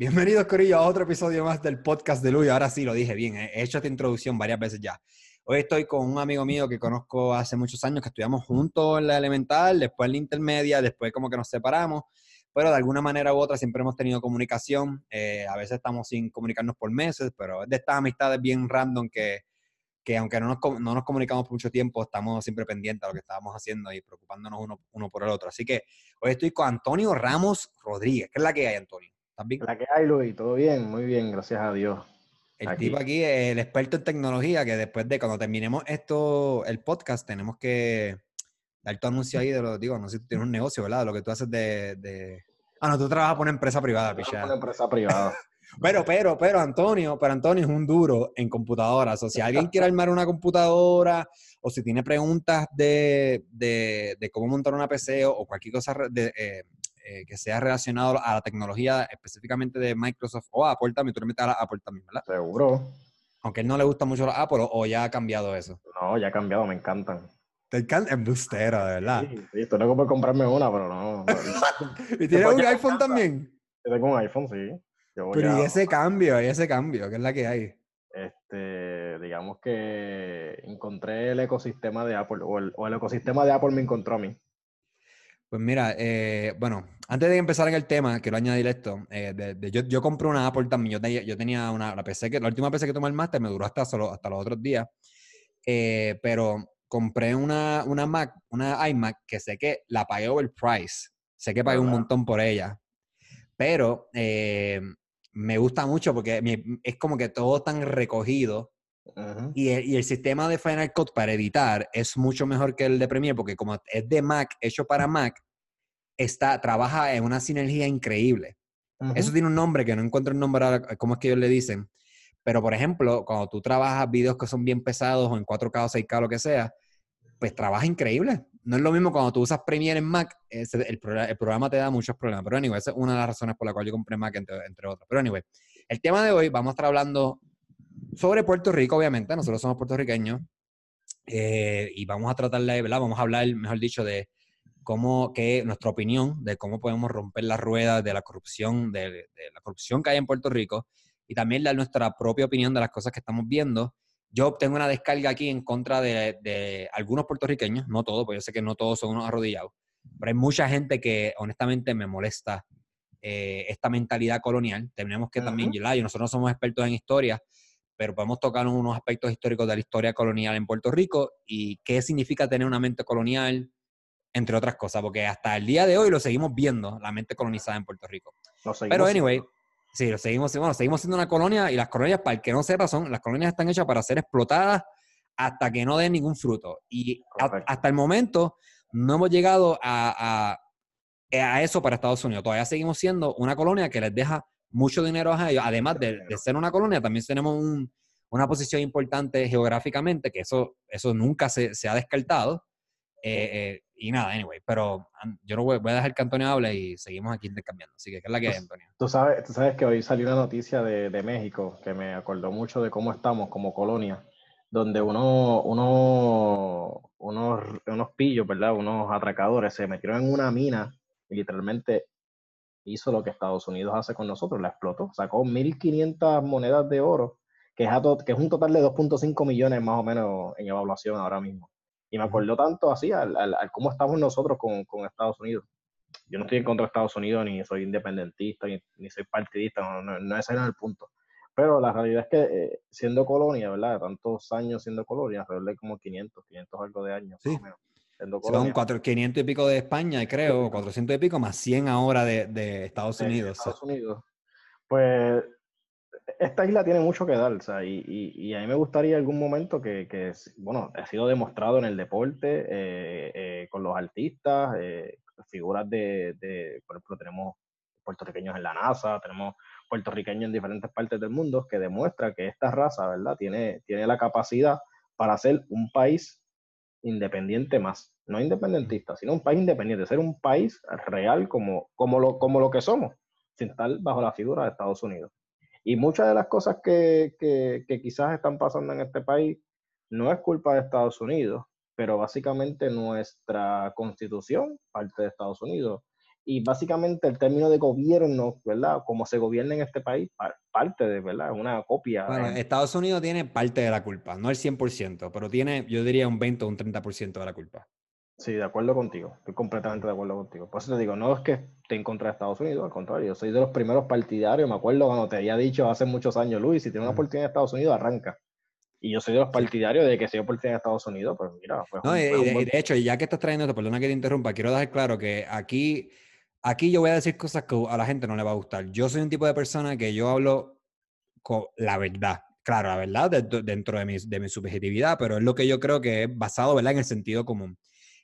Bienvenidos, Corillo, a otro episodio más del podcast de Luis. Ahora sí, lo dije bien, he hecho esta introducción varias veces ya. Hoy estoy con un amigo mío que conozco hace muchos años, que estudiamos juntos en la elemental, después en la intermedia, después como que nos separamos, pero de alguna manera u otra siempre hemos tenido comunicación. Eh, a veces estamos sin comunicarnos por meses, pero es de estas amistades bien random que, que aunque no nos, no nos comunicamos por mucho tiempo, estamos siempre pendientes de lo que estábamos haciendo y preocupándonos uno, uno por el otro. Así que hoy estoy con Antonio Ramos Rodríguez. ¿Qué es la que hay, Antonio? La que hay, Luis, todo bien, muy bien, gracias a Dios. El tipo aquí es el experto en tecnología, que después de cuando terminemos esto, el podcast, tenemos que dar tu anuncio ahí de lo digo, no sé si tú tienes un negocio, ¿verdad? lo que tú haces de, Ah, no, tú trabajas por una empresa privada. Por una empresa privada. pero, pero, pero, Antonio, pero Antonio es un duro en computadoras. O si alguien quiere armar una computadora o si tiene preguntas de, de, cómo montar una PC o, cualquier cosa de, eh, eh, que sea relacionado a la tecnología específicamente de Microsoft o Apple también, tú le metes a Apple también, ¿verdad? Seguro. Aunque a él no le gusta mucho los Apple o, ya ha cambiado eso. No, ya ha cambiado, me encantan. Te encanta bustero, de verdad. Sí, sí, estoy loco por comprarme una, pero no. ¿Y tienes un iPhone también? Yo tengo un iPhone, sí. pero y ese cambio, y ese cambio, ¿qué es la que hay? Este, digamos que encontré el ecosistema de Apple, o el, o el ecosistema de Apple me encontró a mí. Pues mira, eh, bueno, antes de empezar en el tema, quiero añadir esto. Eh, yo, yo, compré una Apple también. Yo, tenía una la PC que la última PC que tomé el máster me duró hasta solo hasta los otros días. Eh, pero compré una, una Mac, una iMac que sé que la pagué overprice. Sé que pagué un montón por ella. Pero me gusta mucho porque es como que todo tan recogido y, el, sistema de Final Cut para editar es mucho mejor que el de Premiere porque como es de Mac, hecho para Mac, está, trabaja en una sinergia increíble. Eso tiene un nombre que no encuentro el nombre ahora, cómo es que ellos le dicen. Pero, por ejemplo, cuando tú trabajas videos que son bien pesados o en 4K o 6K, lo que sea, pues trabaja increíble. No es lo mismo cuando tú usas Premiere en Mac, el, programa te da muchos problemas. Pero, anyway, esa es una de las razones por la cual yo compré Mac, entre, entre otras. Pero, anyway, el tema de hoy, vamos a estar hablando sobre Puerto Rico, obviamente, nosotros somos puertorriqueños eh, y vamos a tratar de, ¿verdad? Vamos a hablar, mejor dicho, de cómo, que nuestra opinión de cómo podemos romper las ruedas de la corrupción, de, la corrupción que hay en Puerto Rico y también dar nuestra propia opinión de las cosas que estamos viendo. Yo tengo una descarga aquí en contra de, algunos puertorriqueños, no todos, porque yo sé que no todos son unos arrodillados, pero hay mucha gente que honestamente me molesta eh, esta mentalidad colonial. Tenemos que también, y nosotros no somos expertos en historia, pero podemos tocar unos aspectos históricos de la historia colonial en Puerto Rico y qué significa tener una mente colonial, entre otras cosas, porque hasta el día de hoy lo seguimos viendo, la mente colonizada en Puerto Rico. Pero anyway, sí, lo seguimos, bueno, seguimos siendo una colonia y las colonias, para el que no sepa, son, las colonias están hechas para ser explotadas hasta que no den ningún fruto. Y hasta el momento no hemos llegado a, a, a eso para Estados Unidos. Todavía seguimos siendo una colonia que les deja mucho dinero a ellos. Además de, ser una colonia, también tenemos una posición importante geográficamente, que eso, eso nunca se, ha descartado. Eh, eh, y nada, anyway, pero yo no voy, a dejar que Antonio hable y seguimos aquí intercambiando. Así que, ¿qué es la que hay, Antonio? Tú sabes, tú sabes que hoy salió una noticia de, México que me acordó mucho de cómo estamos como colonia, donde uno, uno, unos, unos pillos, ¿verdad? Unos atracadores se metieron en una mina y literalmente hizo lo que Estados Unidos hace con nosotros, la explotó, sacó 1.500 monedas de oro, que es, que es un total de 2.5 millones más o menos en evaluación ahora mismo. Y me acordó tanto así al, cómo estamos nosotros con, Estados Unidos. Yo no estoy en contra de Estados Unidos, ni soy independentista, ni, soy partidista, no, no, no, ese no es el punto. Pero la realidad es que eh, siendo colonia, ¿verdad? Tantos años siendo colonia, alrededor de como 500, 500 algo de años. Sí. Son 500 y pico de España, creo, 400 y pico, más 100 ahora de, Estados Unidos. Estados Unidos. Pues esta isla tiene mucho que dar, o sea, y, a mí me gustaría algún momento que, bueno, ha sido demostrado en el deporte, eh, eh, con los artistas, eh, figuras de, por ejemplo, tenemos puertorriqueños en la NASA, tenemos puertorriqueños en diferentes partes del mundo, que demuestra que esta raza, ¿verdad?, tiene, tiene la capacidad para ser un país independiente más, no independentista, sino un país independiente, ser un país real como, como, lo, como lo que somos, sin estar bajo la figura de Estados Unidos. Y muchas de las cosas que, que, quizás están pasando en este país no es culpa de Estados Unidos, pero básicamente nuestra constitución parte de Estados Unidos y básicamente el término de gobierno, ¿verdad? Como se gobierna en este país, parte de, ¿verdad? Una copia. Bueno, Estados Unidos tiene parte de la culpa, no el 100%, pero tiene, yo diría, un 20 o un 30% de la culpa. Sí, de acuerdo contigo, estoy completamente de acuerdo contigo. Por eso te digo, no es que esté en contra de Estados Unidos, al contrario, yo soy de los primeros partidarios, me acuerdo cuando te había dicho hace muchos años, Luis, si tiene una oportunidad en Estados Unidos, arranca. Y yo soy de los partidarios de que si hay oportunidad en Estados Unidos, pues mira. Pues no, y, de, hecho, ya que estás trayendo esto, perdona que te interrumpa, quiero dejar claro que aquí aquí yo voy a decir cosas que a la gente no le va a gustar. Yo soy un tipo de persona que yo hablo con la verdad. Claro, la verdad dentro de mi, de mi subjetividad, pero es lo que yo creo que es basado ¿verdad? en el sentido común.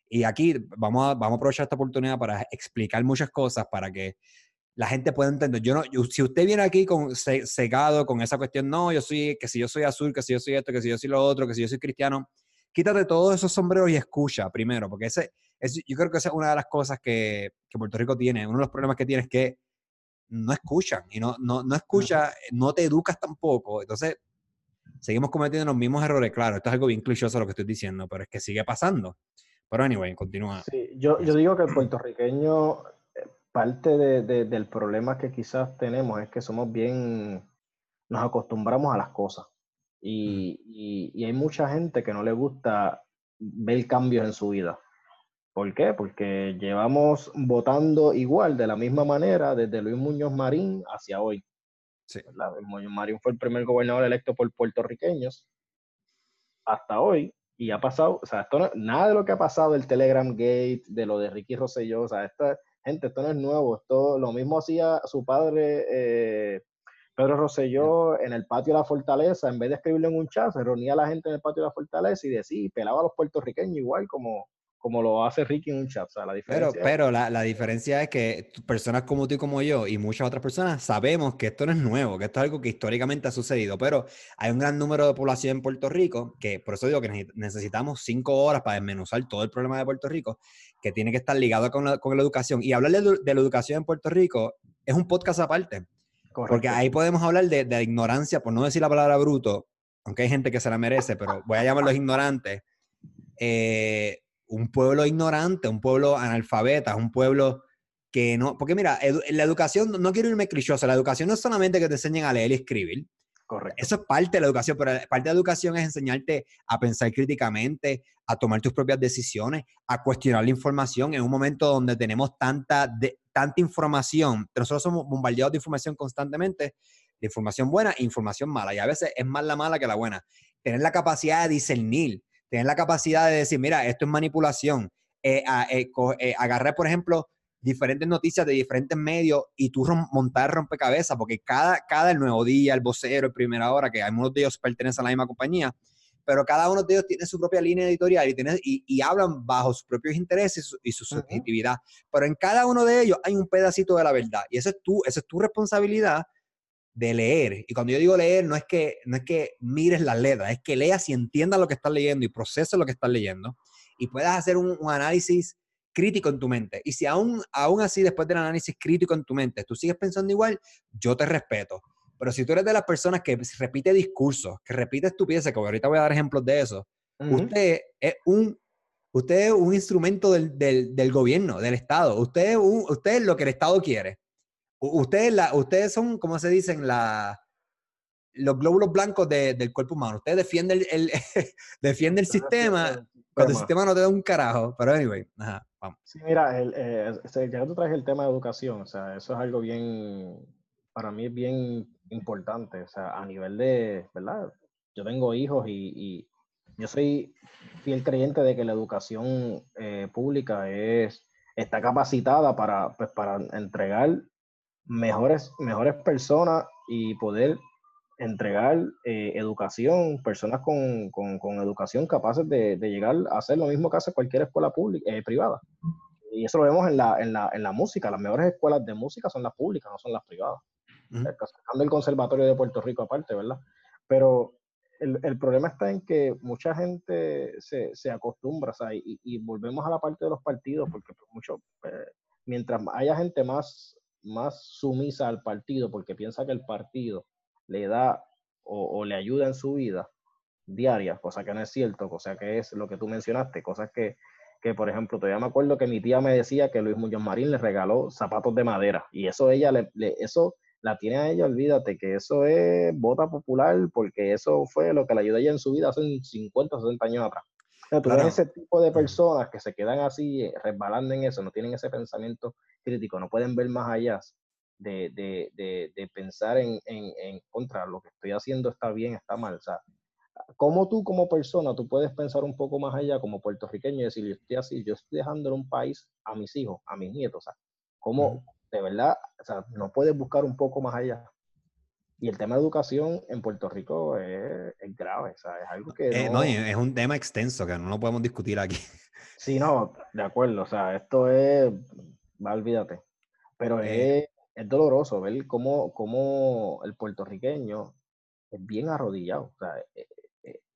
Y aquí vamos a, vamos a aprovechar esta oportunidad para explicar muchas cosas para que la gente pueda entender. Yo no, si usted viene aquí con cegado con esa cuestión, no, yo soy, que si yo soy azul, que si yo soy esto, que si yo soy lo otro, que si yo soy cristiano, quítate todos esos sombreros y escucha primero, porque ese, yo creo que esa es una de las cosas que, que, Puerto Rico tiene. Uno de los problemas que tiene es que no escuchan y no, no, no escucha, no te educas tampoco. Entonces, seguimos cometiendo los mismos errores. Claro, esto es algo bien clichoso lo que estoy diciendo, pero es que sigue pasando. Pero anyway, continúa. Sí, yo, yo digo que el puertorriqueño, eh, parte de, del problema que quizás tenemos es que somos bien, nos acostumbramos a las cosas. Y, y, y, hay mucha gente que no le gusta ver cambios en su vida. ¿Por qué? Porque llevamos votando igual, de la misma manera, desde Luis Muñoz Marín hacia hoy. Sí. Luis Muñoz Marín fue el primer gobernador electo por puertorriqueños hasta hoy y ha pasado, o sea, esto nada de lo que ha pasado del Telegram Gate, de lo de Ricky Rosselló, o sea, esta gente, esto no es nuevo, esto lo mismo hacía su padre eh, Pedro Rosselló en el patio de la fortaleza, en vez de escribirlo en un chat, se reunía a la gente en el patio de la fortaleza y decía, pelaba a los puertorriqueños igual como, como lo hace Ricky en un chat. O sea, la diferencia pero pero la, la, diferencia es que personas como tú y como yo y muchas otras personas sabemos que esto no es nuevo, que esto es algo que históricamente ha sucedido, pero hay un gran número de población en Puerto Rico, que por eso digo que necesitamos cinco horas para desmenuzar todo el problema de Puerto Rico, que tiene que estar ligado con la, con la educación. Y hablar de, de, la educación en Puerto Rico es un podcast aparte. Porque ahí podemos hablar de, de ignorancia, por no decir la palabra bruto, aunque hay gente que se la merece, pero voy a llamarlos ignorantes. Eh, un pueblo ignorante, un pueblo analfabeta, un pueblo que no, porque mira, la educación, no quiero irme clichoso, la educación no es solamente que te enseñen a leer y escribir. Correcto. Eso es parte de la educación, pero parte de la educación es enseñarte a pensar críticamente, a tomar tus propias decisiones, a cuestionar la información en un momento donde tenemos tanta, de, tanta información. Nosotros somos bombardeados de información constantemente, de información buena e información mala, y a veces es más la mala que la buena. Tener la capacidad de discernir, tener la capacidad de decir, mira, esto es manipulación. Eh, eh, eh, agarrar, por ejemplo, diferentes noticias de diferentes medios y tú montar rompecabezas, porque cada, cada el nuevo día, el vocero, el primera hora, que algunos de ellos pertenecen a la misma compañía, pero cada uno de ellos tiene su propia línea editorial y, tiene, y, hablan bajo sus propios intereses y su, subjetividad. Pero en cada uno de ellos hay un pedacito de la verdad y esa es tu, esa es tu responsabilidad de leer. Y cuando yo digo leer, no es que, no es que mires las letras, es que leas y entiendas lo que estás leyendo y proceses lo que estás leyendo y puedas hacer un, análisis crítico en tu mente. Y si aún, aún así, después del análisis crítico en tu mente, tú sigues pensando igual, yo te respeto. Pero si tú eres de las personas que repite discursos, que repite estupideces, que ahorita voy a dar ejemplos de eso, usted es un usted es un instrumento del, del, del, gobierno, del Estado. Usted es, un, usted es lo que el Estado quiere. Ustedes, la, ustedes son, como se dicen, la, los glóbulos blancos del cuerpo humano. Ustedes defienden el, defiende el sistema cuando el sistema no te da un carajo. Pero anyway, ajá, vamos. Sí, mira, el, eh, ya tú traes el tema de educación, o sea, eso es algo bien, para mí es bien importante, o sea, a nivel de, ¿verdad? Yo tengo hijos y, yo soy fiel creyente de que la educación eh, pública es, está capacitada para, pues, para entregar mejores, mejores personas y poder entregar eh, educación, personas con, con, educación capaces de, de, llegar a hacer lo mismo que hace cualquier escuela pública, eh, privada. Y eso lo vemos en la, en, la, en la música. Las mejores escuelas de música son las públicas, no son las privadas. Uh el Conservatorio de Puerto Rico aparte, ¿verdad? Pero el, el, problema está en que mucha gente se, se acostumbra, o sea, y, y, volvemos a la parte de los partidos, porque mucho, eh, mientras haya gente más más sumisa al partido porque piensa que el partido le da o, le ayuda en su vida diaria, cosa que no es cierto, cosa que es lo que tú mencionaste, cosas que, que, por ejemplo, todavía me acuerdo que mi tía me decía que Luis Muñoz Marín le regaló zapatos de madera y eso ella le, eso la tiene a ella, olvídate que eso es bota popular porque eso fue lo que le ayudó a ella en su vida hace 50 o 60 años atrás. Entonces, ese tipo de personas que se quedan así eh, resbalando en eso, no tienen ese pensamiento crítico, no pueden ver más allá de, de, de, de pensar en, en, en, contra, lo que estoy haciendo está bien, está mal. O sea, ¿cómo tú como persona, tú puedes pensar un poco más allá como puertorriqueño y decir, yo estoy así, yo estoy dejando en un país a mis hijos, a mis nietos, o sea, ¿cómo de verdad, o sea, no puedes buscar un poco más allá? Y el tema de educación en Puerto Rico es, es grave, o sea, es algo que... Eh, no... es un tema extenso que no lo podemos discutir aquí. Sí, no, de acuerdo, o sea, esto es, olvídate, pero es, es, doloroso ver cómo, cómo el puertorriqueño es bien arrodillado, o sea, eh,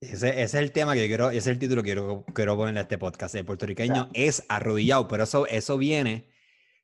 ese, es el tema que yo quiero, ese es el título que quiero, quiero ponerle a este podcast. El puertorriqueño es arrodillado, pero eso, eso viene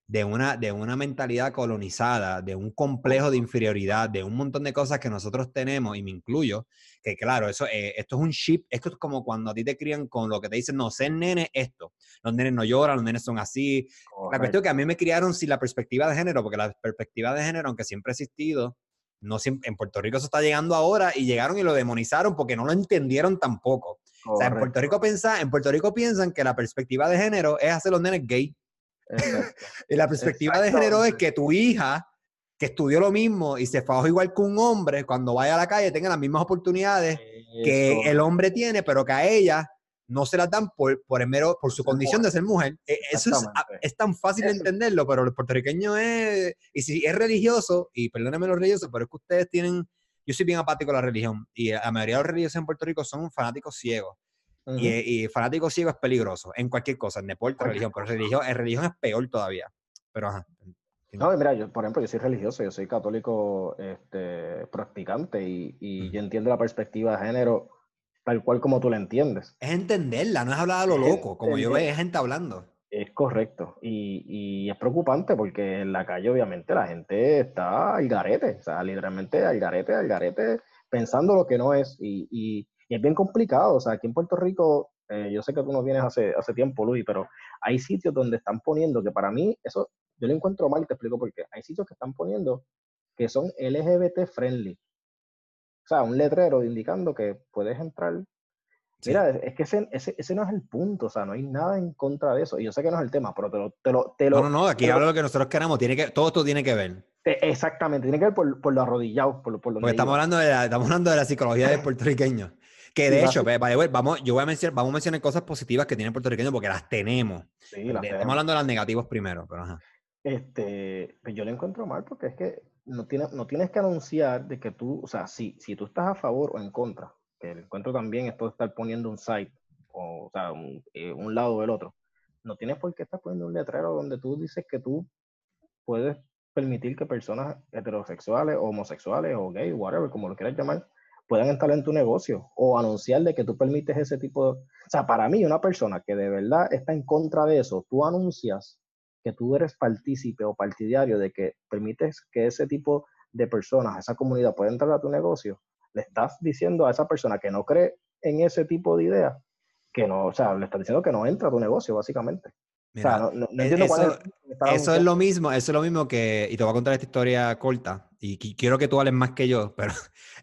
de una, de una mentalidad colonizada, de un complejo de inferioridad, de un montón de cosas que nosotros tenemos, y me incluyo, que claro, eso, eh, esto es un chip, esto es como cuando a ti te crían con lo que te dicen, no, ser nene esto, los nenes no lloran, los nenes son así. La cuestión es que a mí me criaron sin la perspectiva de género, porque la perspectiva de género, aunque siempre ha existido, no en Puerto Rico eso está llegando ahora y llegaron y lo demonizaron porque no lo entendieron tampoco. O sea, en Puerto Rico piensa, en Puerto Rico piensan que la perspectiva de género es hacer los nenes gay. y la perspectiva de género es que tu hija que estudió lo mismo y se fajó igual que un hombre, cuando vaya a la calle tenga las mismas oportunidades que el hombre tiene, pero que a ella no se las dan por, por, el mero, por su condición de ser mujer. E, eso es, es, tan fácil de entenderlo, pero el puertorriqueño es, y si es religioso, y perdónenme los religiosos, pero es que ustedes tienen, yo soy bien apático a la religión, y la mayoría de los religiosos en Puerto Rico son fanáticos ciegos. Y, y, fanático ciego es peligroso en cualquier cosa, en deporte, religión, pero religión, en religión es peor todavía. Pero ajá. No, mira, yo, por ejemplo, yo soy religioso, yo soy católico este, practicante y, y yo entiendo la perspectiva de género tal cual como tú la entiendes. Es entenderla, no es hablar a lo loco, como yo veo gente hablando. Es correcto. Y, y, es preocupante porque en la calle, obviamente, la gente está al garete, o sea, literalmente al garete, al garete, pensando lo que no es. Y, y, es bien complicado. O sea, aquí en Puerto Rico, eh, yo sé que tú no vienes hace, hace tiempo, Luis, pero hay sitios donde están poniendo que para mí, eso yo lo encuentro mal, te explico por qué. Hay sitios que están poniendo que son LGBT friendly. O sea, un letrero indicando que puedes entrar. Mira, es que ese, ese, ese, no es el punto, o sea, no hay nada en contra de eso. Y yo sé que no es el tema, pero te lo... Te lo, te lo no, no, no, aquí hablo de lo que nosotros queramos, tiene que, todo esto tiene que ver. Exactamente, tiene que ver por, por lo arrodillado, por, por lo Porque estamos hablando, de la, estamos hablando de la psicología del puertorriqueño. Que de hecho, vamos, yo voy a mencionar, vamos a mencionar cosas positivas que tiene el puertorriqueño porque las tenemos. Sí, las Estamos hablando de las negativas primero, pero ajá. Este, pues yo lo encuentro mal porque es que no, tiene, no tienes que anunciar de que tú, o sea, si, si tú estás a favor o en contra, que el encuentro también esto de estar poniendo un site, o, o sea, un, eh, un lado o el otro, no tienes por qué estar poniendo un letrero donde tú dices que tú puedes permitir que personas heterosexuales, homosexuales o gay, whatever, como lo quieras llamar, puedan entrar en tu negocio o anunciar de que tú permites ese tipo de... O sea, para mí, una persona que de verdad está en contra de eso, tú anuncias que tú eres partícipe o partidario de que permites que ese tipo de personas, esa comunidad pueda entrar a tu negocio, le estás diciendo a esa persona que no cree en ese tipo de idea, que no, o sea, le estás diciendo que no entra a tu negocio, básicamente. O sea, no, no, entiendo eso, cuál es, eso es lo mismo, eso es lo mismo que, y te voy a contar esta historia corta, y, quiero que tú hables más que yo, pero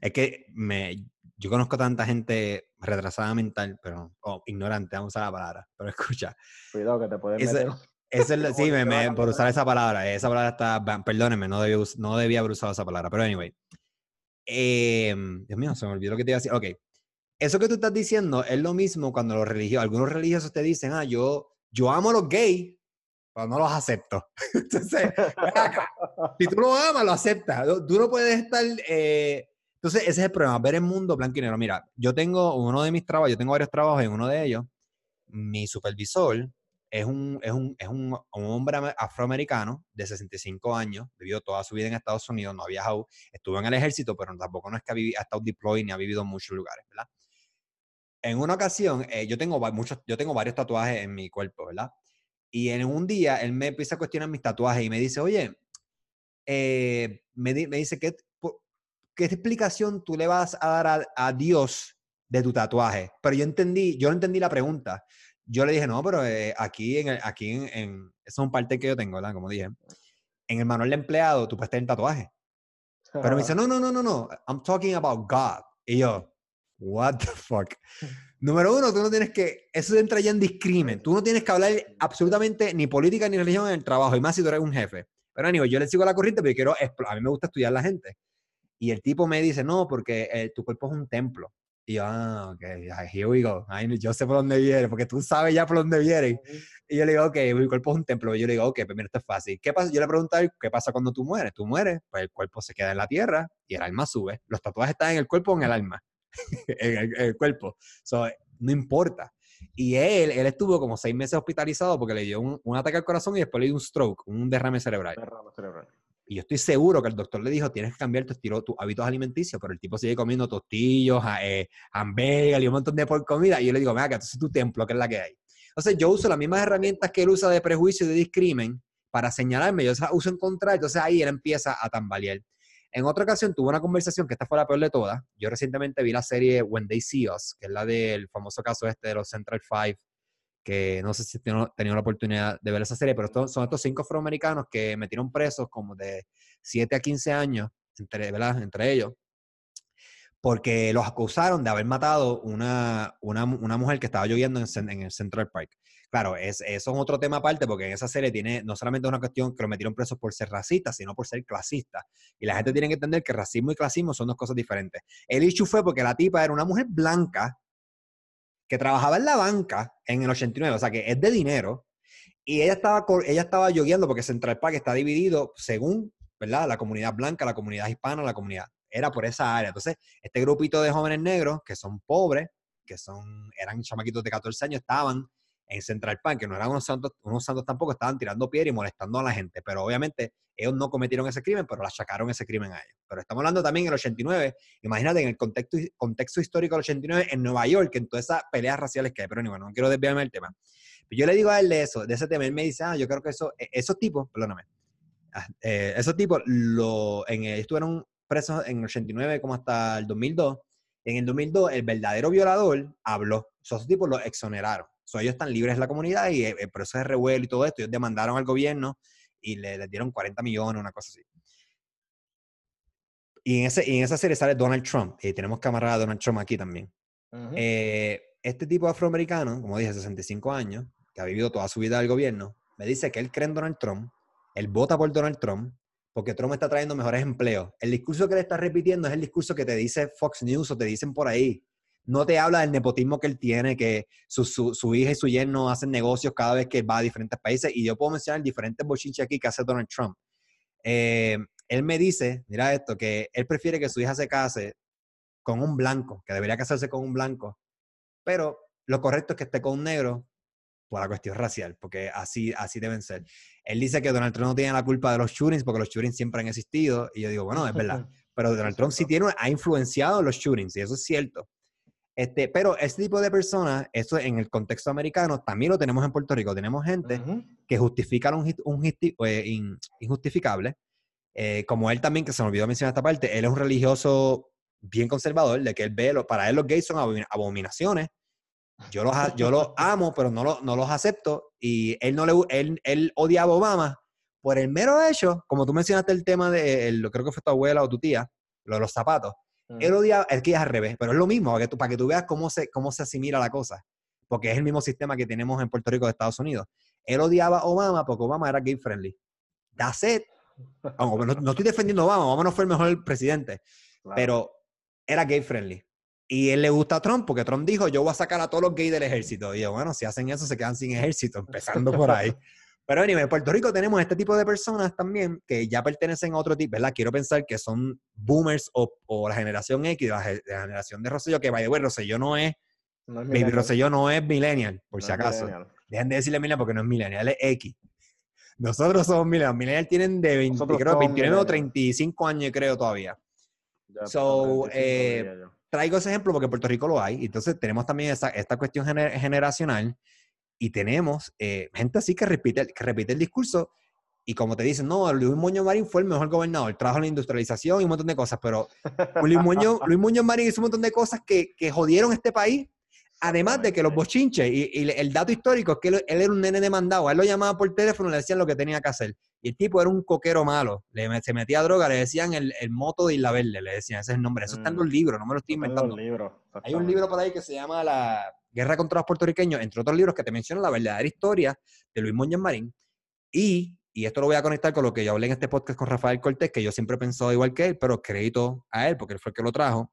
es que me, yo conozco tanta gente retrasada mental, pero, o ignorante, vamos a la palabra, pero escucha. Cuidado que te puedes meter sí, me, por usar esa palabra. Esa palabra está. Perdónenme, no debía, no debía haber usado esa palabra. Pero anyway. Em, Dios mío, se me olvidó lo que te iba a decir. Ok. Eso que tú estás diciendo es lo mismo cuando los religiosos, algunos religiosos te dicen, ah, yo, yo amo a los gays, pero no los acepto. Entonces, si tú lo amas, lo aceptas. Tú no puedes estar. Eh... Entonces, ese es el problema, ver el mundo blanco y negro. Mira, yo tengo uno de mis trabajos, yo tengo varios trabajos en uno de ellos. Mi supervisor es un, es un, es un, un, hombre afroamericano de 65 años, vivió toda su vida en Estados Unidos, no ha viajado, estuvo en el ejército, pero tampoco no es que ha, vivido, ha estado deployed ni ha vivido en muchos lugares, ¿verdad? En una ocasión, eh, yo, tengo muchos, yo tengo varios tatuajes en mi cuerpo, ¿verdad? Y en un día él me empieza a cuestionar mis tatuajes y me dice, oye, eh, me, me, dice, ¿qué, ¿qué explicación tú le vas a dar a, a Dios de tu tatuaje? Pero yo entendí, yo no entendí la pregunta. Yo le dije, no, pero eh, aquí, en, el, aquí en, en, eso es un parte que yo tengo, ¿verdad? Como dije, en el manual de empleado tú puedes tener tatuaje. Pero me dice, no, no, no, no, no, I'm talking about God. Y yo, what the fuck. Número uno, tú no tienes que, eso entra ya en discrimen. Tú no tienes que hablar absolutamente ni política ni religión en el trabajo, y más si tú eres un jefe. Pero amigo, yo le sigo la corriente porque quiero, a mí me gusta estudiar la gente. Y el tipo me dice, no, porque eh, tu cuerpo es un templo. Y yo, ah, ok, here we go. yo sé por dónde viene, porque tú sabes ya por dónde viene. Y yo le digo, ok, mi cuerpo es un templo. Y yo le digo, ok, pues esto es fácil. ¿Qué pasa? Yo le pregunto a él, ¿qué pasa cuando tú mueres? Tú mueres, pues el cuerpo se queda en la tierra y el alma sube. Los tatuajes están en el cuerpo o en el alma. en, el, cuerpo. So, no importa. Y él, él estuvo como seis meses hospitalizado porque le dio un, un ataque al corazón y después le dio un stroke, un derrame cerebral. Derrame cerebral. Y yo estoy seguro que el doctor le dijo, tienes que cambiar tus, tus hábitos alimenticios, pero el tipo sigue comiendo tostillos, eh, hamburguesas y un montón de por comida. Y yo le digo, mira, que es tu templo, que es la que hay. Entonces yo uso las mismas herramientas que él usa de prejuicio y de discrimen para señalarme, yo las uso en contra, entonces ahí él empieza a tambalear. En otra ocasión tuve una conversación que esta fue la peor de todas. Yo recientemente vi la serie When They See Us, que es la del famoso caso este de los Central Five que no sé si he tenido la oportunidad de ver esa serie, pero son estos cinco afroamericanos que metieron presos como de 7 a 15 años, entre, entre ellos, porque los acusaron de haber matado una, una, una mujer que estaba lloviendo en, en, el Central Park. Claro, es, eso es otro tema aparte, porque en esa serie tiene no solamente una cuestión que lo metieron presos por ser racista, sino por ser clasista. Y la gente tiene que entender que racismo y clasismo son dos cosas diferentes. El issue fue porque la tipa era una mujer blanca que trabajaba en la banca en el 89, o sea que es de dinero, y ella estaba, ella estaba yogueando porque Central Park está dividido según, ¿verdad? La comunidad blanca, la comunidad hispana, la comunidad, era por esa área. Entonces, este grupito de jóvenes negros que son pobres, que son, eran chamaquitos de 14 años, estaban en Central Park, que no eran unos santos, unos santos tampoco, estaban tirando piedra y molestando a la gente. Pero obviamente ellos no cometieron ese crimen, pero la achacaron ese crimen a ellos. Pero estamos hablando también en el 89, imagínate en el contexto, contexto histórico del 89 en Nueva York, en todas esas peleas raciales que hay. Pero bueno, no quiero desviarme del tema. yo le digo a él de eso, de ese tema, él me dice, ah, yo creo que e, esos tipos, perdóname, ah, eh, esos tipos lo, estuvieron presos en el 89 como hasta el 2002. En el 2002, el verdadero violador habló. esos tipos lo exoneraron ellos están libres de la comunidad y el, proceso de revuelo y todo esto, ellos demandaron al gobierno y le, dieron 40 millones, una cosa así. Y en, ese, en esa serie sale Donald Trump, y tenemos camarada Donald Trump aquí también. Eh, este tipo afroamericano, como dije, 65 años, que ha vivido toda su vida del gobierno, me dice que él cree en Donald Trump, él vota por Donald Trump, porque Trump está trayendo mejores empleos. El discurso que le está repitiendo es el discurso que te dice Fox News o te dicen por ahí no te habla del nepotismo que él tiene, que su, su, hija y su yerno hacen negocios cada vez que va a diferentes países. Y yo puedo mencionar diferentes bochinches aquí que hace Donald Trump. Eh, él me dice, mira esto, que él prefiere que su hija se case con un blanco, que debería casarse con un blanco, pero lo correcto es que esté con un negro por la cuestión racial, porque así, así deben ser. Él dice que Donald Trump no tiene la culpa de los shootings, porque los shootings siempre han existido, y yo digo, bueno, es verdad, pero Donald Trump sí tiene, ha influenciado los shootings, y eso es cierto. Este, pero este tipo de personas, eso en el contexto americano, también lo tenemos en Puerto Rico. Tenemos gente que justifica un, un eh, injustificable. Eh, como él también, que se me olvidó mencionar esta parte, él es un religioso bien conservador, de que él ve, lo, para él los gays son abominaciones. Yo los, yo los amo, pero no, no los acepto. Y él, no le, él, él odiaba a Obama por el mero hecho, como tú mencionaste el tema de, el, creo que fue tu abuela o tu tía, lo de los zapatos él odia, es que es al revés, pero es lo mismo, para que tú, para que tú veas cómo se, cómo se asimila la cosa, porque es el mismo sistema que tenemos en Puerto Rico de Estados Unidos. Él odiaba a Obama porque Obama era gay friendly. That's it. No, estoy defendiendo a Obama, Obama no fue el mejor presidente, pero era gay friendly. Y él le gusta a Trump porque Trump dijo, yo voy a sacar a todos los gays del ejército. Y yo, bueno, si hacen eso, se quedan sin ejército, empezando por ahí. Pero anyway, en Puerto Rico tenemos este tipo de personas también que ya pertenecen a otro tipo, ¿verdad? Quiero pensar que son boomers o, la generación X, la, la, generación de Rosselló, que vaya, bueno, Rosselló no es, no es Rosselló no es millennial, por si acaso. Dejen de decirle millennial porque no es millennial, es X. Nosotros somos millennials. Millennials tienen de 20, creo, 29 o 35 años, creo, todavía. so, eh, traigo ese ejemplo porque en Puerto Rico lo hay. Entonces tenemos también esta, esta cuestión generacional y tenemos eh, gente así que repite, que repite el discurso y como te dicen, no, Luis Muñoz Marín fue el mejor gobernador, trajo la industrialización y un montón de cosas, pero Luis Muñoz, Luis Muñoz Marín hizo un montón de cosas que, que jodieron este país. Además de que los bochinches, y, el dato histórico es que él, era un nene demandado, él lo llamaban por teléfono y le decían lo que tenía que hacer. Y el tipo era un coquero malo, le, se metía droga, le decían el, moto de Isla Verde, le decían, ese es el nombre. Eso está en los mm. libros, no me lo estoy inventando. Hay un libro por ahí que se llama La Guerra contra los puertorriqueños, entre otros libros que te mencionan la verdadera historia de Luis Muñoz Marín. Y, y esto lo voy a conectar con lo que yo hablé en este podcast con Rafael Cortés, que yo siempre he pensado igual que él, pero crédito a él, porque él fue el que lo trajo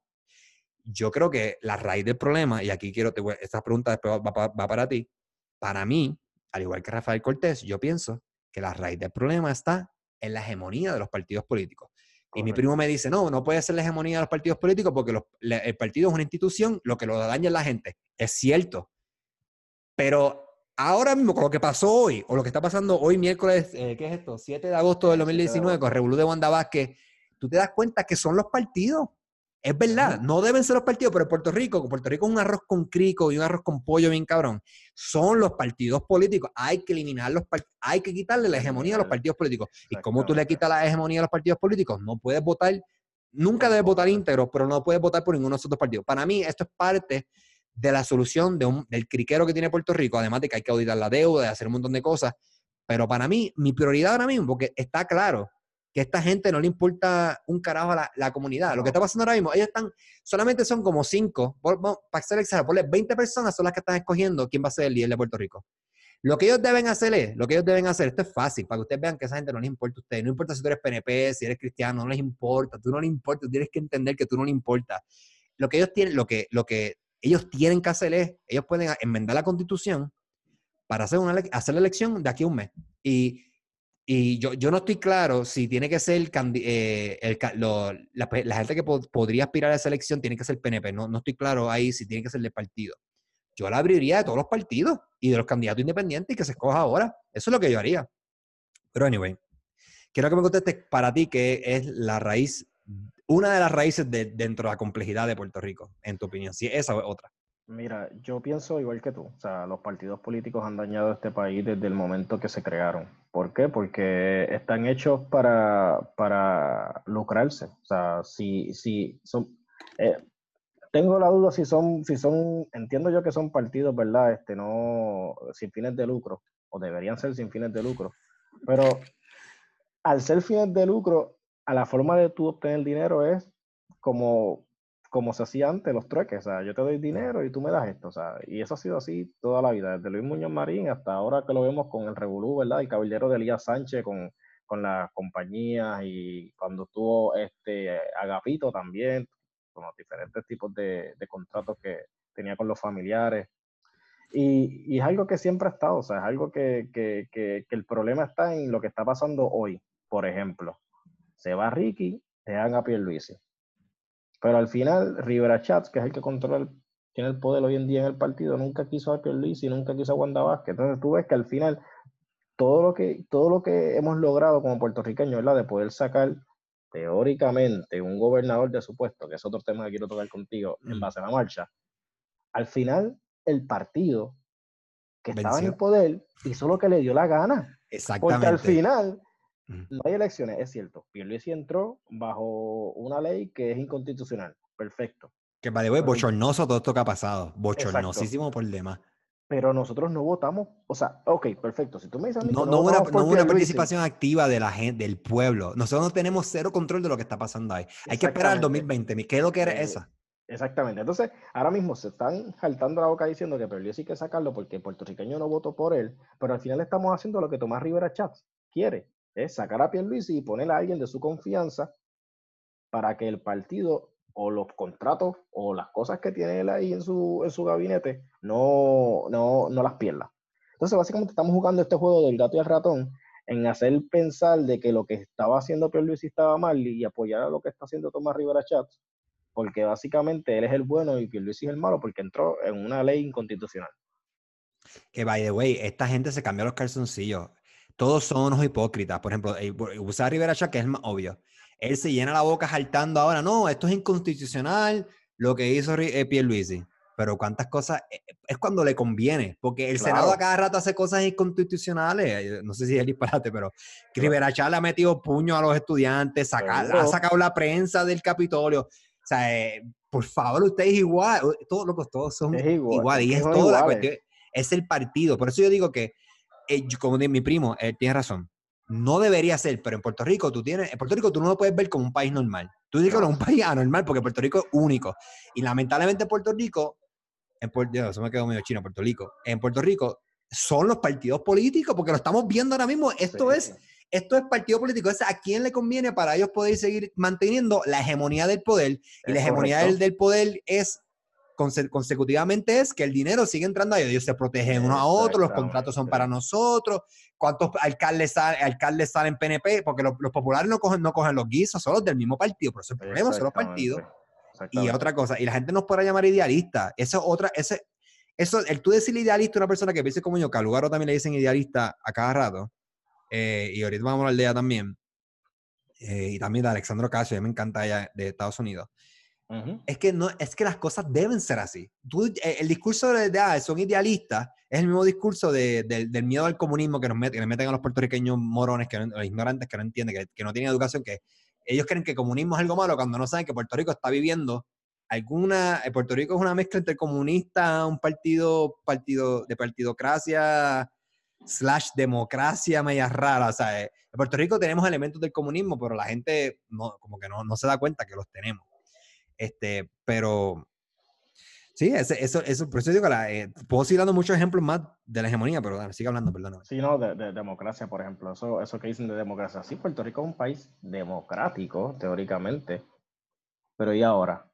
yo creo que la raíz del problema, y aquí quiero, te esta pregunta después va, para ti, para mí, al igual que Rafael Cortés, yo pienso que la raíz del problema está en la hegemonía de los partidos políticos. Y mi primo me dice, no, no puede ser la hegemonía de los partidos políticos porque el partido es una institución, lo que lo daña es la gente. Es cierto. Pero ahora mismo, con lo que pasó hoy, o lo que está pasando hoy miércoles, eh, ¿qué es esto? 7 de agosto del 2019, con Revolú de Wanda Vázquez, tú te das cuenta que son los partidos. Es verdad, no deben ser los partidos, pero en Puerto Rico, Puerto Rico es un arroz con crico y un arroz con pollo bien cabrón. Son los partidos políticos. Hay que eliminar los hay que quitarle la hegemonía a los partidos políticos. ¿Y cómo tú le quitas la hegemonía a los partidos políticos? No puedes votar, nunca debes votar íntegro, pero no puedes votar por ninguno de esos dos partidos. Para mí, esto es parte de la solución de un, del criquero que tiene Puerto Rico, además de que hay que auditar la deuda, de hacer un montón de cosas. Pero para mí, mi prioridad ahora mismo, porque está claro que a esta gente no le importa un carajo a la, comunidad. Lo que está pasando ahora mismo, ellos están, solamente son como cinco, para ser exagerado, ponle 20 personas son las que están escogiendo quién va a ser el líder de Puerto Rico. Lo que ellos deben hacer es, lo que ellos deben hacer, esto es fácil, para que ustedes vean que a esa gente no les importa a ustedes, no importa si tú eres PNP, si eres cristiano, no les importa, tú no les importa, tú tienes que entender que tú no les importa. Lo que ellos tienen, lo que, lo que ellos tienen que hacer es, ellos pueden enmendar la constitución para hacer, una, hacer la elección de aquí a un mes. Y y yo, yo no estoy claro si tiene que ser eh, el, la, gente que podría aspirar a esa elección tiene que ser PNP. No, no estoy claro ahí si tiene que ser del partido. Yo la abriría de todos los partidos y de los candidatos independientes y que se escoja ahora. Eso es lo que yo haría. Pero anyway, quiero que me contestes para ti qué es la raíz, una de las raíces de, dentro de la complejidad de Puerto Rico, en tu opinión. Si esa o otra. Mira, yo pienso igual que tú. O sea, los partidos políticos han dañado este país desde el momento que se crearon. ¿Por qué? Porque están hechos para, para lucrarse. O sea, si, si son... Eh, tengo la duda si son, si son, entiendo yo que son partidos, ¿verdad? Este, no, sin fines de lucro, o deberían ser sin fines de lucro. Pero al ser fines de lucro, a la forma de tú obtener dinero es como como se hacía antes, los trueques, o sea, yo te doy dinero y tú me das esto, o sea, y eso ha sido así toda la vida, desde Luis Muñoz Marín hasta ahora que lo vemos con el Revolú, ¿verdad? El caballero de Elías Sánchez con, con las compañías y cuando estuvo este Agapito también, con los diferentes tipos de, de contratos que tenía con los familiares. Y, y, es algo que siempre ha estado, o sea, es algo que, que, que, que el problema está en lo que está pasando hoy. Por ejemplo, se va Ricky, se dan a Pierluisi pero al final, Rivera Chats, que es el que controla, tiene el poder hoy en día en el partido, nunca quiso a Luis y nunca quiso a Wanda Vázquez. Entonces tú ves que al final, todo lo que, todo lo que hemos logrado como puertorriqueños, ¿verdad? De poder sacar teóricamente un gobernador de su puesto, que es otro tema que quiero tocar contigo en mm. base a la marcha, al final el partido que estaba en el poder hizo lo que le dio la gana. Exactamente. Porque al final no hay elecciones, es cierto. Pierluisi entró bajo una ley que es inconstitucional. Perfecto. Que vale, wey, bochornoso todo esto que ha pasado. Bochornosísimo por demás. Pero nosotros no votamos, o sea, ok, perfecto. Si tú me dices no, no, hubo una, no una participación activa de la gente, del pueblo. Nosotros no tenemos cero control de lo que está pasando ahí. Hay que esperar al 2020. ¿Qué es lo que era eh, esa? Exactamente. Entonces, ahora mismo se están saltando la boca diciendo que Pierluisi hay que sacarlo porque el puertorriqueño no votó por él, pero al final estamos haciendo lo que Tomás Rivera Chats quiere, es sacar a Pierluisi y poner a alguien de su confianza para que el partido o los contratos o las cosas que tiene él ahí en su, en su gabinete no, no, no las pierda. Entonces, básicamente estamos jugando este juego del gato y el ratón en hacer pensar de que lo que estaba haciendo Pierluisi estaba mal y apoyar a lo que está haciendo Tomás Rivera Chats, porque básicamente él es el bueno y Pierluisi es el malo porque entró en una ley inconstitucional. Que, by the way, esta gente se cambió los calzoncillos todos son unos hipócritas. Por ejemplo, usar Rivera Chá, que es más obvio. Él se llena la boca saltando ahora, no, esto es inconstitucional, lo que hizo eh, Pierluisi. Pero cuántas cosas, eh, es cuando le conviene, porque el Senado a cada rato hace cosas inconstitucionales. Eh, no sé si es el disparate, pero Rivera Chá le ha metido puño a los estudiantes, ha sacado la prensa del Capitolio. O sea, por favor, ustedes igual, todos locos, todos son igual, y es toda la cuestión, es el partido. Por eso yo digo que, eh, como mi primo, él tiene razón. No debería ser, pero en Puerto Rico tú tienes, en Puerto Rico tú no lo puedes ver como un país normal. Tú dices que es un país anormal porque Puerto Rico es único. Y lamentablemente Puerto Rico, en Puerto, eso me quedó medio chino, Puerto Rico. En Puerto Rico son los partidos políticos, porque lo estamos viendo ahora mismo. Esto es esto es partido político. Es a quién le conviene para ellos poder seguir manteniendo la hegemonía del poder. Y la hegemonía del, poder es consecutivamente es que el dinero sigue entrando a ellos, ellos se protegen unos a otros, los contratos son para nosotros, cuántos alcaldes, salen, alcaldes salen PNP, porque los, populares no cogen, no cogen los guisos, son los del mismo partido, por eso el problema son los partidos. Y otra cosa, y la gente nos puede llamar idealista, eso es otra, ese, eso, el tú decirle idealista a una persona que piense como yo, que a Lugaro también le dicen idealista a cada rato, eh, y ahorita vamos a hablar de ella también, eh, y también de Alexandro Casio, me encanta ella de Estados Unidos. Es que no, es que las cosas deben ser así. Tú, eh, el discurso de, de ah, son idealistas es el mismo discurso de, del miedo al comunismo que nos meten, que meten a los puertorriqueños morones, que los ignorantes que no entienden, que, que, no tienen educación, que ellos creen que el comunismo es algo malo cuando no saben que Puerto Rico está viviendo alguna, Puerto Rico es una mezcla entre comunista, un partido, partido de partidocracia slash democracia media rara. O sea, eh, en Puerto Rico tenemos elementos del comunismo, pero la gente no, como que no, no se da cuenta que los tenemos. Este, pero sí, eso, eso, por eso digo que eh, puedo seguir dando muchos ejemplos más de la hegemonía, pero sigue hablando, perdón. Sí, no, de, de, democracia, por ejemplo, eso, eso que dicen de democracia. Sí, Puerto Rico es un país democrático, teóricamente, pero ¿y ahora?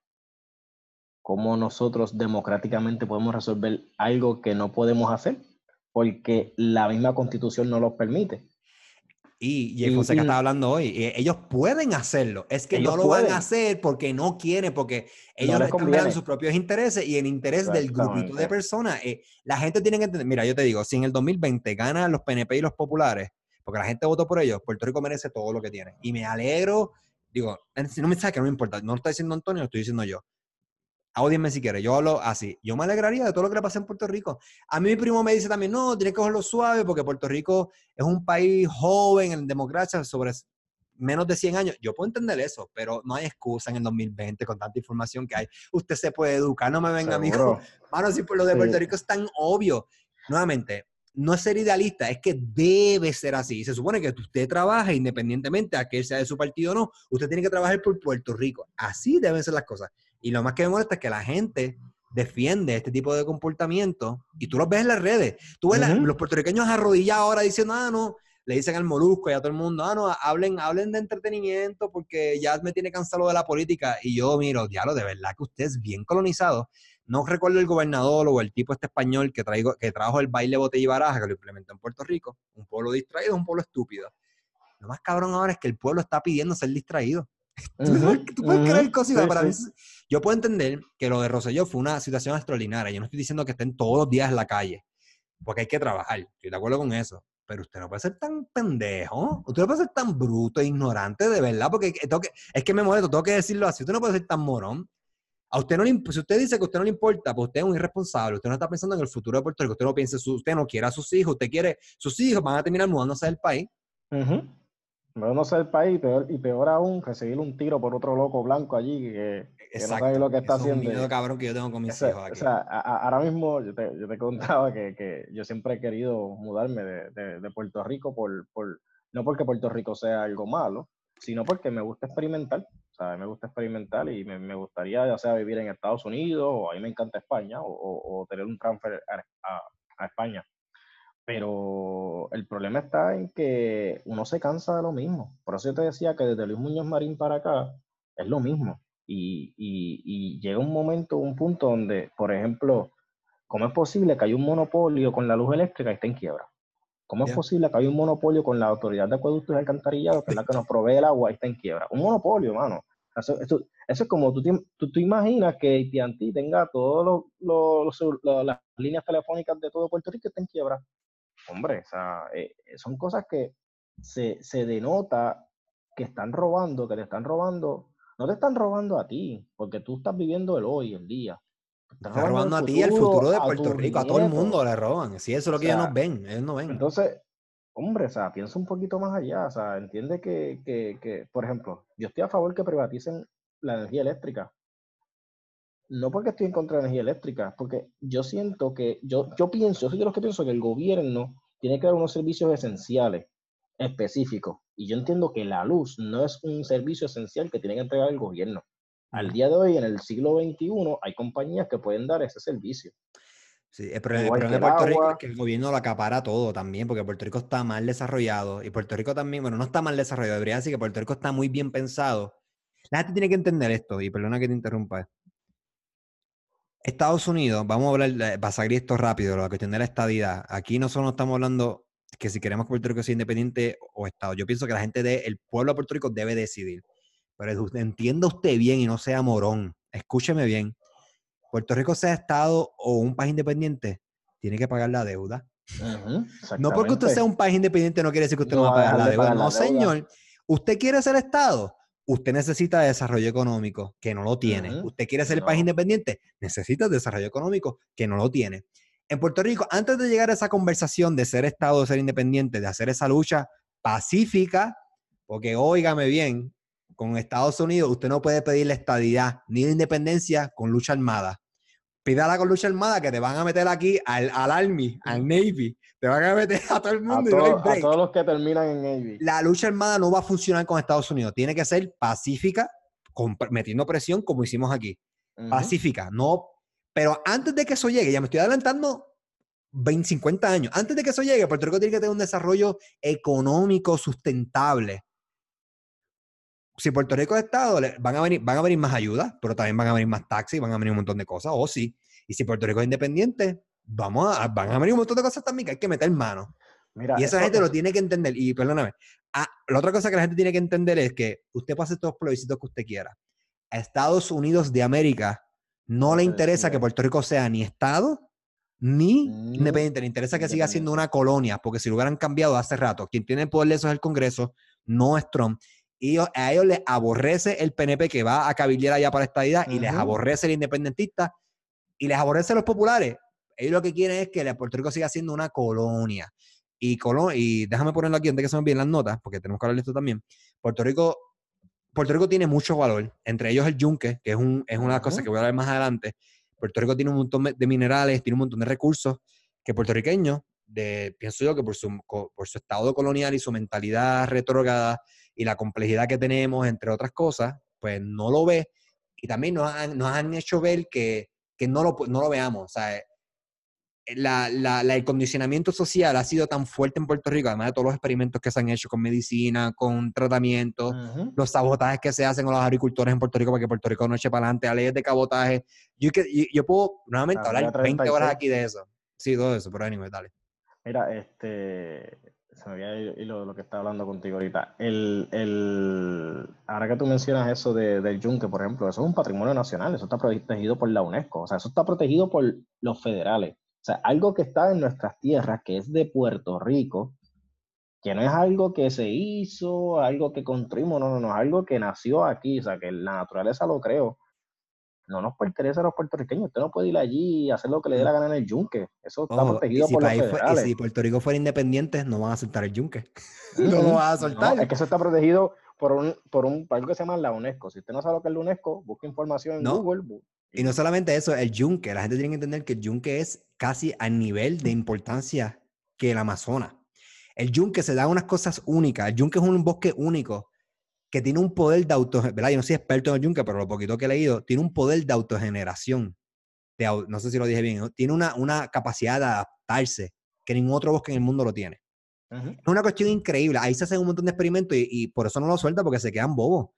¿Cómo nosotros democráticamente podemos resolver algo que no podemos hacer? porque la misma constitución no lo permite. Y Jay Fonseca está hablando hoy. Ellos pueden hacerlo. Es que no lo van a hacer porque no quieren, porque ellos no están mirando sus propios intereses y el interés del grupito de personas. Eh, la gente tiene que entender. Mira, yo te digo, si en el 2020 ganan los PNP y los populares, porque la gente votó por ellos, Puerto Rico merece todo lo que tiene. Y me alegro. Digo, no me sabe que no me importa. No lo está diciendo Antonio, lo estoy diciendo yo. Audíenme si quiere, yo hablo así. Yo me alegraría de todo lo que le pasa en Puerto Rico. A mí mi primo me dice también, no, tiene que cogerlo suave porque Puerto Rico es un país joven en democracia sobre menos de 100 años. Yo puedo entender eso, pero no hay excusa en el 2020 con tanta información que hay. Usted se puede educar, no me venga, amigo. Mano, si por lo de Puerto Rico es tan obvio. Nuevamente, no es ser idealista, es que debe ser así. Se supone que usted trabaja independientemente a que sea de su partido o no, usted tiene que trabajar por Puerto Rico. Así deben ser las cosas. Y lo más que me molesta es que la gente defiende este tipo de comportamiento y tú los ves en las redes. Tú ves los puertorriqueños arrodillados ahora diciendo, ah, no, le dicen al molusco y a todo el mundo, ah, no, hablen, hablen de entretenimiento porque ya me tiene cansado de la política. Y yo miro, diablo, de verdad que usted es bien colonizado. No recuerdo el gobernador o el tipo este español que, traigo, que trajo el baile botella y baraja que lo implementó en Puerto Rico. Un pueblo distraído, un pueblo estúpido. Lo más cabrón ahora es que el pueblo está pidiendo ser distraído. ¿Tú, puedes creer cosas para mí. Yo puedo entender que lo de Rosselló fue una situación extraordinaria. Yo no estoy diciendo que estén todos los días en la calle, porque hay que trabajar. Estoy de acuerdo con eso. Pero usted no puede ser tan pendejo, usted no puede ser tan bruto e ignorante, de verdad, porque es que me molesto, tengo que decirlo así. Usted no puede ser tan morón. A usted no le, si usted dice que a usted no le importa, pues usted es un irresponsable. Usted no está pensando en el futuro de Puerto Rico. Usted no piensa, usted no quiere a sus hijos, usted quiere, sus hijos van a terminar mudándose del país. No el país peor, y peor aún, recibir un tiro por otro loco blanco allí que, no sabe lo que está haciendo. Es un miedo cabrón que yo tengo con mis hijos aquí. O sea, ahora mismo yo te, yo te contaba que, que, yo siempre he querido mudarme de, de, Puerto Rico por, por, no porque Puerto Rico sea algo malo, sino porque me gusta experimentar. O sea, me gusta experimentar y me, me gustaría ya sea vivir en Estados Unidos o a mí me encanta España o, o, tener un transfer a, a España. Pero el problema está en que uno se cansa de lo mismo. Por eso yo te decía que desde Luis Muñoz Marín para acá es lo mismo. Y, y, y llega un momento, un punto donde, por ejemplo, ¿cómo es posible que haya un monopolio con la luz eléctrica y esté en quiebra? ¿Cómo es posible que haya un monopolio con la autoridad de acueductos y alcantarillado, que es la que nos provee el agua y está en quiebra? Un monopolio, mano. Eso, eso, es como tú, tú, tú imaginas que AT&T tenga todas las líneas telefónicas de todo Puerto Rico que estén en quiebra hombre, o sea, eh, eh, son cosas que se, se, denota que están robando, que te están robando. No te están robando a ti, porque tú estás viviendo el hoy, el día. Te están robando a ti el futuro de Puerto Rico, a todo el mundo le roban. Si eso es lo que ellos no ven, ellos no ven. Entonces, hombre, o sea, piensa un poquito más allá, o sea, entiende que, que, que, por ejemplo, yo estoy a favor que privaticen la energía eléctrica, no porque estoy en contra de energía eléctrica, porque yo siento que, yo, yo pienso, yo soy de los que pienso que el gobierno tiene que dar unos servicios esenciales, específicos. Y yo entiendo que la luz no es un servicio esencial que tiene que entregar el gobierno. Al día de hoy, en el siglo XXI, hay compañías que pueden dar ese servicio. Sí, el problema, de Puerto Rico es que el gobierno lo acapara todo también, porque Puerto Rico está mal desarrollado y Puerto Rico también, bueno, no está mal desarrollado, debería decir que Puerto Rico está muy bien pensado. La gente tiene que entender esto, y perdona que te interrumpa. Estados Unidos, vamos a hablar, va a salir esto rápido, la cuestión de la estadidad. Aquí no solo estamos hablando que si queremos que Puerto Rico sea independiente o Estado. Yo pienso que la gente del pueblo de Puerto Rico debe decidir. Pero entienda usted bien y no sea morón. Escúcheme bien. Puerto Rico sea Estado o un país independiente, tiene que pagar la deuda. no porque usted sea un país independiente no quiere decir que usted no, va a pagar la deuda. no, señor. Usted quiere ser Estado, usted necesita desarrollo económico, que no lo tiene. Usted quiere ser el país independiente, necesita desarrollo económico, que no lo tiene. En Puerto Rico, antes de llegar a esa conversación de ser Estado, de ser independiente, de hacer esa lucha pacífica, porque óigame bien, con Estados Unidos usted no puede pedir la estadidad ni la independencia con lucha armada. Pídala con lucha armada que te van a meter aquí al, al Army, al Navy, te van a meter a todo el mundo. A, todos los que terminan en Navy. La lucha armada no va a funcionar con Estados Unidos, tiene que ser pacífica, metiendo presión como hicimos aquí. Pacífica, no pero antes de que eso llegue, ya me estoy adelantando 20, 50 años, antes de que eso llegue, Puerto Rico tiene que tener un desarrollo económico sustentable. Si Puerto Rico es Estado, van a, venir, van a venir más ayudas, pero también van a venir más taxis, van a venir un montón de cosas, o sí. Y si Puerto Rico es independiente, vamos a, van a venir un montón de cosas también que hay que meter mano. Mira, y esa gente lo tiene que entender. Y perdóname, ah, la otra cosa que la gente tiene que entender es que usted puede hacer todos los plebiscitos que usted quiera. A Estados Unidos de América no le interesa que Puerto Rico sea ni Estado ni mm. independiente. Le interesa que siga siendo una colonia, porque si lo hubieran cambiado hace rato, quien tiene el poder de eso es el Congreso, no es Trump. Y a ellos les aborrece el PNP que va a cabildear allá para esta idea y les aborrece el independentista y les aborrece los populares. Ellos lo que quieren es que Puerto Rico siga siendo una colonia. Y, y déjame ponerlo aquí antes que se me olviden las notas, porque tenemos que hablar de esto también. Puerto Rico Puerto Rico tiene mucho valor, entre ellos el yunque, que es, un, es una de las cosas que voy a hablar más adelante. Puerto Rico tiene un montón de minerales, tiene un montón de recursos que puertorriqueños, de, pienso yo que por su, por su estado colonial y su mentalidad retrógrada y la complejidad que tenemos, entre otras cosas, pues no lo ve. Y también nos han, nos han hecho ver que, que no, lo, no lo veamos. O sea, la, la, el condicionamiento social ha sido tan fuerte en Puerto Rico, además de todos los experimentos que se han hecho con medicina, con tratamientos, los sabotajes que se hacen con los agricultores en Puerto Rico para que Puerto Rico no eche para adelante, a leyes de cabotaje. Yo, yo, puedo nuevamente hablar 20 horas aquí de eso. Sí, todo eso, pero anyway, dale. Mira, este, se me había ido lo que estaba hablando contigo ahorita. El, el, ahora que tú mencionas eso de, del yunque, por ejemplo, eso es un patrimonio nacional, eso está protegido por la UNESCO, o sea, eso está protegido por los federales. O sea, algo que está en nuestras tierras, que es de Puerto Rico, que no es algo que se hizo, algo que construimos, no, no, no, es algo que nació aquí, o sea, que la naturaleza lo creó. No nos pertenece a los puertorriqueños. Usted no puede ir allí y hacer lo que le dé la gana en el yunque. Eso está protegido por los federales. y si Puerto Rico fuera independiente, no van a soltar el yunque. no lo van a soltar. es que eso está protegido por un, por un algo que se llama la UNESCO. Si usted no sabe lo que es la UNESCO, busque información en Google. Y no solamente eso, el yunque. La gente tiene que entender que el yunque es casi al nivel de importancia que el Amazonas. El yunque se da unas cosas únicas. El yunque es un bosque único que tiene un poder de auto, ¿verdad? Yo no soy experto en el yunque, pero lo poquito que he leído, tiene un poder de autogeneración. no sé si lo dije bien, tiene una, una capacidad de adaptarse que ningún otro bosque en el mundo lo tiene. Es una cuestión increíble. Ahí se hacen un montón de experimentos y, por eso no lo suelta porque se quedan bobos.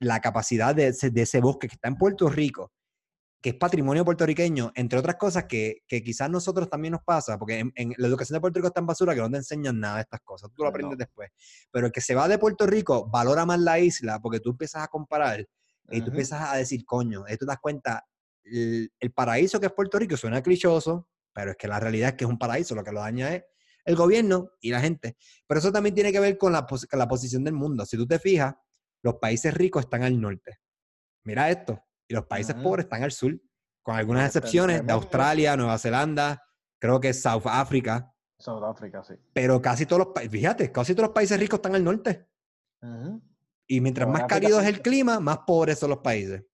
La capacidad de de ese bosque que está en Puerto Rico que es patrimonio puertorriqueño, entre otras cosas que, que quizás nosotros también nos pasa, porque en, la educación de Puerto Rico está en basura que no te enseñan nada de estas cosas, tú lo aprendes después. Pero el que se va de Puerto Rico valora más la isla porque tú empiezas a comparar y tú empiezas a decir, coño, y tú te das cuenta, el, paraíso que es Puerto Rico suena clichoso, pero es que la realidad es que es un paraíso, lo que lo daña es el gobierno y la gente. Pero eso también tiene que ver con la, con la posición del mundo. Si tú te fijas, los países ricos están al norte. Mira esto, y los países pobres están al sur, con algunas excepciones de Australia, Nueva Zelanda, creo que South Africa. South Africa, sí. Pero casi todos los países, fíjate, casi todos los países ricos están al norte. Y mientras más cálido es el clima, más pobres son los países.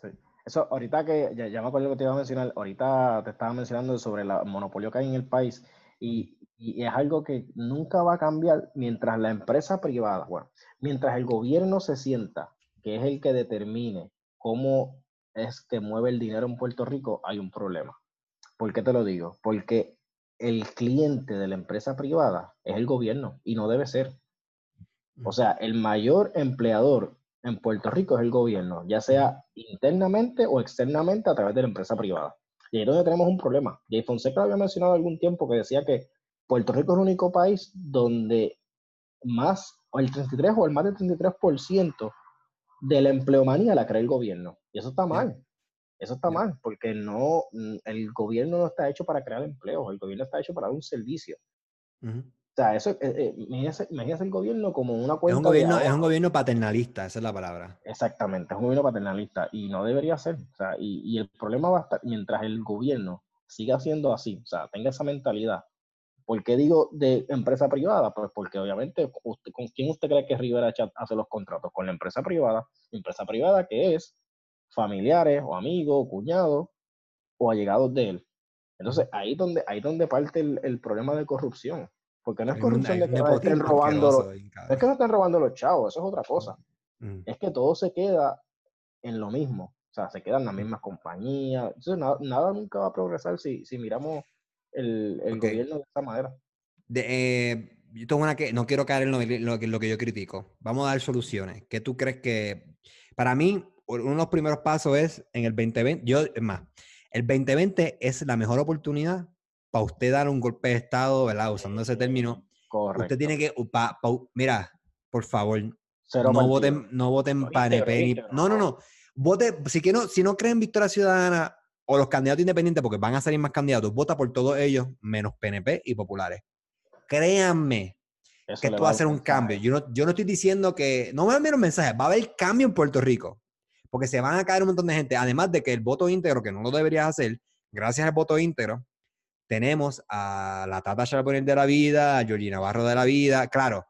Sí. Eso, ahorita que, ya, ya, me acuerdo lo que te iba a mencionar, ahorita te estaba mencionando sobre el monopolio que hay en el país y, y, es algo que nunca va a cambiar mientras la empresa privada, bueno, mientras el gobierno se sienta que es el que determine cómo es que mueve el dinero en Puerto Rico, hay un problema. ¿Por qué te lo digo? Porque el cliente de la empresa privada es el gobierno y no debe ser. O sea, el mayor empleador en Puerto Rico es el gobierno, ya sea internamente o externamente a través de la empresa privada. Y ahí es donde tenemos un problema. Jay Fonseca había mencionado algún tiempo que decía que Puerto Rico es el único país donde más, o el 33 o el más del 33% de la empleomanía la crea el gobierno. Y eso está mal. Eso está mal, porque no, el gobierno no está hecho para crear empleos, el gobierno está hecho para dar un servicio. O sea, eso, eh, eh el gobierno como una cuenta. Es un, gobierno, es un gobierno paternalista, esa es la palabra. Exactamente, es un gobierno paternalista y no debería ser. O sea, y, y, el problema va a estar mientras el gobierno siga siendo así, o sea, tenga esa mentalidad. ¿Por qué digo de empresa privada? Pues porque obviamente, usted, ¿con quién usted cree que Rivera Chat hace los contratos? Con la empresa privada. Empresa privada que es familiares o amigos, o cuñados o allegados de él. Entonces, ahí donde, ahí donde parte el, el problema de corrupción porque no es corrupción de que no estén robando. es que no estén robando los chavos, eso es otra cosa. Mm. Es que todo se queda en lo mismo. O sea, se quedan las mismas compañías. Entonces, nada, nunca va a progresar si, si miramos el, el gobierno de esta manera. Eh, yo tengo una que no quiero caer en lo, lo, lo, que yo critico. Vamos a dar soluciones. ¿Qué tú crees que.? Para mí, uno de los primeros pasos es en el 2020. Yo, es más, el 2020 es la mejor oportunidad para usted dar un golpe de Estado, ¿verdad? Usando ese término, Correcto. usted tiene que, mira, por favor, no voten, no voten PNP. no, no, no. Vote, si, que no, si no creen Victoria Ciudadana o los candidatos independientes, porque van a salir más candidatos, vota por todos ellos, menos PNP y populares. Créanme que esto va a ser un cambio. Yo no, yo no estoy diciendo que, no me dan menos mensajes, va a haber cambio en Puerto Rico, porque se van a caer un montón de gente, además de que el voto íntegro, que no lo deberías hacer, gracias al voto íntegro, tenemos a la Tata Charbonnier de la vida, a Georgina Navarro de la vida. Claro,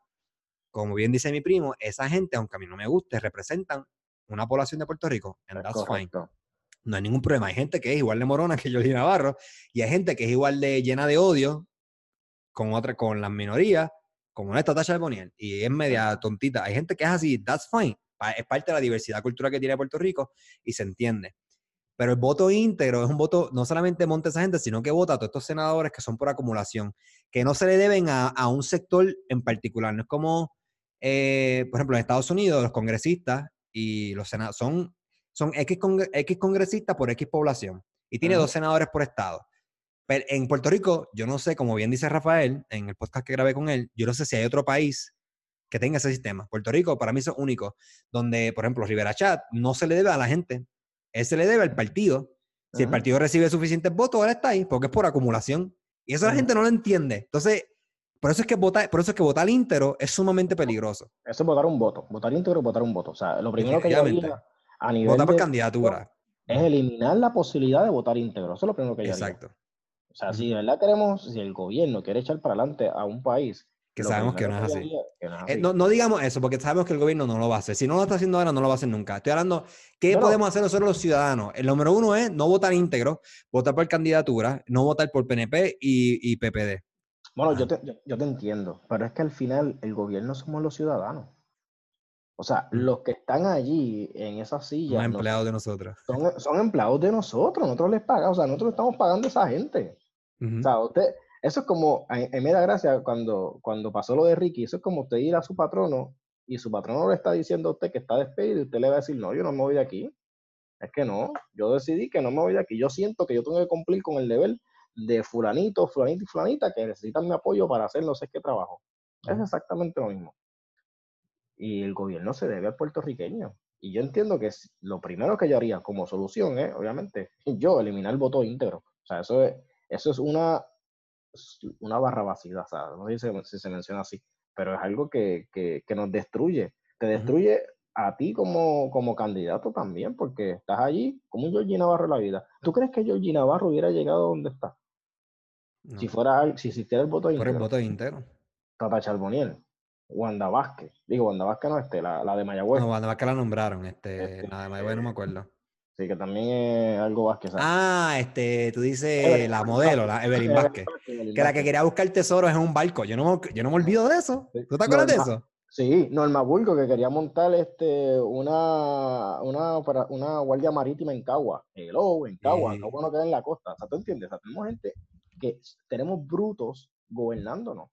como bien dice mi primo, esa gente, aunque a mí no me guste, representan una población de Puerto Rico. And that's fine. No hay ningún problema. Hay gente que es igual de morona que Georgina Navarro y hay gente que es igual de llena de odio con otra, con las minorías, como esta Tata Charbonnier. Y es media tontita. Hay gente que es así, that's fine. Es parte de la diversidad cultural que tiene Puerto Rico y se entiende. Pero el voto íntegro es un voto, no solamente monta esa gente, sino que vota a todos estos senadores que son por acumulación, que no se le deben a, a un sector en particular. No es como, eh, por ejemplo, en Estados Unidos, los congresistas y los senadores son, son X, X congresistas por X población y tiene dos senadores por estado. Pero en Puerto Rico, yo no sé, como bien dice Rafael en el podcast que grabé con él, yo no sé si hay otro país que tenga ese sistema. Puerto Rico para mí es único, donde, por ejemplo, Rivera Chat no se le debe a la gente, él se le debe al partido. Si el partido recibe suficientes votos, él está ahí, porque es por acumulación. Y eso la gente no lo entiende. Entonces, por eso es que votar, por eso es que votar íntero es sumamente peligroso. Eso es votar un voto. Votar íntegro es votar un voto. O sea, lo primero que yo haría a nivel votar por candidatura es eliminar la posibilidad de votar íntegro. Eso es lo primero que yo Exacto. O sea, si de verdad queremos, si el gobierno quiere echar para adelante a un país que sabemos que no, es así. Eh, no, no, digamos eso, porque sabemos que el gobierno no lo va a hacer. Si no lo está haciendo ahora, no lo va a hacer nunca. Estoy hablando, ¿qué podemos hacer nosotros los ciudadanos? El número uno es no votar íntegro, votar por candidatura, no votar por PNP y, y PPD. Bueno, yo te, yo, te, entiendo, pero es que al final el gobierno somos los ciudadanos. O sea, los que están allí en esa silla. Son empleados de nosotros. Son, son, empleados de nosotros, nosotros les pagamos, o sea, nosotros estamos pagando a esa gente. O sea, usted, eso es como, a, mí me da gracia cuando, cuando pasó lo de Ricky, eso es como usted ir a su patrono y su patrono le está diciendo a usted que está despedido y usted le va a decir, no, yo no me voy de aquí. Es que no, yo decidí que no me voy de aquí. Yo siento que yo tengo que cumplir con el deber de fulanito, fulanito y fulanita que necesitan mi apoyo para hacer no sé qué trabajo. Es exactamente lo mismo. Y el gobierno se debe al puertorriqueño. Y yo entiendo que lo primero que yo haría como solución es, obviamente, yo eliminar el voto íntegro. O sea, eso es, eso es una una barrabasidad, o sea, no sé si se, menciona así, pero es algo que, que, que nos destruye. Te destruye a ti como, como candidato también, porque estás allí como un Georgie Navarro en la vida. ¿Tú crees que Georgie Navarro hubiera llegado donde está? Si fuera, si existiera el voto íntegro. el voto íntegro. Tata Charboniel, Wanda Vázquez. Digo, Wanda Vázquez no, este, la, la de Mayagüez. No, Wanda Vázquez la nombraron, este, este la de Mayagüez no me acuerdo. Sí, que también es algo Vázquez. Ah, este, tú dices la modelo, la Evelyn Vázquez. Que la que quería buscar tesoros en un barco. Yo no, yo no me olvido de eso. ¿Tú te acuerdas de eso? Sí, Norma Burgo, que quería montar este, una, una, una guardia marítima en Cagua. Hello, en Cagua, no bueno queda en la costa. O sea, ¿tú entiendes? O sea, tenemos gente que tenemos brutos gobernándonos.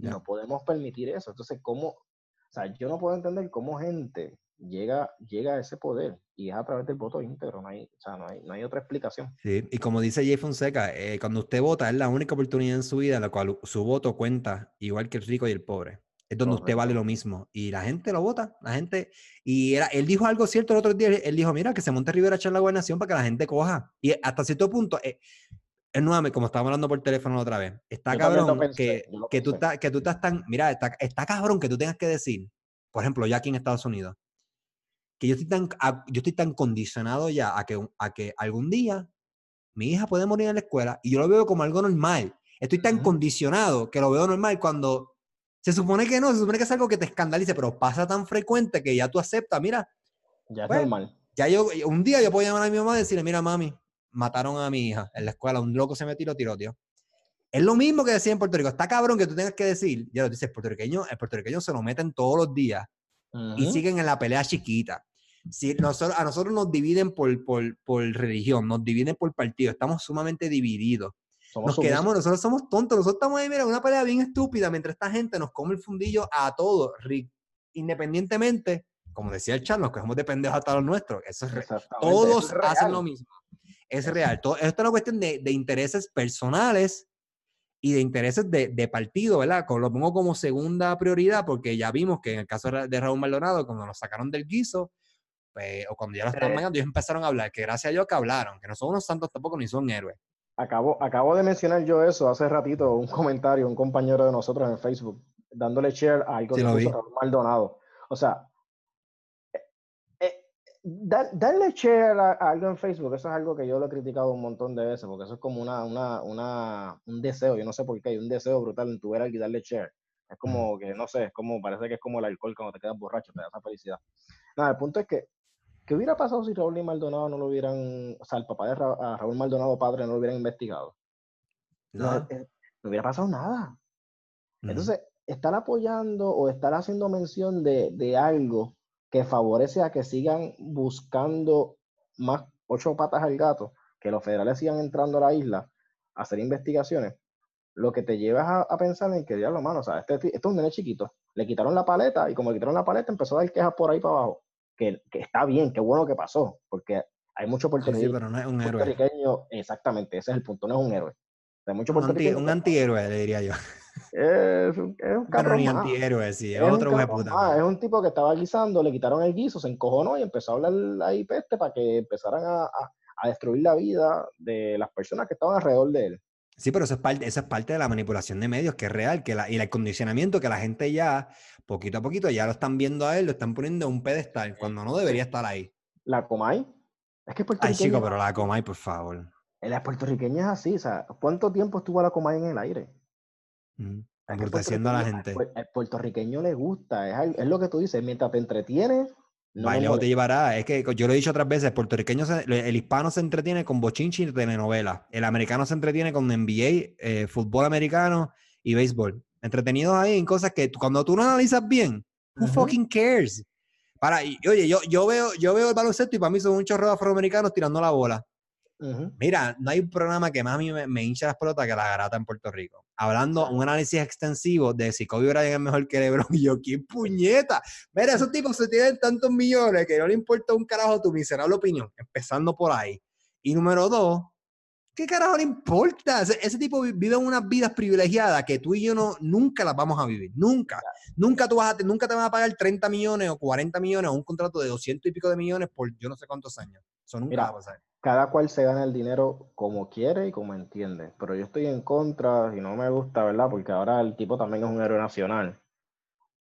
No podemos permitir eso. Entonces, ¿cómo? O sea, yo no puedo entender cómo gente llega, llega a ese poder y es a través del voto íntegro. No hay, o sea, no hay, no hay otra explicación. Sí, y como dice Jay Fonseca, eh, cuando usted vota es la única oportunidad en su vida en la cual su voto cuenta igual que el rico y el pobre es donde usted vale lo mismo. Y la gente lo vota, la gente. Y era, él dijo algo cierto el otro día, él dijo, mira, que se monte Rivera a echar la gobernación para que la gente coja. Y hasta cierto punto, eh, es nuevamente, como estábamos hablando por teléfono otra vez, está cabrón que, que, tú estás, que tú estás tan, mira, está, está cabrón que tú tengas que decir, por ejemplo, ya aquí en Estados Unidos, que yo estoy tan, yo estoy tan condicionado ya a que, a que algún día mi hija puede morir en la escuela y yo lo veo como algo normal. Estoy tan condicionado que lo veo normal cuando se supone que no, se supone que es algo que te escandalice, pero pasa tan frecuente que ya tú aceptas, mira. Ya es pues, normal. Ya yo, un día yo puedo llamar a mi mamá y decirle, mira, mami, mataron a mi hija en la escuela, un loco se me tiró, tiró, tío. Es lo mismo que decía en Puerto Rico. Está cabrón que tú tengas que decir, ya lo dices, el puertorriqueño, el puertorriqueño se lo meten todos los días y siguen en la pelea chiquita. Si nosotros, a nosotros nos dividen por, por, por religión, nos dividen por partido, estamos sumamente divididos nos quedamos, nosotros somos tontos, nosotros estamos ahí, mira, una pelea bien estúpida, mientras esta gente nos come el fundillo a todos, independientemente, como decía el Charles, nos cogemos de pendejos hasta los nuestros, eso es todos hacen lo mismo, es real, Todo, esto es una cuestión de, de, intereses personales y de intereses de, de, partido, ¿verdad? Lo pongo como segunda prioridad porque ya vimos que en el caso de Raúl Maldonado, cuando lo sacaron del guiso, pues, o cuando ya lo estaban manejando, ellos empezaron a hablar, que gracias a Dios que hablaron, que no son unos santos tampoco ni son héroes. Acabo, acabo de mencionar yo eso hace ratito, un comentario, un compañero de nosotros en Facebook, dándole share a algo de Maldonado. O sea, eh, darle share a, algo en Facebook, eso es algo que yo lo he criticado un montón de veces, porque eso es como una, una, una, un deseo, yo no sé por qué, hay un deseo brutal en tu ver y darle share. Es como que, no sé, es como, parece que es como el alcohol cuando te quedas borracho, te da esa felicidad. Nada, el punto es que ¿Qué hubiera pasado si Raúl y Maldonado no lo hubieran, o sea, el papá de Raúl Maldonado padre no lo hubieran investigado? No, eh, no, hubiera pasado nada. Entonces, estar apoyando o estar haciendo mención de, de, algo que favorece a que sigan buscando más ocho patas al gato, que los federales sigan entrando a la isla a hacer investigaciones, lo que te lleva a, pensar en que, diablo, mano, o sea, este, este es un nene chiquito, le quitaron la paleta y como le quitaron la paleta empezó a dar quejas por ahí para abajo que, está bien, qué bueno que pasó, porque hay muchos puertorriqueños. Sí, pero no es un héroe. Exactamente, ese es el punto, no es un héroe. Hay muchos un, anti, un antihéroe, le diría yo. Es, un, es un Pero ni antihéroe, sí, es, otro puta. es un tipo que estaba guisando, le quitaron el guiso, se encojonó y empezó a hablar ahí peste para que empezaran a, a, a destruir la vida de las personas que estaban alrededor de él. Sí, pero eso es parte, eso es parte de la manipulación de medios, que es real, que la, y el condicionamiento que la gente ya, poquito a poquito, ya lo están viendo a él, lo están poniendo en un pedestal, cuando no debería estar ahí. ¿La Comay? Es que Ay, chico, pero la Comay, por favor. La puertorriqueña es así, o sea, ¿cuánto tiempo estuvo la Comay en el aire? Mm, a la gente. El puertorriqueño le gusta, es, es lo que tú dices, mientras te entretienes, no te llevará. Es que yo lo he dicho otras veces, puertorriqueño, el hispano se entretiene con bochinchi y telenovelas. El americano se entretiene con NBA, eh, fútbol americano y béisbol. Entretenidos ahí en cosas que cuando tú no analizas bien, who fucking cares? Para, y, oye, yo, yo, veo, yo veo el baloncesto y para mí son un chorro de afroamericanos tirando la bola. Mira, no hay un programa que más a mí me, hincha las pelotas que la garata en Puerto Rico. Hablando un análisis extensivo de si Kobe Bryant es mejor que LeBron. Y yo, ¡qué puñeta! Mira, esos tipos se tienen tantos millones que no le importa un carajo tu miserable opinión. Empezando por ahí. Y número dos, ¿qué carajo le importa? Ese, tipo vive unas vidas privilegiadas que tú y yo no, nunca las vamos a vivir. Nunca. Nunca, tú vas a, nunca te van a pagar 30 millones o 40 millones o un contrato de 200 y pico de millones por yo no sé cuántos años. Eso nunca va a pasar cada cual se gana el dinero como quiere y como entiende. Pero yo estoy en contra y no me gusta, ¿verdad? Porque ahora el tipo también es un héroe nacional.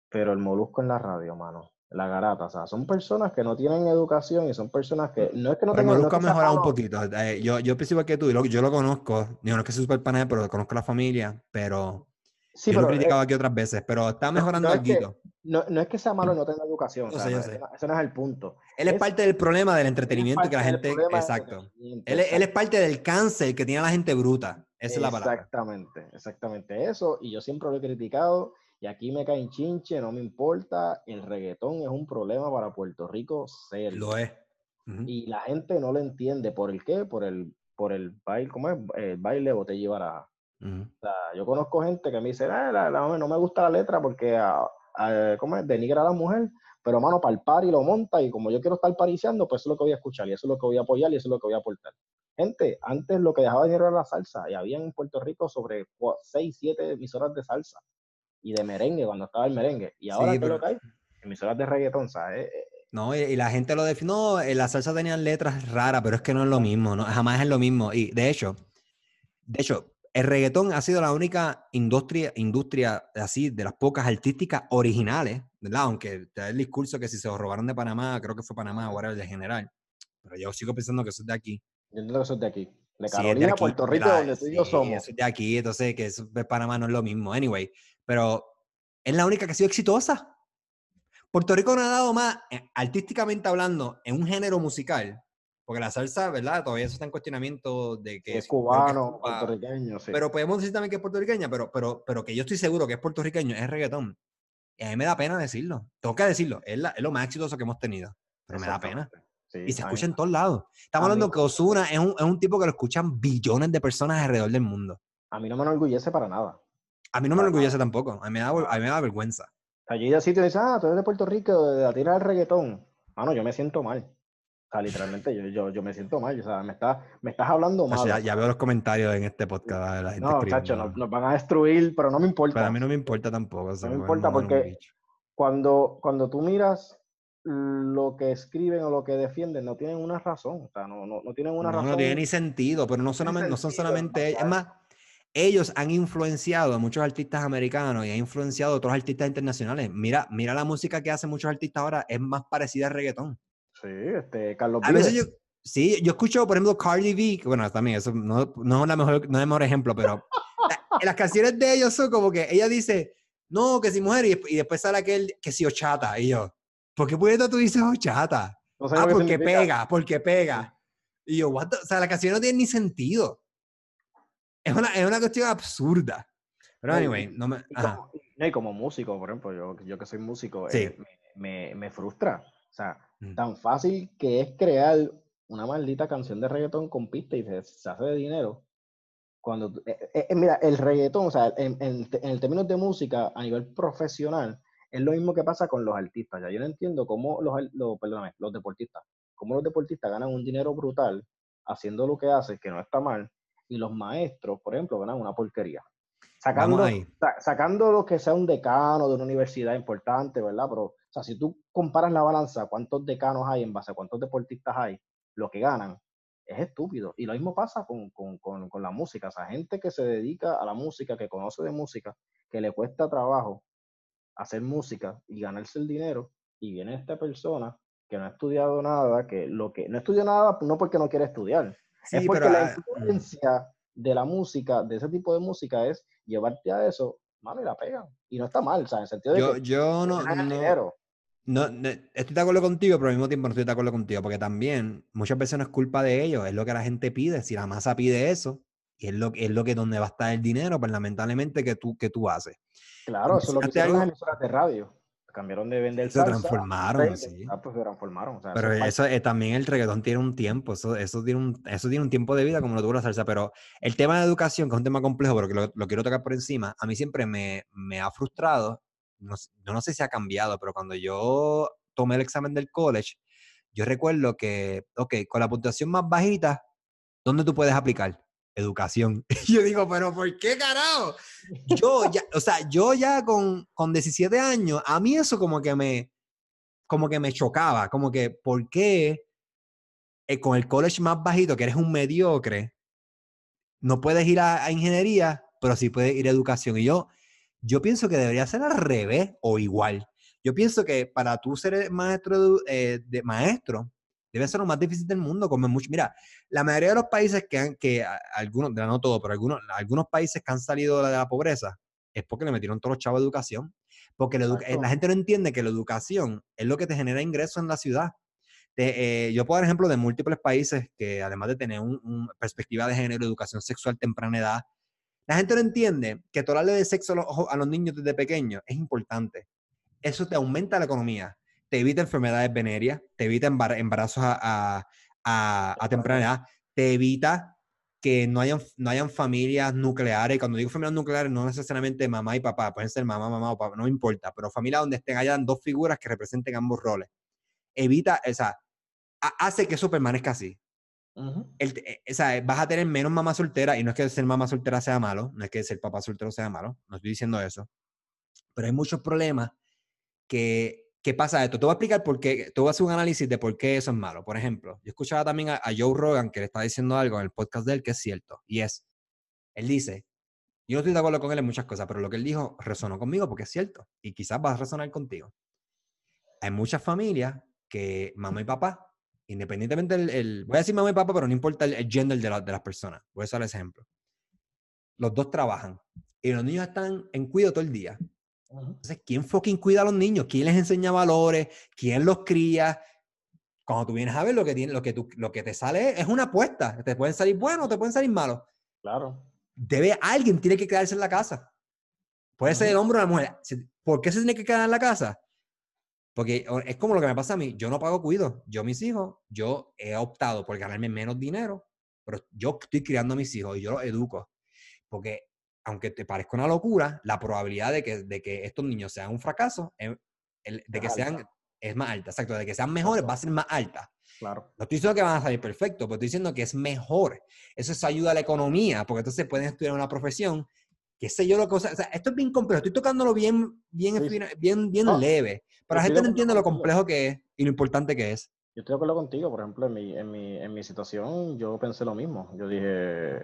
Pero el molusco en la radio, mano. La garata, o sea, son personas que no tienen educación y son personas que no es que no tengan. El molusco ha mejorado un poquito. Eh, yo, yo pienso que tú, yo, yo lo conozco. Yo no es que soy super panel, pero conozco a la familia. Pero yo lo he criticado aquí otras veces, pero está mejorando no, algo. No, no, es que sea malo no tener educación. Ese no es el punto. Él es, parte del problema del entretenimiento que la gente. Exacto. Él, él, es parte del cáncer que tiene la gente bruta. Esa es la palabra. Exactamente, exactamente eso. Y yo siempre lo he criticado. Y aquí me caen chinche, no me importa. El reggaetón es un problema para Puerto Rico serio. Lo es. Y la gente no lo entiende. ¿Por el qué? Por el, por el baile, ¿cómo es? El baile botella baraja. o sea, yo conozco gente que me dice, ah, no me gusta la letra porque, ¿cómo es? Denigra a la mujer, pero mano, para el par y lo monta y como yo quiero estar pariciando, pues eso es lo que voy a escuchar y eso es lo que voy a apoyar y eso es lo que voy a aportar. Gente, antes lo que dejaba dinero era la salsa y había en Puerto Rico sobre 6, 7 emisoras de salsa y de merengue cuando estaba el merengue. Y ahora, ¿qué lo que hay? Emisoras de reggaetón, ¿sabes? Eh, eh, no, y, la gente lo define. No, la salsa tenía letras raras, pero es que no es lo mismo, ¿no? jamás es lo mismo. Y de hecho, de hecho, el reggaetón ha sido la única industria, industria así, de las pocas artísticas originales, ¿verdad? Aunque te da el discurso que si se lo robaron de Panamá, creo que fue Panamá era el de general. Pero yo sigo pensando que eso es de aquí. Yo entiendo que eso es de aquí. De Carolina, Puerto Rico, donde tú y yo somos. Eso es de aquí, entonces que eso de Panamá no es lo mismo. Anyway, pero es la única que ha sido exitosa. Puerto Rico no ha dado más, eh, artísticamente hablando, en un género musical, porque la salsa, ¿verdad? Todavía eso está en cuestionamiento de que es, cubano, puertorriqueño, sí. Pero podemos decir también que es puertorriqueña, pero, pero, pero que yo estoy seguro que es puertorriqueño, es reggaetón. Y a mí me da pena decirlo. Tengo que decirlo. Es, lo más exitoso que hemos tenido. Pero me da pena. y se escucha en todos lados. Estamos hablando que Osuna es un, es un tipo que lo escuchan billones de personas alrededor del mundo. A mí no me enorgullece para nada. A mí no me enorgullece tampoco. A mí me da, a mí me da vergüenza. Allí así te dicen, ah, tú eres de Puerto Rico, de la tira del reggaetón. Mano, yo me siento mal. O sea, literalmente yo, yo, yo me siento mal. O sea, me, está, me estás hablando mal. ya, ya, veo los comentarios en este podcast de la gente. No, chacho, nos, van a destruir, pero no me importa. Para mí no me importa tampoco. no me importa porque cuando, cuando tú miras lo que escriben o lo que defienden, no tienen una razón. O sea, no, no, no tienen una razón. No tiene ni sentido, pero no, solamente, no son solamente. Es más, ellos han influenciado a muchos artistas americanos y han influenciado a otros artistas internacionales. Mira, mira la música que hacen muchos artistas ahora, es más parecida al reggaetón. Sí, este, Carlos A veces yo, sí, yo escucho, por ejemplo, Cardi B, que bueno, también eso no, no, es, la mejor, no es el mejor ejemplo, pero las canciones de ellos son como que ella dice, no, que si mujer, y, después sale aquel que si ochata, y yo, ¿por qué puedes tú dices ochata? ah, porque pega, porque pega. Y yo, what o sea, la canción no tiene ni sentido. Es una, es una cuestión absurda. Pero anyway, no me... Y como, y como músico, por ejemplo, yo, yo que soy músico, eh, me, me, frustra. O sea, mm. tan fácil que es crear una maldita canción de reggaetón con pista y se, hace de dinero. Cuando, eh, eh, mira, el reggaetón, o sea, en, en, términos de música a nivel profesional, es lo mismo que pasa con los artistas. Ya yo no entiendo cómo los, los, perdóname, los deportistas, cómo los deportistas ganan un dinero brutal haciendo lo que hacen, que no está mal, y los maestros, por ejemplo, ganan una porquería. Sacando, sacando lo que sea un decano de una universidad importante, ¿verdad? Pero, o sea, si tú comparas la balanza, cuántos decanos hay en base a cuántos deportistas hay, lo que ganan es estúpido. Y lo mismo pasa con, con, con, con la música. O sea, gente que se dedica a la música, que conoce de música, que le cuesta trabajo hacer música y ganarse el dinero, y viene esta persona que no ha estudiado nada, que lo que no estudia nada no porque no quiere estudiar, es porque la influencia de la música, de ese tipo de música, es llevarte a eso, mano, y la pegan. Y no está mal, o sea, en el sentido de yo, que yo no, no, no, estoy de acuerdo contigo, pero al mismo tiempo no estoy de acuerdo contigo, porque también muchas veces no es culpa de ellos, es lo que la gente pide. Si la masa pide eso, y es lo, es lo que donde va a estar el dinero, pues lamentablemente que tú, que tú haces. Claro, eso es lo que hicieron las emisoras de radio cambiaron de vender se transformaron, sí. Ah, pues se transformaron. pero eso, eh, también el reggaetón tiene un tiempo, eso, eso, tiene un, eso tiene un tiempo de vida como lo tuvo la salsa, pero el tema de educación, que es un tema complejo, pero que lo, quiero tocar por encima, a mí siempre me, me ha frustrado, no, no sé si ha cambiado, pero cuando yo tomé el examen del college, yo recuerdo que, ok, con la puntuación más bajita, ¿dónde tú puedes aplicar? educación. Y yo digo, pero ¿por qué carajo? Yo ya, o sea, yo ya con, con 17 años, a mí eso como que me, como que me chocaba, como que, ¿por qué eh, con el college más bajito, que eres un mediocre, no puedes ir a, ingeniería, pero sí puedes ir a educación? Y yo, yo pienso que debería ser al revés o igual. Yo pienso que para tú ser maestro eh, de maestro, debe ser lo más difícil del mundo. Comer mucho. Mira, la mayoría de los países que han, que algunos, no todo, pero algunos, algunos países que han salido de la pobreza, es porque le metieron todos los chavos de educación. Porque la, la, gente no entiende que la educación es lo que te genera ingresos en la ciudad. Eh, yo puedo dar ejemplo de múltiples países que además de tener una perspectiva de género, educación sexual temprana edad, la gente no entiende que tolerarle de sexo a los, niños desde pequeños es importante. Eso te aumenta la economía, te evita enfermedades venéreas, te evita embarazos a, a, temprana edad, te evita que no hayan, no hayan familias nucleares. Cuando digo familias nucleares, no necesariamente mamá y papá, pueden ser mamá, mamá o papá, no importa, pero familias donde estén hayan dos figuras que representen ambos roles. Evita, o sea, hace que eso permanezca así. Eh, o sea, vas a tener menos mamá soltera, y no es que ser mamá soltera sea malo, no es que ser papá soltero sea malo, no estoy diciendo eso, pero hay muchos problemas que, ¿qué pasa esto? Te voy a explicar por qué, te voy a hacer un análisis de por qué eso es malo. Por ejemplo, yo escuchaba también a, Joe Rogan que le está diciendo algo en el podcast de él que es cierto, y es, él dice, yo no estoy de acuerdo con él en muchas cosas, pero lo que él dijo resonó conmigo porque es cierto, y quizás va a resonar contigo. Hay muchas familias que mamá y papá independientemente del, voy a decir mamá y papá, pero no importa el, gender de, de, las personas. Voy a usar ese ejemplo. Los dos trabajan y los niños están en cuidado todo el día. Entonces, ¿quién fucking cuida a los niños? ¿Quién les enseña valores? ¿Quién los cría? Cuando tú vienes a ver lo que, tiene, lo que, tú, lo que te sale es una apuesta. Te pueden salir buenos o te pueden salir malos. Claro. Debe, alguien tiene que quedarse en la casa. Puede ser el hombre o la mujer. ¿Por qué se tiene que quedar en la casa? Porque es como lo que me pasa a mí. Yo no pago cuido. Yo, mis hijos, yo he optado por ganarme menos dinero, pero yo estoy criando a mis hijos y yo los educo. Porque, aunque te parezca una locura, la probabilidad de que, de que estos niños sean un fracaso, de que sean, es más alta. Exacto, de que sean mejores va a ser más alta. Claro. No estoy diciendo que van a salir perfectos, pero estoy diciendo que es mejor. Eso es ayuda a la economía, porque entonces pueden estudiar una profesión qué sé yo lo que, o sea, esto es bien complejo, estoy tocándolo bien, bien, bien, bien leve, pero la gente no entiende lo complejo que es y lo importante que es. Yo estoy de acuerdo contigo, por ejemplo, en mi, en mi, en mi situación yo pensé lo mismo. Yo dije,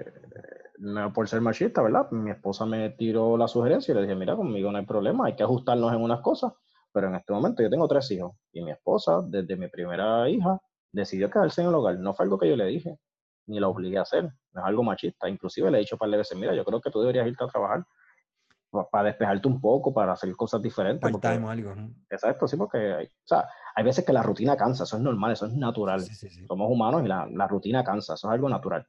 no por ser machista, ¿verdad? Mi esposa me tiró la sugerencia y le dije, mira, conmigo no hay problema, hay que ajustarnos en unas cosas, pero en este momento yo tengo tres hijos y mi esposa, desde mi primera hija, decidió quedarse en el hogar. No fue algo que yo le dije ni la obligué a hacer. No es algo machista. Inclusive le he dicho para par veces, mira, yo creo que tú deberías irte a trabajar para despejarte un poco, para hacer cosas diferentes. Porque, algo. Exacto, sí, porque hay, o sea, hay veces que la rutina cansa, eso es normal, eso es natural. Somos humanos y la, la, rutina cansa, eso es algo natural.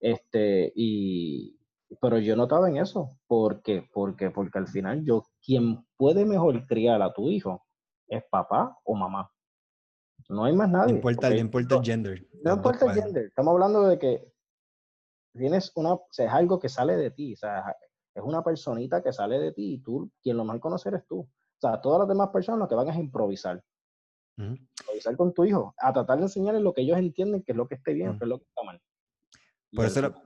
Este, y, pero yo notaba en eso, ¿por qué? Porque, porque al final yo, quien puede mejor criar a tu hijo es papá o mamá. No hay más nadie. No importa, el gender. No, importa el gender. Estamos hablando de que tienes una, o sea, es algo que sale de ti. O sea, es una personita que sale de ti y tú, quien lo más conocer es tú. O sea, todas las demás personas lo que van es improvisar. Improvisar con tu hijo, a tratar de enseñarles lo que ellos entienden que es lo que esté bien, que es lo que está mal. Por eso, la,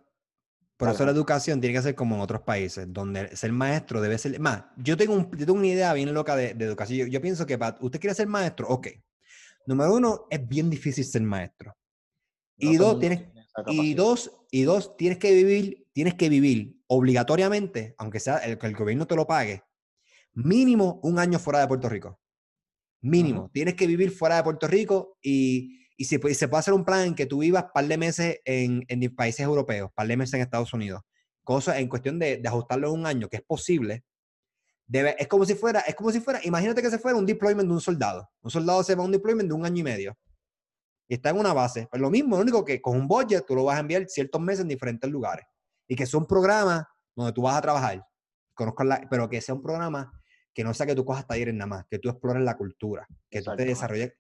por eso la educación tiene que ser como en otros países, donde ser maestro debe ser... Más, yo tengo, un, yo tengo una idea bien loca de, educación. Yo, yo, pienso que para, usted quiere ser maestro, ok, Número uno, es bien difícil ser maestro. y dos, tienes, y dos, y dos, tienes que vivir, tienes que vivir obligatoriamente, aunque sea el, que el gobierno te lo pague, mínimo un año fuera de Puerto Rico. Mínimo. Tienes que vivir fuera de Puerto Rico y, y se, se, puede hacer un plan en que tú vivas par de meses en, en países europeos, par de meses en Estados Unidos. Cosa en cuestión de, de ajustarlo en un año, que es posible, es como si fuera, es como si fuera, imagínate que se fuera un deployment de un soldado. Un soldado se va a un deployment de un año y medio. Y está en una base. Pues lo mismo, lo único que con un budget tú lo vas a enviar ciertos meses en diferentes lugares. Y que sea un programa donde tú vas a trabajar. la, pero que sea un programa que no sea que tú cojas talleres nada más, que tú explores la cultura, que tú te desarrolles.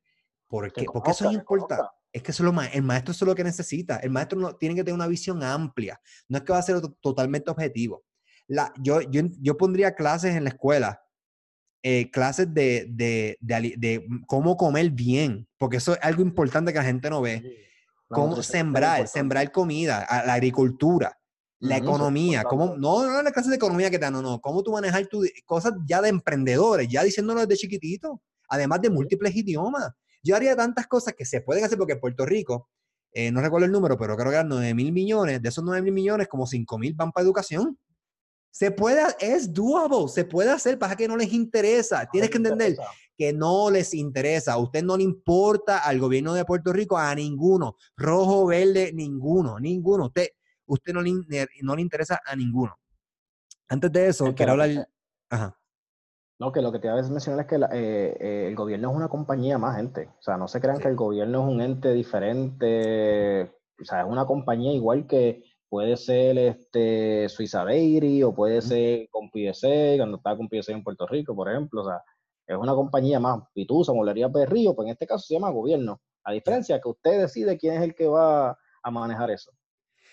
Porque, porque eso es importante. Es que eso lo, el maestro es lo que necesita. El maestro no, tiene que tener una visión amplia. No es que va a ser totalmente objetivo la, yo, yo, yo pondría clases en la escuela, eh, clases de, de, de, cómo comer bien, porque eso es algo importante que la gente no ve. cómo sembrar, sembrar comida, la agricultura, la economía, cómo, no, no las clases de economía que te dan, no, no, cómo tú manejar tus cosas ya de emprendedores, ya diciéndolo desde chiquitito, además de múltiples idiomas. Yo haría tantas cosas que se pueden hacer porque en Puerto Rico, eh, no recuerdo el número, pero creo que eran 9 mil millones, de esos 9 mil millones, como 5 mil van para educación. Se puede, es doable, se puede hacer, pasa que no les interesa. Tienes que entender que no les interesa. A usted no le importa al gobierno de Puerto Rico, a ninguno. Rojo, verde, ninguno, ninguno. Usted, usted no, le, no le interesa a ninguno. Antes de eso, quiero hablar... Ajá. No, que lo que te iba a mencionar es que eh, eh, el gobierno es una compañía más, gente. O sea, no se crean que el gobierno es un ente diferente. O sea, es una compañía igual que puede ser este Suiza Dairy o puede ser con PSA, cuando estaba con PSA en Puerto Rico, por ejemplo. O sea, es una compañía más pitusa, molería Perrillo, pues en este caso se llama gobierno. A diferencia que usted decide quién es el que va a manejar eso.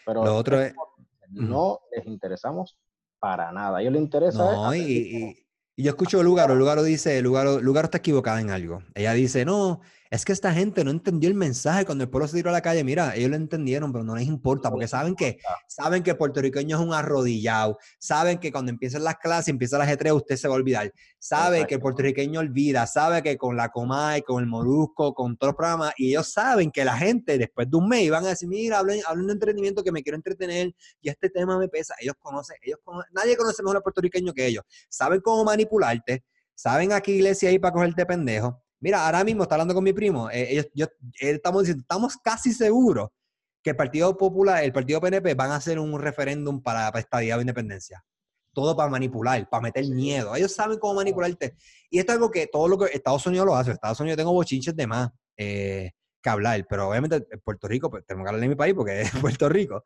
Pero lo otro es... no les interesamos para nada. A ellos les interesa. No, y, y, yo escucho a Lugaro, Lugaro dice, Lugaro, Lugaro está equivocada en algo. Ella dice, no, es que esta gente no entendió el mensaje cuando el pueblo se tiró a la calle. Mira, ellos lo entendieron, pero no les importa, porque saben que, saben que el puertorriqueño es un arrodillado, saben que cuando empiezan las clases, empieza la G3, usted se va a olvidar. Sabe que el puertorriqueño olvida, sabe que con la Comay, con el Morusco, con todos los programas, y ellos saben que la gente después de un mes van a decir, mira, hablen, hablen de entretenimiento que me quiero entretener y este tema me pesa. Ellos conocen, ellos conocen, nadie conoce mejor al puertorriqueño que ellos. Saben cómo manipularte, saben a qué iglesia ir para cogerte pendejo Mira, ahora mismo está hablando con mi primo. Eh, ellos, yo, estamos diciendo, estamos casi seguros que el Partido Popular, el Partido PNP van a hacer un referéndum para, para estadía de independencia. Todo para manipular, para meter miedo. Ellos saben cómo manipularte. Y esto es algo que todo lo que Estados Unidos lo hace. Estados Unidos tengo bochinches de más eh, que hablar, pero obviamente en Puerto Rico, pues tenemos que hablar de mi país porque es Puerto Rico.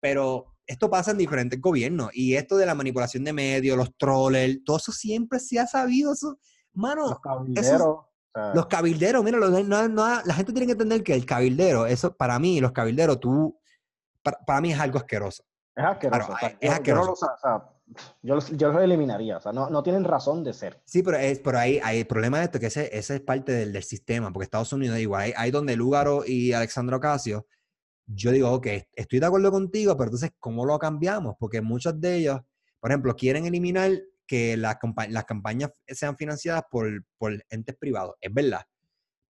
Pero esto pasa en diferentes gobiernos. Y esto de la manipulación de medios, los trollers, todo eso siempre se ha sabido. Eso, mano, eso, los cabilderos, mira, la gente tiene que entender que el cabildero, eso para mí, los cabilderos, tú, para, mí es algo asqueroso. Es asqueroso. es asqueroso. Yo, los, eliminaría, o sea, no, tienen razón de ser. Sí, pero, es, pero ahí hay el problema de esto, que ese, ese es parte del, sistema, porque Estados Unidos, igual, hay, donde Lugaro y Alexandro Ocasio, yo digo, ok, estoy de acuerdo contigo, pero entonces, ¿cómo lo cambiamos? Porque muchos de ellos, por ejemplo, quieren eliminar que las, las campañas sean financiadas por, por, entes privados. Es verdad.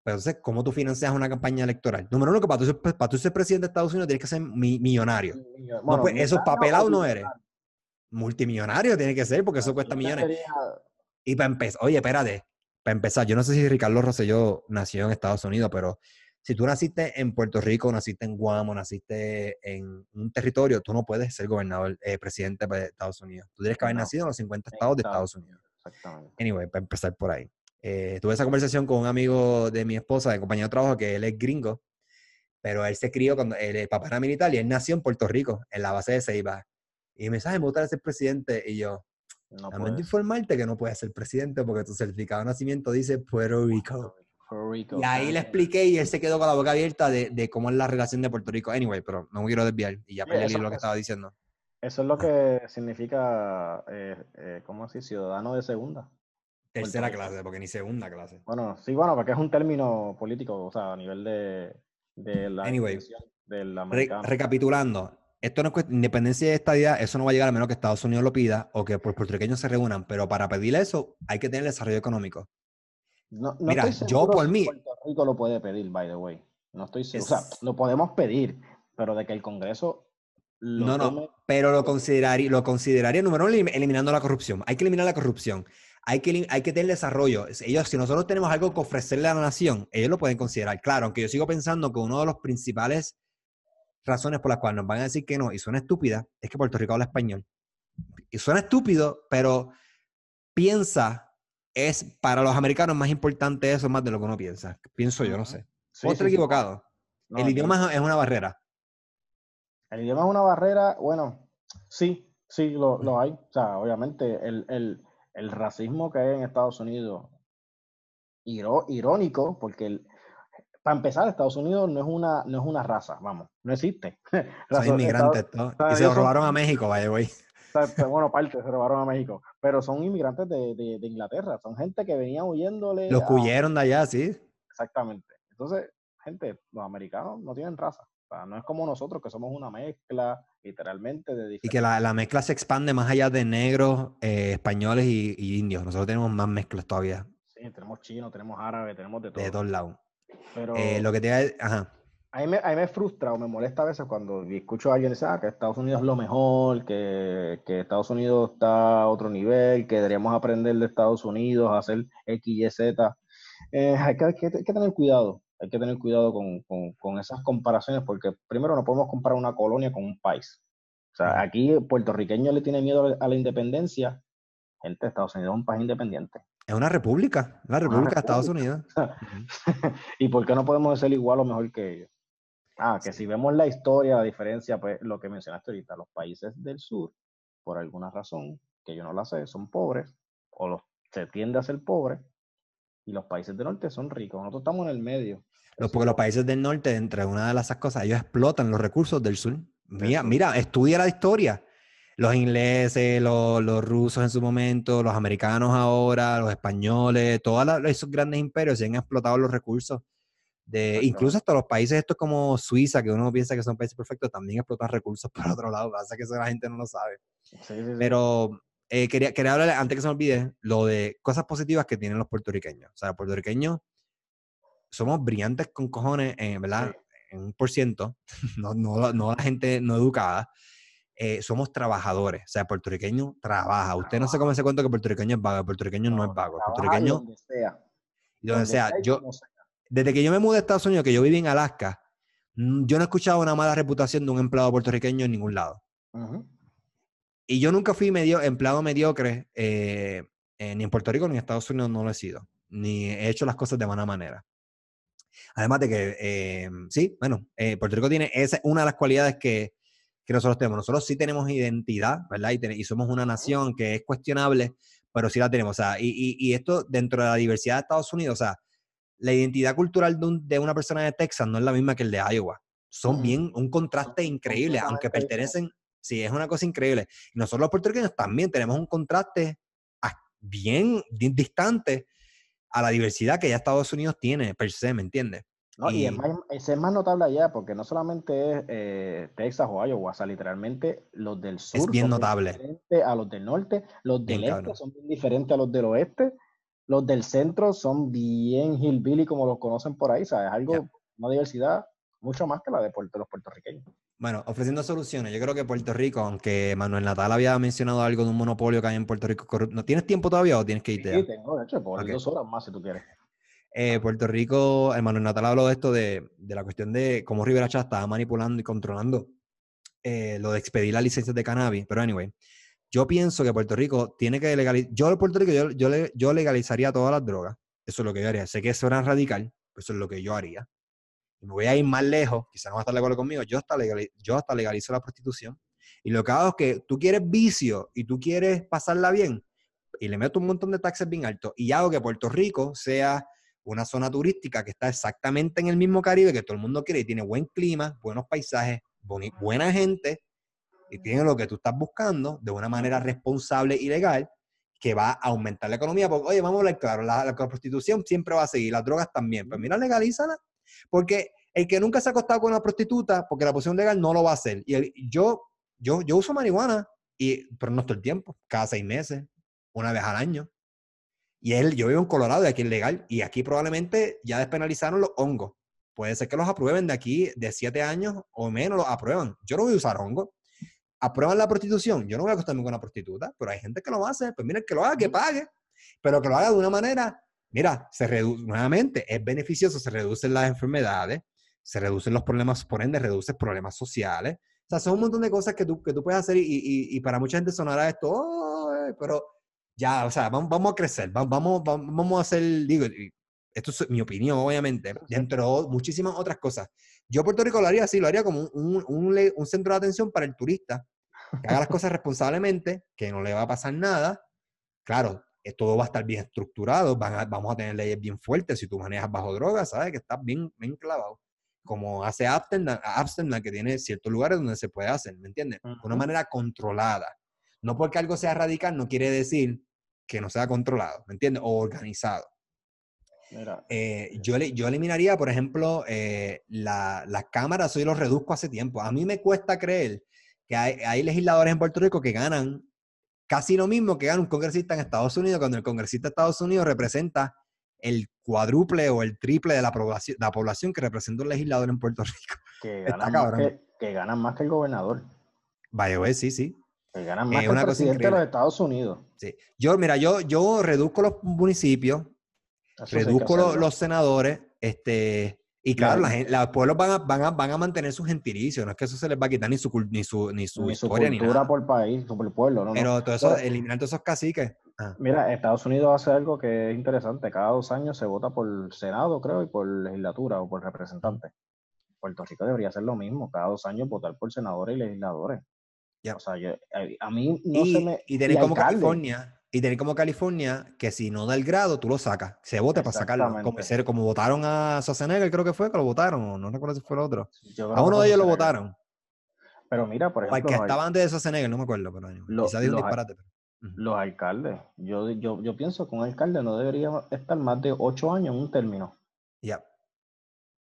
Pero entonces, ¿cómo tú financias una campaña electoral? Número uno, que para tú, para tú ser presidente de Estados Unidos tienes que ser millonario. no, pues, eso papelado no eres. Multimillonario tiene que ser, porque eso cuesta millones. Y para empezar, oye, espérate, para empezar, yo no sé si Ricardo Rosselló nació en Estados Unidos, pero si tú naciste en Puerto Rico, naciste en Guamo, naciste en un territorio, tú no puedes ser gobernador, eh, presidente de Estados Unidos. Tú tienes que haber nacido en los 50 estados de Estados Unidos. Exactamente. Anyway, para empezar por ahí. Eh, tuve esa conversación con un amigo de mi esposa, de compañero de trabajo, que él es gringo, pero él se crió cuando el papá era militar y él nació en Puerto Rico, en la base de Ceiba. Y me dice, me gustaría ser presidente. Y yo, no lamento informarte que no puedes ser presidente porque tu certificado de nacimiento dice Puerto Rico. Y ahí le expliqué y él se quedó con la boca abierta de, de, cómo es la relación de Puerto Rico. Anyway, pero no me quiero desviar y ya perdí lo que estaba diciendo. Eso es lo que significa, eh, eh, ¿cómo así? Ciudadano de segunda. Tercera clase, porque ni segunda clase. Bueno, sí, bueno, porque es un término político, o sea, a nivel de, de la anyway, del recapitulando, esto no es independencia de estadía, eso no va a llegar a menos que Estados Unidos lo pida o que por puertorriqueños se reúnan, pero para pedir eso hay que tener desarrollo económico. No, Mira, yo por mí. Puerto Rico lo puede pedir, by the way. No estoy seguro. O sea, lo podemos pedir, pero de que el Congreso. no, no, pero lo consideraría, lo consideraría, número uno, eliminando la corrupción. Hay que eliminar la corrupción. Hay que, hay que tener desarrollo. Ellos, si nosotros tenemos algo que ofrecerle a la nación, ellos lo pueden considerar. Claro, aunque yo sigo pensando que uno de los principales razones por las cuales nos van a decir que no, y suena estúpida, es que Puerto Rico habla español. Y suena estúpido, pero piensa es para los americanos más importante eso más de lo que uno piensa. Pienso yo, no sé. Sí, Otro equivocado. el idioma es una barrera. El idioma es una barrera, bueno, sí, sí, lo, lo hay. O sea, obviamente el, el, el, racismo que hay en Estados Unidos, irónico, porque el, para empezar, Estados Unidos no es una, no es una raza, vamos, no existe. Son inmigrantes, ¿no? Y se lo robaron a México, vaya, güey bueno, parte se robaron a México, pero son inmigrantes de, de, Inglaterra, son gente que venía huyéndole. Los huyeron de allá, sí. Exactamente. Entonces, gente, los americanos no tienen raza. O sea, no es como nosotros que somos una mezcla, literalmente, de Y que la, la, mezcla se expande más allá de negros, eh, españoles y, indios. Nosotros tenemos más mezclas todavía. Sí, tenemos chino, tenemos árabe, tenemos de todo. De todos lados. Pero... Eh, lo que te... Ajá. A mí, me, a mí, me, frustra o me molesta a veces cuando escucho a alguien decir ah, que Estados Unidos es lo mejor, que, que, Estados Unidos está a otro nivel, que deberíamos aprender de Estados Unidos hacer X, Y, Z. Eh, hay, que, hay, que, tener cuidado, hay que tener cuidado con, con, con, esas comparaciones porque primero no podemos comparar una colonia con un país. O sea, aquí puertorriqueño le tiene miedo a la independencia. Gente, Estados Unidos es un país independiente. Es una república, la república de Estados Unidos. ¿Y por qué no podemos ser igual o mejor que ellos? Ah, que si vemos la historia, la diferencia, pues lo que mencionaste ahorita, los países del sur, por alguna razón, que yo no la sé, son pobres, o los, se tiende a ser pobres, y los países del norte son ricos. Nosotros estamos en el medio. porque los países del norte, entre una de esas cosas, ellos explotan los recursos del sur. Mira, mira, estudia la historia. Los ingleses, los, los, rusos en su momento, los americanos ahora, los españoles, todos esos grandes imperios se han explotado los recursos. De, incluso hasta los países estos como Suiza, que uno piensa que son países perfectos, también explotan recursos por otro lado. Pasa que eso la gente no lo sabe. Pero eh, quería, quería hablar, antes que se me olvide, lo de cosas positivas que tienen los puertorriqueños. O sea, los puertorriqueños somos brillantes con cojones, eh, ¿verdad? En un por ciento, no, no, no la gente no educada. Eh, somos trabajadores. O sea, el puertorriqueño trabaja. Usted no se come ese cuento que el puertorriqueño es vago. El puertorriqueño no, es vago. El puertorriqueño. Donde sea. Y donde, sea. yo, desde que yo me mudé a Estados Unidos, que yo viví en Alaska, yo no he escuchado una mala reputación de un empleado puertorriqueño en ningún lado. Y yo nunca fui medio, empleado mediocre, eh, eh, ni en Puerto Rico ni en Estados Unidos no lo he sido. Ni he hecho las cosas de buena manera. Además de que, sí, bueno, Puerto Rico tiene, esa una de las cualidades que, que nosotros tenemos. Nosotros sí tenemos identidad, ¿verdad? Y, somos una nación que es cuestionable, pero sí la tenemos. O sea, y, y, esto dentro de la diversidad de Estados Unidos, o sea, la identidad cultural de, de, una persona de Texas no es la misma que el de Iowa. Son bien un contraste increíble, aunque pertenecen, sí, es una cosa increíble. Y nosotros los puertorriqueños también tenemos un contraste bien distante a la diversidad que ya Estados Unidos tiene per se, ¿me entiendes? No, y, es, más, es, más, notable allá porque no solamente es eh, Texas o Iowa, o sea, literalmente los del sur es bien son notable. diferentes a los del norte, los del este son bien diferentes a los del oeste, los del centro son bien hillbilly como los conocen por ahí, ¿sabes? Algo, una diversidad mucho más que la de los puertorriqueños. Bueno, ofreciendo soluciones, yo creo que Puerto Rico, aunque Manuel Natal había mencionado algo de un monopolio que hay en Puerto Rico, ¿no tienes tiempo todavía o tienes que irte? Sí, tengo, de hecho, por dos horas más si tú quieres. Eh, Puerto Rico, hermano Natal habló de esto, de, de, la cuestión de cómo Rivera Chávez estaba manipulando y controlando eh, lo de expedir las licencias de cannabis. Pero, anyway, yo pienso que Puerto Rico tiene que legalizar. Yo en Puerto Rico, yo, yo, yo, legalizaría todas las drogas. Eso es lo que yo haría. Sé que eso era radical, pero eso es lo que yo haría. Y me voy a ir más lejos, quizás no va a estar de acuerdo conmigo. Yo hasta, yo hasta legalizo la prostitución. Y lo que hago es que tú quieres vicio y tú quieres pasarla bien, y le meto un montón de taxes bien altos, y hago que Puerto Rico sea una zona turística que está exactamente en el mismo Caribe que todo el mundo quiere y tiene buen clima, buenos paisajes, buena gente y tiene lo que tú estás buscando de una manera responsable y legal que va a aumentar la economía. Porque, oye, vamos a hablar claro, la, prostitución siempre va a seguir, las drogas también. Pues mira, legalízala. Porque el que nunca se ha acostado con una prostituta, porque la posición legal no lo va a hacer. Y yo, yo, yo uso marihuana, y, pero no todo el tiempo, cada seis meses, una vez al año. Y él, yo vivo en Colorado y aquí es legal. Y aquí probablemente ya despenalizaron los hongos. Puede ser que los aprueben de aquí, de siete años o menos, los aprueban. Yo no voy a usar hongos. Aprueban la prostitución. Yo no voy a acostarme con una prostituta, pero hay gente que lo hace. Pues mira, que lo haga, que pague. Pero que lo haga de una manera, mira, se reduce, nuevamente, es beneficioso, se reducen las enfermedades, se reducen los problemas, por ende, reduce problemas sociales. O sea, son un montón de cosas que tú, que tú puedes hacer y, y, y para mucha gente sonará esto, oh, pero ya, o sea, vamos, vamos a crecer, vamos, vamos, a hacer, digo, esto es mi opinión, obviamente, dentro de muchísimas otras cosas. Yo Puerto Rico lo haría así, lo haría como un, un, un, centro de atención para el turista, que haga las cosas responsablemente, que no le va a pasar nada. Claro, eh, todo va a estar bien estructurado, vamos a tener leyes bien fuertes. Si tú manejas bajo drogas, sabes que estás bien, bien clavado. Como hace Amsterdam, que tiene ciertos lugares donde se puede hacer, ¿me entiendes? De una manera controlada. No porque algo sea radical no quiere decir que no sea controlado, ¿me entiendes? O organizado. Eh, yo, yo eliminaría, por ejemplo, eh, las cámaras, yo los reduzco hace tiempo. A mí me cuesta creer que hay, legisladores en Puerto Rico que ganan casi lo mismo que gana un congresista en Estados Unidos, cuando el congresista de Estados Unidos representa el cuádruple o el triple de la población, la población que representa un legislador en Puerto Rico. Que ganan, más que, que ganan más que el gobernador. Vaya, sí, sí. Que ganan más que el presidente de los Estados Unidos. Sí. Yo, mira, yo, yo reduzco los municipios, reduzco los, senadores, este, Y claro, la los pueblos van a, van, a, van a mantener su gentilicio, no es que eso se les va a quitar ni su, ni su, ni su, ni su cultura por país, por pueblo, ¿no? Pero todo eso, eliminar todos esos caciques. Ah. Mira, Estados Unidos hace algo que es interesante. Cada dos años se vota por Senado, creo, y por legislatura o por representante. Puerto Rico debería hacer lo mismo, cada dos años votar por senadores y legisladores. O sea, a, mí no y, se me... Y tener como California, y tener como California que si no da el grado, tú lo sacas. Se vota para sacarlo. Como, como votaron a Schwarzenegger, creo que fue que lo votaron, no recuerdo si fue el otro. A uno de ellos lo votaron. Pero mira, por ejemplo... que estaba antes de Schwarzenegger, no me acuerdo, pero lo, quizá un disparate. Los alcaldes. Yo, yo, yo pienso que un alcalde no debería estar más de ocho años en un término. Ya.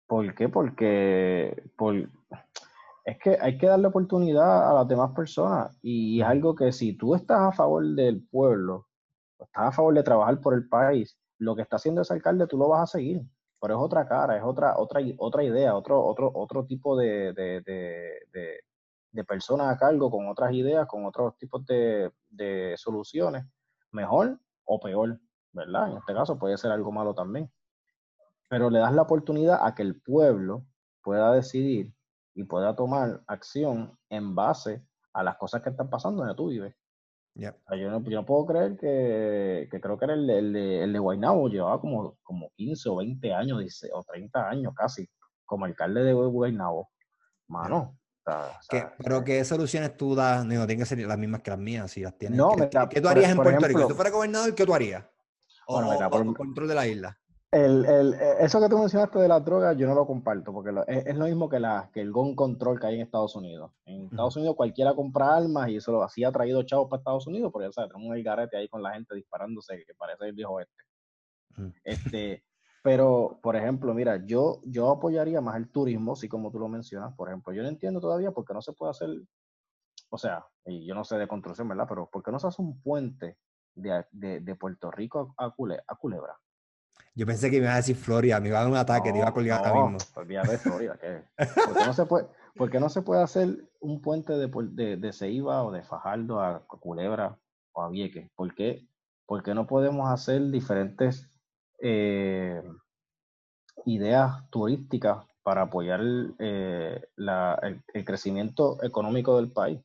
¿Por qué? Porque por, es que hay que darle oportunidad a las demás personas y es algo que si tú estás a favor del pueblo, estás a favor de trabajar por el país, lo que está haciendo ese alcalde tú lo vas a seguir, pero es otra cara, es otra otra otra idea, otro otro otro tipo de, de, de, personas a cargo con otras ideas, con otros tipos de, de soluciones, mejor o peor, ¿verdad? En este caso puede ser algo malo también. Pero le das la oportunidad a que el pueblo pueda decidir y pueda tomar acción en base a las cosas que están pasando donde tú vives. yo, no, yo, no, puedo creer que, que creo que era el, el, el de Guaynabo, llevaba como, como 15 o 20 años dice, o 30 años casi como alcalde de Guaynabo. Mano. pero qué soluciones tú das, no, tienen que ser las mismas que las mías, si las tienes. No, ¿Qué, tú harías en Puerto Rico? Si tú fueras gobernador, ¿qué tú harías? O, bueno, por, control de la isla. El, el, e, eso que tú mencionaste de las drogas, yo no lo comparto, porque es, lo mismo que, la, que el gun control que hay en Estados Unidos. En Estados Unidos cualquiera compra armas y eso lo así ha traído chavos para Estados Unidos, porque ya sabes, tenemos el garete ahí con la gente disparándose, que parece el viejo este. Este, pero, por ejemplo, mira, yo, yo apoyaría más el turismo, así como tú lo mencionas. Por ejemplo, yo no entiendo todavía por qué no se puede hacer, o sea, y yo no sé de construcción, ¿verdad? Pero ¿por qué no se hace un puente de, de, de Puerto Rico a, a Culebra? Yo pensé que me iba a decir Florida, me iba a dar un ataque, te iba a colgar no, mismo. Olvídate de Florida, ¿qué? ¿Por qué, no se puede, ¿Por no se puede hacer un puente de, de, de Ceiba o de Fajardo a Culebra o a Vieques? ¿Por qué, ¿Por qué no podemos hacer diferentes eh, ideas turísticas para apoyar eh, la, el, el, crecimiento económico del país?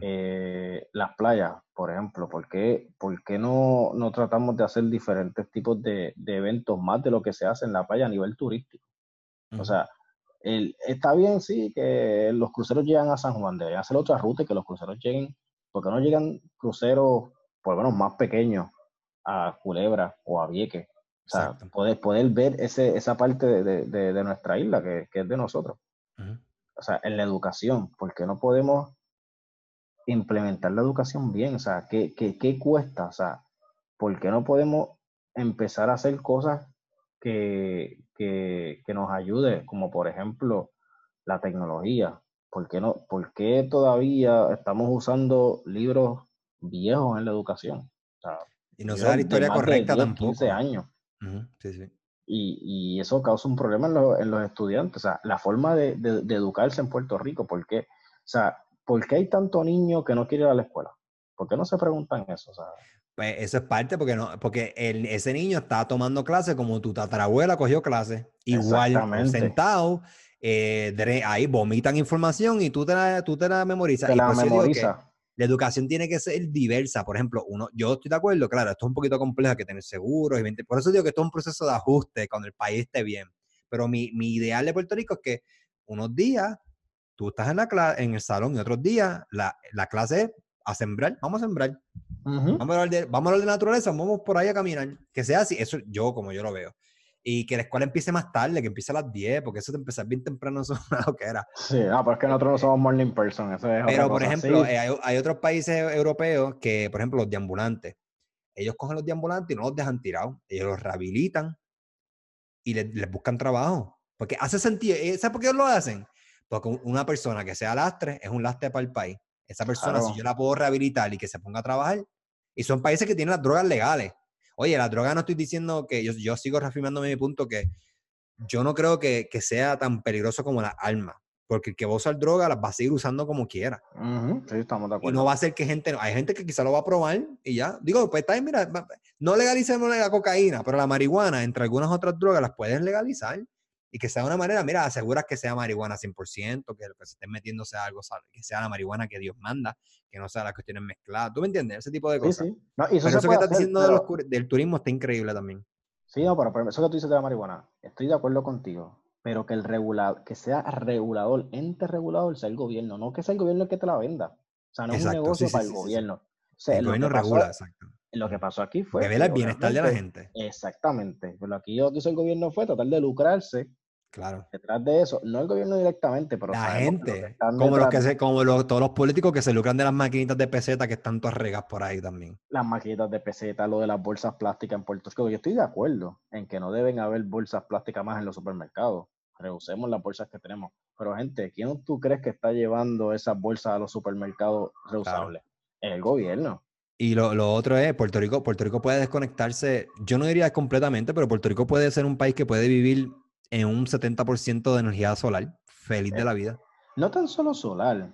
Eh, las playas, por ejemplo, ¿por qué, por qué no, no, tratamos de hacer diferentes tipos de, de, eventos más de lo que se hace en la playa a nivel turístico? O sea, el, está bien, sí, que los cruceros llegan a San Juan, deberían hacer otra ruta y que los cruceros lleguen, porque no llegan cruceros, por lo menos más pequeños, a Culebra o a Vieques? O sea, poder, poder ver ese, esa parte de, de, de nuestra isla que, que, es de nosotros. O sea, en la educación, porque no podemos implementar la educación bien, o sea, ¿qué, qué, qué cuesta? O sea, ¿por qué no podemos empezar a hacer cosas que, que, que nos ayude, como por ejemplo la tecnología? ¿Por qué, no, ¿Por qué todavía estamos usando libros viejos en la educación? O sea, y no sea la historia correcta 10, tampoco. 15 años. sí, sí. Y, y, eso causa un problema en, lo, en, los estudiantes. O sea, la forma de, de, de educarse en Puerto Rico, porque, o sea, ¿por qué hay tanto niño que no quiere ir a la escuela? ¿Por qué no se preguntan eso? pues eso es parte porque no, porque el, ese niño está tomando clase como tu tatarabuela cogió clase, igual sentado, eh, ahí vomitan información y tú te la, tú te la memorizas. Te la memoriza. La educación tiene que ser diversa. Por ejemplo, uno, yo estoy de acuerdo, claro, esto es un poquito complejo, hay que tener seguros. Y por eso digo que esto es un proceso de ajuste cuando el país esté bien. Pero mi, mi ideal de Puerto Rico es que unos días tú estás en, la en el salón y otros días la, la clase es a sembrar, vamos a sembrar. vamos, a hablar de, vamos a hablar de naturaleza, vamos por ahí a caminar. Que sea así, eso yo como yo lo veo. Y que la escuela empiece más tarde, que empiece a las 10, porque eso de empezar bien temprano eso es lo que era. Sí, ah, pero es que nosotros no somos morning person. Eso es pero, por ejemplo, eh, hay, hay, otros países europeos que, por ejemplo, los deambulantes, ellos cogen los deambulantes y no los dejan tirados, ellos los rehabilitan y les, les buscan trabajo. Porque hace sentido, eh, ¿sabes por qué lo hacen? Porque una persona que sea lastre es un lastre para el país. Esa persona, si yo la puedo rehabilitar y que se ponga a trabajar, y son países que tienen las drogas legales. Oye, las drogas no estoy diciendo que yo, yo sigo reafirmando mi punto que yo no creo que, que sea tan peligroso como las armas. Porque el que va a usar droga las va a seguir usando como quiera. sí, estamos de acuerdo. Y no va a ser que gente, hay gente que quizá lo va a probar y ya. Digo, pues está ahí, mira, no legalicemos la cocaína, pero la marihuana, entre algunas otras drogas, las pueden legalizar y que sea una manera, mira, aseguras que sea marihuana 100%, que lo que se estén metiendo sea algo, que sea la marihuana que Dios manda, que no sea las cuestiones mezcladas. ¿Tú me entiendes? Ese tipo de cosas. Sí, sí. No, y eso, que estás diciendo del turismo está increíble también. Sí, no, pero, eso que tú dices de la marihuana, estoy de acuerdo contigo, pero que el regulador, que sea regulador, ente regulador, sea el gobierno, no que sea el gobierno el que te la venda. O sea, no es un negocio para el gobierno. el gobierno regula, exacto. Lo que pasó aquí fue. Que vela el bienestar de la gente. Exactamente. Pero aquí lo que hizo el gobierno fue tratar de lucrarse Claro. Detrás de eso, no el gobierno directamente, pero la gente, como los que se, como todos los políticos que se lucran de las maquinitas de peseta que están todas regas por ahí también. Las maquinitas de peseta, lo de las bolsas plásticas en Puerto Rico, yo estoy de acuerdo en que no deben haber bolsas plásticas más en los supermercados. Reusemos las bolsas que tenemos. Pero gente, ¿quién tú crees que está llevando esas bolsas a los supermercados reusables? El gobierno. Y lo, lo, otro es, Puerto Rico, Puerto Rico puede desconectarse, yo no diría completamente, pero Puerto Rico puede ser un país que puede vivir en un 70% de energía solar. Feliz de eh, la vida. No tan solo solar.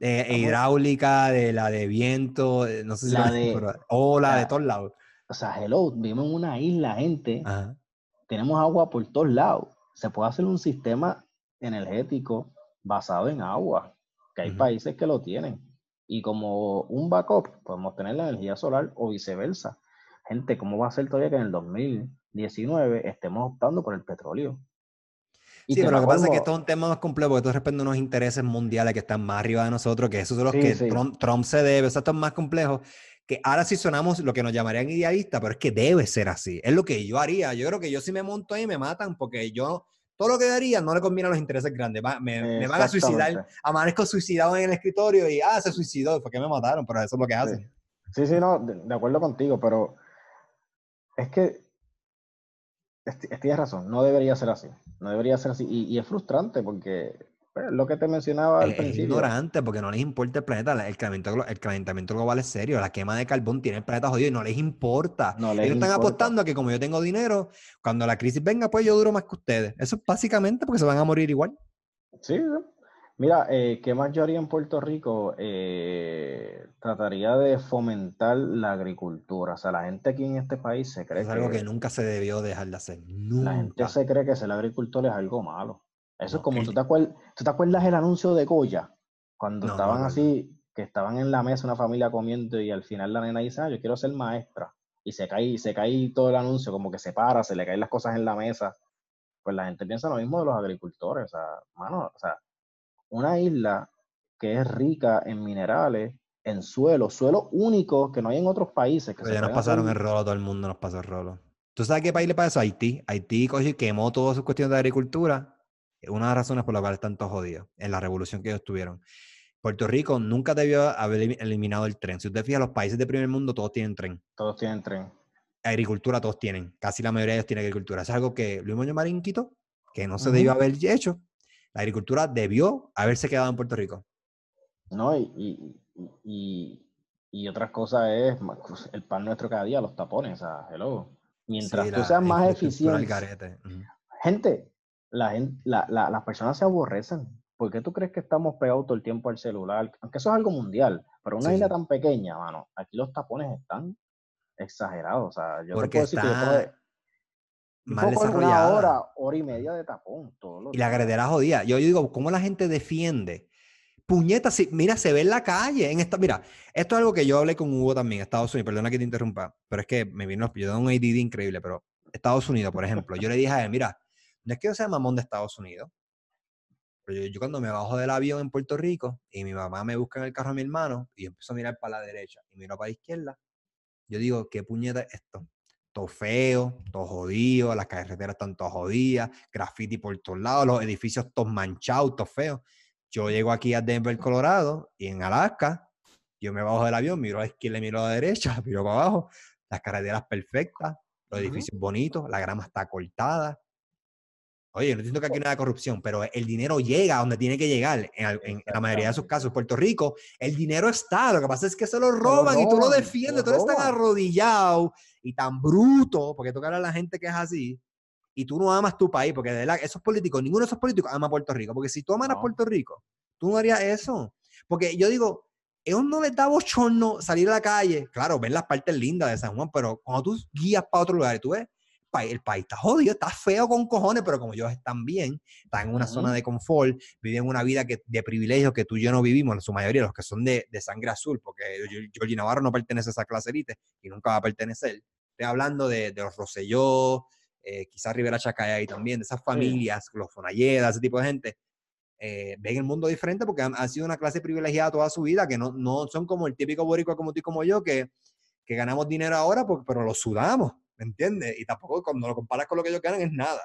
hidráulica, de la de viento, eh, no sé si la de, o la, de todos lados. O sea, hello, vivimos en una isla, gente. Tenemos agua por todos lados. Se puede hacer un sistema energético basado en agua, que hay países que lo tienen. Y como un backup, podemos tener la energía solar o viceversa. Gente, ¿cómo va a ser todavía que en el 2019 estemos optando por el petróleo? Sí, pero lo que pasa es que esto es un tema más complejo porque esto responde a unos intereses mundiales que están más arriba de nosotros, que esos son los que Trump, se debe, o sea, esto es más complejo. Que ahora sí sonamos lo que nos llamarían idealistas, pero es que debe ser así. Es lo que yo haría. Yo creo que yo si me monto ahí me matan porque yo todo lo que haría no le conviene a los intereses grandes. Me, van a suicidar. Amanezco suicidado en el escritorio y, ah, se suicidó, porque me mataron, pero eso es lo que hacen. Sí, sí, no, de, acuerdo contigo, pero es que tienes razón, no debería ser así. No debería ser así. Y, es frustrante porque pues, lo que te mencionaba al principio. Es ignorante porque no les importa el planeta. El calentamiento, el calentamiento global es serio. La quema de carbón tiene el planeta jodido y no les importa. Ellos están apostando a que como yo tengo dinero, cuando la crisis venga, pues yo duro más que ustedes. Eso es básicamente porque se van a morir igual. Sí, Mira, eh, ¿qué más yo haría en Puerto Rico? Eh, trataría de fomentar la agricultura. O sea, la gente aquí en este país se cree es algo que, nunca se debió dejar de hacer. Nunca. La gente se cree que ser agricultor es algo malo. Eso es como, ¿tú, te acuerdas, ¿tú te acuerdas el anuncio de Goya? Cuando estaban así, que estaban en la mesa una familia comiendo y al final la nena dice, ah, yo quiero ser maestra. Y se cae, se cae todo el anuncio, como que se para, se le caen las cosas en la mesa. Pues la gente piensa lo mismo de los agricultores. O sea, mano, o sea, una isla que es rica en minerales, en suelo, suelo único que no hay en otros países. Que ya nos pasaron el rolo, todo el mundo nos pasó el rolo. ¿Tú sabes qué país le pasó? Haití. Haití quemó todas sus cuestiones de agricultura. Una de las razones por las cuales están todos jodidos en la revolución que ellos tuvieron. Puerto Rico nunca debió haber eliminado el tren. Si usted fija, los países del primer mundo todos tienen tren. Todos tienen tren. Agricultura todos tienen. Casi la mayoría de ellos tienen agricultura. es algo que Luis Muñoz Marín quitó, que no se debió haber hecho la agricultura debió haberse quedado en Puerto Rico. No, y, y, otras cosas es pues, el pan nuestro cada día, los tapones, hello. Mientras tú seas más eficiente. Gente, la gente las personas se aborrecen. ¿Por qué tú crees que estamos pegados todo el tiempo al celular? Aunque eso es algo mundial, pero una isla tan pequeña, mano, aquí los tapones están exagerados. O sea, yo Porque te puedo decir que mal desarrollada. Una hora, hora y media de tapón. y la agredera jodida. Yo, digo, ¿cómo la gente defiende? Puñeta, si, mira, se ve en la calle. En esta, mira, esto es algo que yo hablé con Hugo también, Estados Unidos. Perdona que te interrumpa, pero es que me vino, yo tengo un ADD increíble, pero Estados Unidos, por ejemplo, yo le dije a él, mira, no es que yo sea mamón de Estados Unidos, pero yo, yo, cuando me bajo del avión en Puerto Rico y mi mamá me busca en el carro a mi hermano y empiezo a mirar para la derecha y miro para la izquierda, yo digo, ¿qué puñeta es esto? Todo feo, todo jodido, las carreteras están todas jodidas, graffiti por todos lados, los edificios todos manchados, todos feos. Yo llego aquí a Denver, Colorado, y en Alaska, yo me bajo del avión, miro a la izquierda, miro a la derecha, miro para abajo, las carreteras perfectas, los edificios bonitos, la grama está cortada. Oye, no entiendo que aquí no haya corrupción, pero el dinero llega a donde tiene que llegar. En, la mayoría de esos casos, Puerto Rico, el dinero está. Lo que pasa es que se lo roban, y tú lo defiendes, tú estás arrodillado y tan bruto, porque tocar a la gente que es así, y tú no amas tu país, porque de verdad, esos políticos, ninguno de esos políticos ama a Puerto Rico, porque si tú amas a Puerto Rico, tú no harías eso. Porque yo digo, ellos no les da bochorno salir a la calle, claro, ven las partes lindas de San Juan, pero cuando tú guías para otro lugar y tú ves país, el país está jodido, está feo con cojones, pero como ellos están bien, están en una zona de confort, viven una vida que, de privilegios que tú y yo no vivimos, en su mayoría, los que son de, de sangre azul, porque Georgie Navarro no pertenece a esa clase élite y nunca va a pertenecer. Estoy hablando de, de los Rosselló, eh, quizás Rivera Chacay también, de esas familias, los Fonalleda, ese tipo de gente, eh, ven el mundo diferente porque han, sido una clase privilegiada toda su vida, que no, no son como el típico boricua como tú y como yo, que, que ganamos dinero ahora, porque, pero lo sudamos, ¿me entiendes? Y tampoco cuando lo comparas con lo que ellos ganan es nada.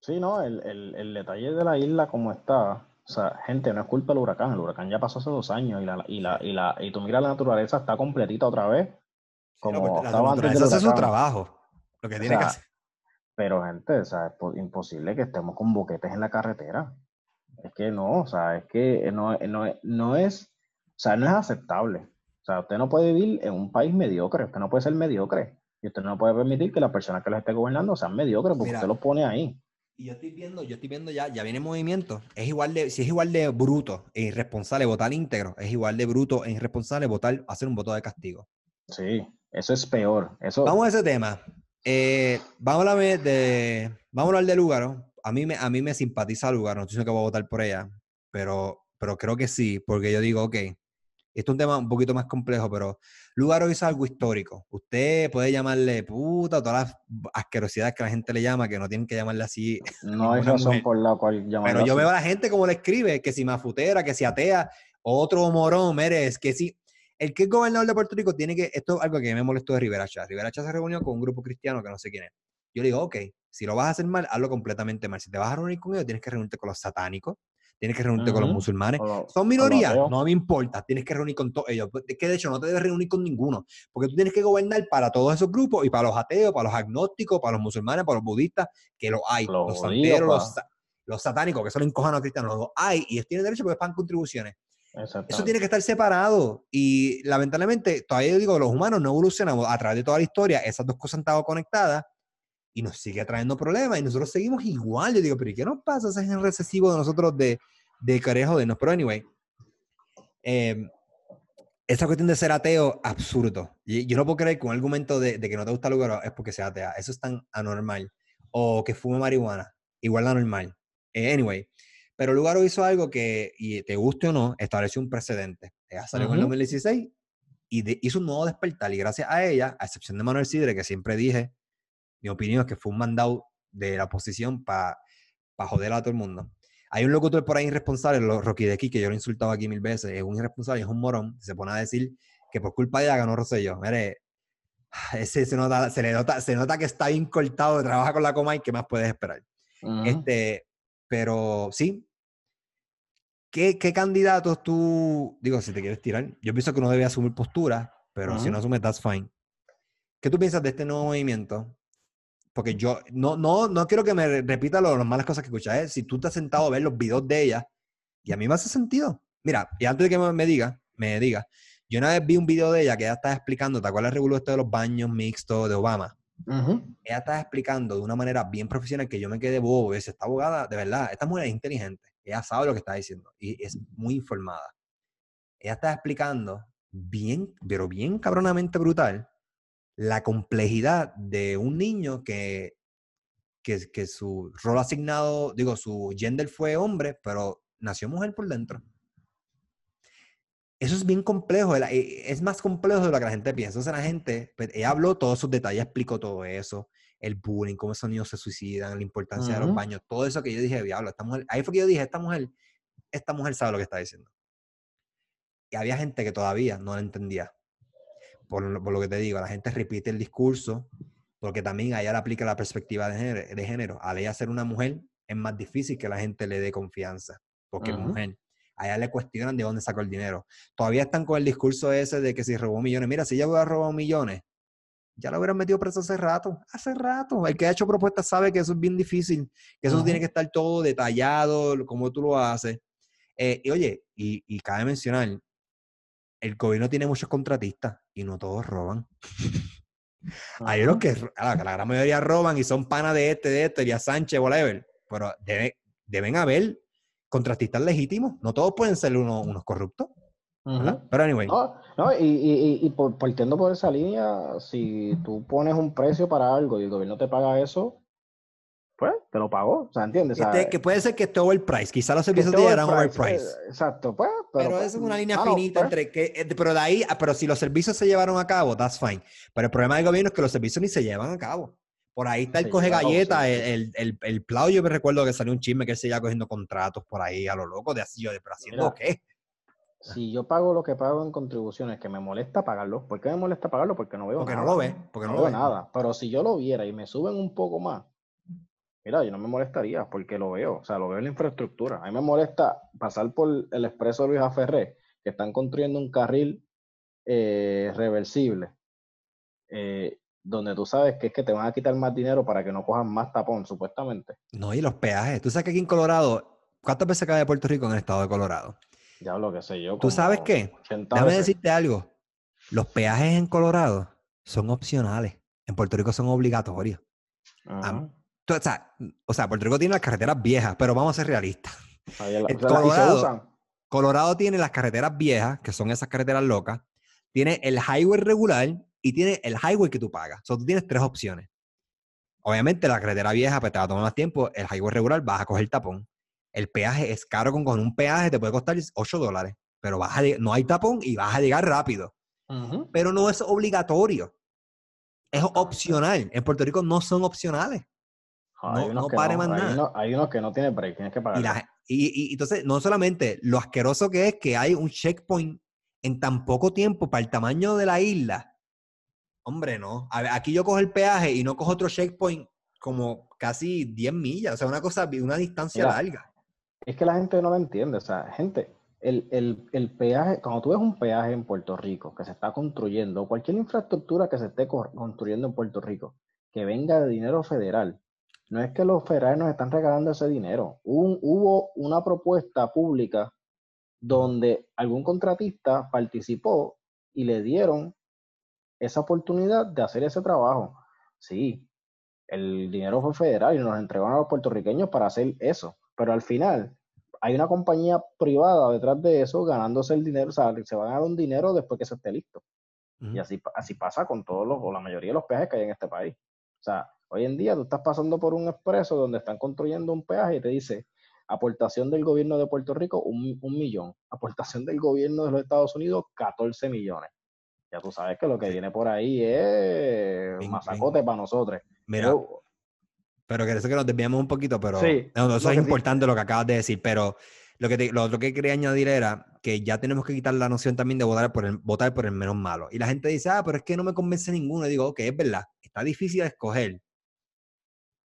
Sí, no, el, el, el, detalle de la isla como está, o sea, gente, no es culpa del huracán, el huracán ya pasó hace dos años y, la, y, la, y, la, y tú miras la naturaleza está completita otra vez. Como la naturaleza hace su trabajo, lo que tiene que hacer. Pero gente, o sea, es imposible que estemos con boquetes en la carretera. Es que no, o sea, es que no, no, no es, o sea, no es aceptable. O sea, usted no puede vivir en un país mediocre, usted no puede ser mediocre. Y usted no puede permitir que las personas que los esté gobernando sean mediocres porque usted los pone ahí. Y yo estoy viendo, yo estoy viendo ya, ya viene movimiento. Es igual de, si es igual de bruto e irresponsable votar íntegro, es igual de bruto e irresponsable votar, hacer un voto de castigo. Sí, eso es peor. Eso... Vamos a ese tema. Eh, vamos a hablar de, vamos a hablar de Lugaro a mí me, a mí me simpatiza lugar, no estoy diciendo que voy a votar por ella, pero, pero creo que sí, porque yo digo, ok, esto es un tema un poquito más complejo, pero Lugaro hizo algo histórico. Usted puede llamarle puta, todas las asquerosidades que la gente le llama, que no tienen que llamarle así. No hay razón por la cual llamarle Pero yo veo a la gente como le escribe, que si mafutera, que si atea, otro morón, meres, que si... El que es gobernador de Puerto Rico tiene que... Esto es algo que me molestó de Rivera Chá. Rivera Chá se reunió con un grupo cristiano que no sé quién es. Yo le digo, ok, si lo vas a hacer mal, hazlo completamente mal. Si te vas a reunir con ellos, tienes que reunirte con los satánicos, tienes que reunirte con los musulmanes. Son minorías, no me importa, tienes que reunir con todos ellos. Es que de hecho no te debes reunir con ninguno, porque tú tienes que gobernar para todos esos grupos y para los ateos, para los agnósticos, para los musulmanes, para los budistas, que lo hay. los santeros, los, satánicos, que son encojanos cristianos, los hay y ellos tienen derecho porque pagan contribuciones. Eso tiene que estar separado. Y lamentablemente, todavía digo, los humanos no evolucionamos a través de toda la historia. Esas dos cosas han estado conectadas y nos sigue trayendo problemas y nosotros seguimos igual. Yo digo, pero ¿y qué nos pasa? Ese es el recesivo de nosotros de, de carejo de nos. Pero anyway, eh, esa cuestión de ser ateo, absurdo. Y, yo no puedo creer que un argumento de, de que no te gusta el lugar es porque sea atea. Eso es tan anormal. O que fume marihuana, igual de anormal. Eh, anyway, pero Lugaro hizo algo que, y te guste o no, estableció un precedente. Ella salió en el 2016 y hizo un nuevo despertar. Y gracias a ella, a excepción de Manuel Sidre, que siempre dije mi opinión es que fue un mandado de la oposición para pa joder a todo el mundo. Hay un locutor por ahí irresponsable, Rocky de aquí, que yo lo he insultado aquí mil veces, es un irresponsable, es un morón, se pone a decir que por culpa de ella ganó Rosselló. Mire, ese se nota, se le nota, se nota que está bien cortado, trabaja con la coma y qué más puedes esperar. Este, pero sí. ¿Qué, ¿Qué, candidatos tú, digo, si te quieres tirar? Yo pienso que uno debe asumir postura, pero si no asume, that's fine. ¿Qué tú piensas de este nuevo movimiento? Porque yo no, no, no quiero que me repita las malas cosas que escuchas. ¿eh? Si tú te has sentado a ver los videos de ella, y a mí me hace sentido. Mira, y antes de que me, diga, me diga, yo una vez vi un video de ella que ella estaba explicando, ¿te acuerdas el regulo este de los baños mixtos de Obama? Ella estaba explicando de una manera bien profesional que yo me quedé bobo. Y esta abogada, de verdad, esta mujer es inteligente. Ella sabe lo que está diciendo y es muy informada. Ella estaba explicando bien, pero bien cabronamente brutal, la complejidad de un niño que, que, que, su rol asignado, digo, su gender fue hombre, pero nació mujer por dentro. Eso es bien complejo, e, es más complejo de lo que la gente piensa. Entonces la gente, pues, ella habló todos esos detalles, explicó todo eso, el bullying, cómo esos niños se suicidan, la importancia de los baños, todo eso que yo dije, diablo, esta mujer, ahí fue que yo dije, esta mujer, esta mujer sabe lo que está diciendo. Y había gente que todavía no la entendía por, lo que te digo, la gente repite el discurso, porque también allá le aplica la perspectiva de género. De género. Al ella ser una mujer, es más difícil que la gente le dé confianza, porque es mujer. Allá le cuestionan de dónde sacó el dinero. Todavía están con el discurso ese de que si robó millones. Mira, si ella hubiera robado millones, ya lo hubieran metido preso hace rato. Hace rato. El que ha hecho propuestas sabe que eso es bien difícil, que eso tiene que estar todo detallado, como tú lo haces. Eh, y oye, y, y cabe mencionar, el gobierno tiene muchos contratistas y no todos roban. Hay unos que la, gran mayoría roban y son panas de este, de este, de Sánchez, whatever. Pero debe, deben haber contratistas legítimos. No todos pueden ser unos, unos corruptos. Pero anyway. No, no y, y, y por, partiendo por esa línea, si tú pones un precio para algo y el gobierno te paga eso, pues te lo pagó, o sea, ¿entiendes? Este, que puede ser que esté overpriced, quizá los servicios te llegaran overpriced. Eh, exacto, pues. Pero, pero eso es una línea finita pues. entre que, eh, pero de ahí, ah, pero si los servicios se llevaron a cabo, that's fine. Pero el problema del gobierno es que los servicios ni se llevan a cabo. Por ahí está el coge galleta, el, el, el, Plau, yo me recuerdo que salió un chisme que él seguía cogiendo contratos por ahí a lo loco de así, yo de, pero haciendo qué. Si yo pago lo que pago en contribuciones, que me molesta pagarlo, ¿por qué me molesta pagarlo? Porque no veo porque nada. no lo ve, porque no, no lo veo ve. nada. Pero si yo lo viera y me suben un poco más, mira, yo no me molestaría porque lo veo, o sea, lo veo en la infraestructura. A mí me molesta pasar por el expreso Luis Aferré, que están construyendo un carril eh, reversible, eh, donde tú sabes que es que te van a quitar más dinero para que no cojan más tapón, supuestamente. No, y los peajes. Tú sabes que aquí en Colorado, ¿cuántas veces cae de Puerto Rico en el estado de Colorado? Ya lo que sé yo. ¿Tú sabes qué? Déjame decirte algo. Los peajes en Colorado son opcionales. En Puerto Rico son obligatorios. O, sea, o sea, Puerto Rico tiene las carreteras viejas, pero vamos a ser realistas. Colorado, Colorado tiene las carreteras viejas, que son esas carreteras locas. Tiene el highway regular y tiene el highway que tú pagas. O sea, tú tienes tres opciones. Obviamente la carretera vieja pues, te va a tomar más tiempo. El highway regular vas a coger tapón. El peaje es caro con, con un peaje, te puede costar 8 dólares. Pero vas a, no hay tapón y vas a llegar rápido. Pero no es obligatorio. Es opcional. En Puerto Rico no son opcionales. No, no pare más nada. hay unos que no tienen break, tienes que pagar. Y, y, y, entonces, no solamente lo asqueroso que es que hay un checkpoint en tan poco tiempo para el tamaño de la isla. Hombre, no. aquí yo cojo el peaje y no cojo otro checkpoint como casi 10 millas. O sea, una cosa, una distancia larga. Es que la gente no lo entiende. O sea, gente, el, el, el, peaje, cuando tú ves un peaje en Puerto Rico que se está construyendo, cualquier infraestructura que se esté construyendo en Puerto Rico, que venga de dinero federal, no es que los federales nos están regalando ese dinero. Hubo, hubo una propuesta pública donde algún contratista participó y le dieron esa oportunidad de hacer ese trabajo. Sí, el dinero fue federal y nos entregaron a los puertorriqueños para hacer eso, pero al final hay una compañía privada detrás de eso ganándose el dinero, o sea, se va a ganar un dinero después que se esté listo. Y así, así pasa con todos los, o la mayoría de los peajes que hay en este país. O sea, hoy en día tú estás pasando por un expreso donde están construyendo un peaje y te dice, aportación del gobierno de Puerto Rico, un, millón. Aportación del gobierno de los Estados Unidos, 14 millones. Ya tú sabes que lo que viene por ahí es un masacote para nosotros. Mira, pero que eso que nos desviamos un poquito, pero eso es importante lo que acabas de decir, pero lo que lo otro que quería añadir era que ya tenemos que quitar la noción también de votar por el, votar por el menos malo. Y la gente dice, ah, pero es que no me convence ninguno. Y digo, ok, es verdad, está difícil escoger.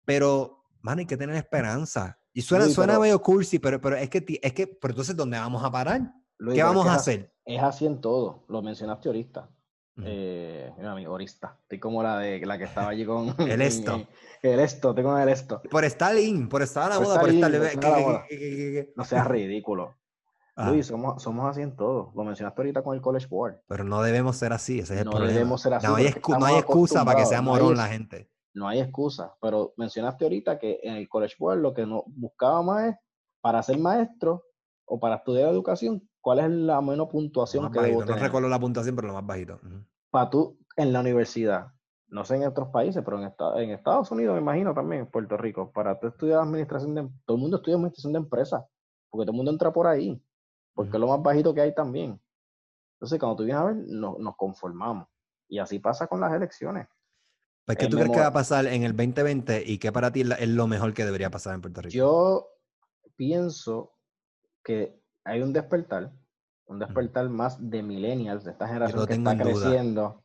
Pero, man, hay que tener esperanza. Y suena, suena medio cursi, pero, pero es que, es que, pero entonces, ¿dónde vamos a parar? ¿Qué vamos a hacer? Es así en todo. Lo mencionaste ahorita. Eh, mira, mi orista. Estoy como la de la que estaba allí con. el esto. el esto, tengo el esto. Por Stalin, por estar a la moda, por Stalin. No seas ridículo. Ah. Luis, somos, somos así en todo. Lo mencionaste ahorita con el College Board. Pero no debemos ser así, ese es el no problema. Debemos ser así no, hay no hay excusa para que sea morón la gente. No hay excusa, pero mencionaste ahorita que en el College Board lo que nos buscaba más es para ser maestro o para estudiar educación, ¿cuál es la menos puntuación que debo No recuerdo la puntuación, pero lo más bajito. Para tú, en la universidad, no sé en otros países, pero en, en Estados Unidos me imagino también, en Puerto Rico, para tú estudiar administración de... Todo el mundo estudia administración de empresas, porque todo el mundo entra por ahí, porque es lo más bajito que hay también. Entonces, cuando tú vienes a ver, nos conformamos. Y así pasa con las elecciones. Pues, ¿Qué tú crees que va a pasar en el 2020 y qué para ti es lo mejor que debería pasar en Puerto Rico? Yo pienso que hay un despertar, un despertar más de millennials, de esta generación que está creciendo.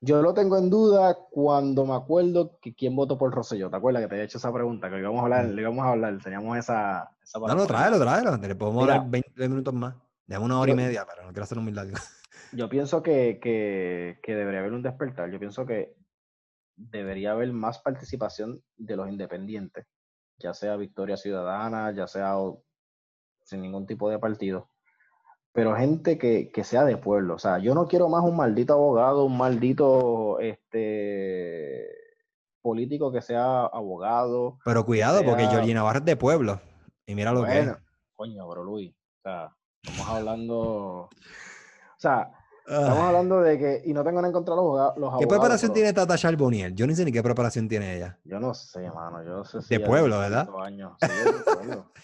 Yo lo tengo en duda cuando me acuerdo que quién votó por Rosselló. ¿Te acuerdas que te había hecho esa pregunta? Que íbamos a hablar, le íbamos a hablar, teníamos esa... esa no, no, tráelo, tráelo. Le podemos hablar 20 minutos más. Dejamos una hora y media, pero no quiero hacer un mil largo. Yo pienso que, que, que debería haber un despertar. Yo pienso que debería haber más participación de los independientes, ya sea Victoria Ciudadana, ya sea sin ningún tipo de partido, pero gente que, sea de pueblo. O sea, yo no quiero más un maldito abogado, un maldito este político que sea abogado. Pero cuidado, porque Georgina Navarro es de pueblo. Y mira lo que es. Coño, bro, Luis. O sea, Estamos hablando. O sea, estamos hablando de que. Y no tengo nada en contra de los, abogados. ¿Qué preparación tiene Tata Charboniel? Yo no sé ni qué preparación tiene ella. Yo no sé, mano. Yo no sé si. De pueblo, ¿verdad? Años. Sí, de pueblo.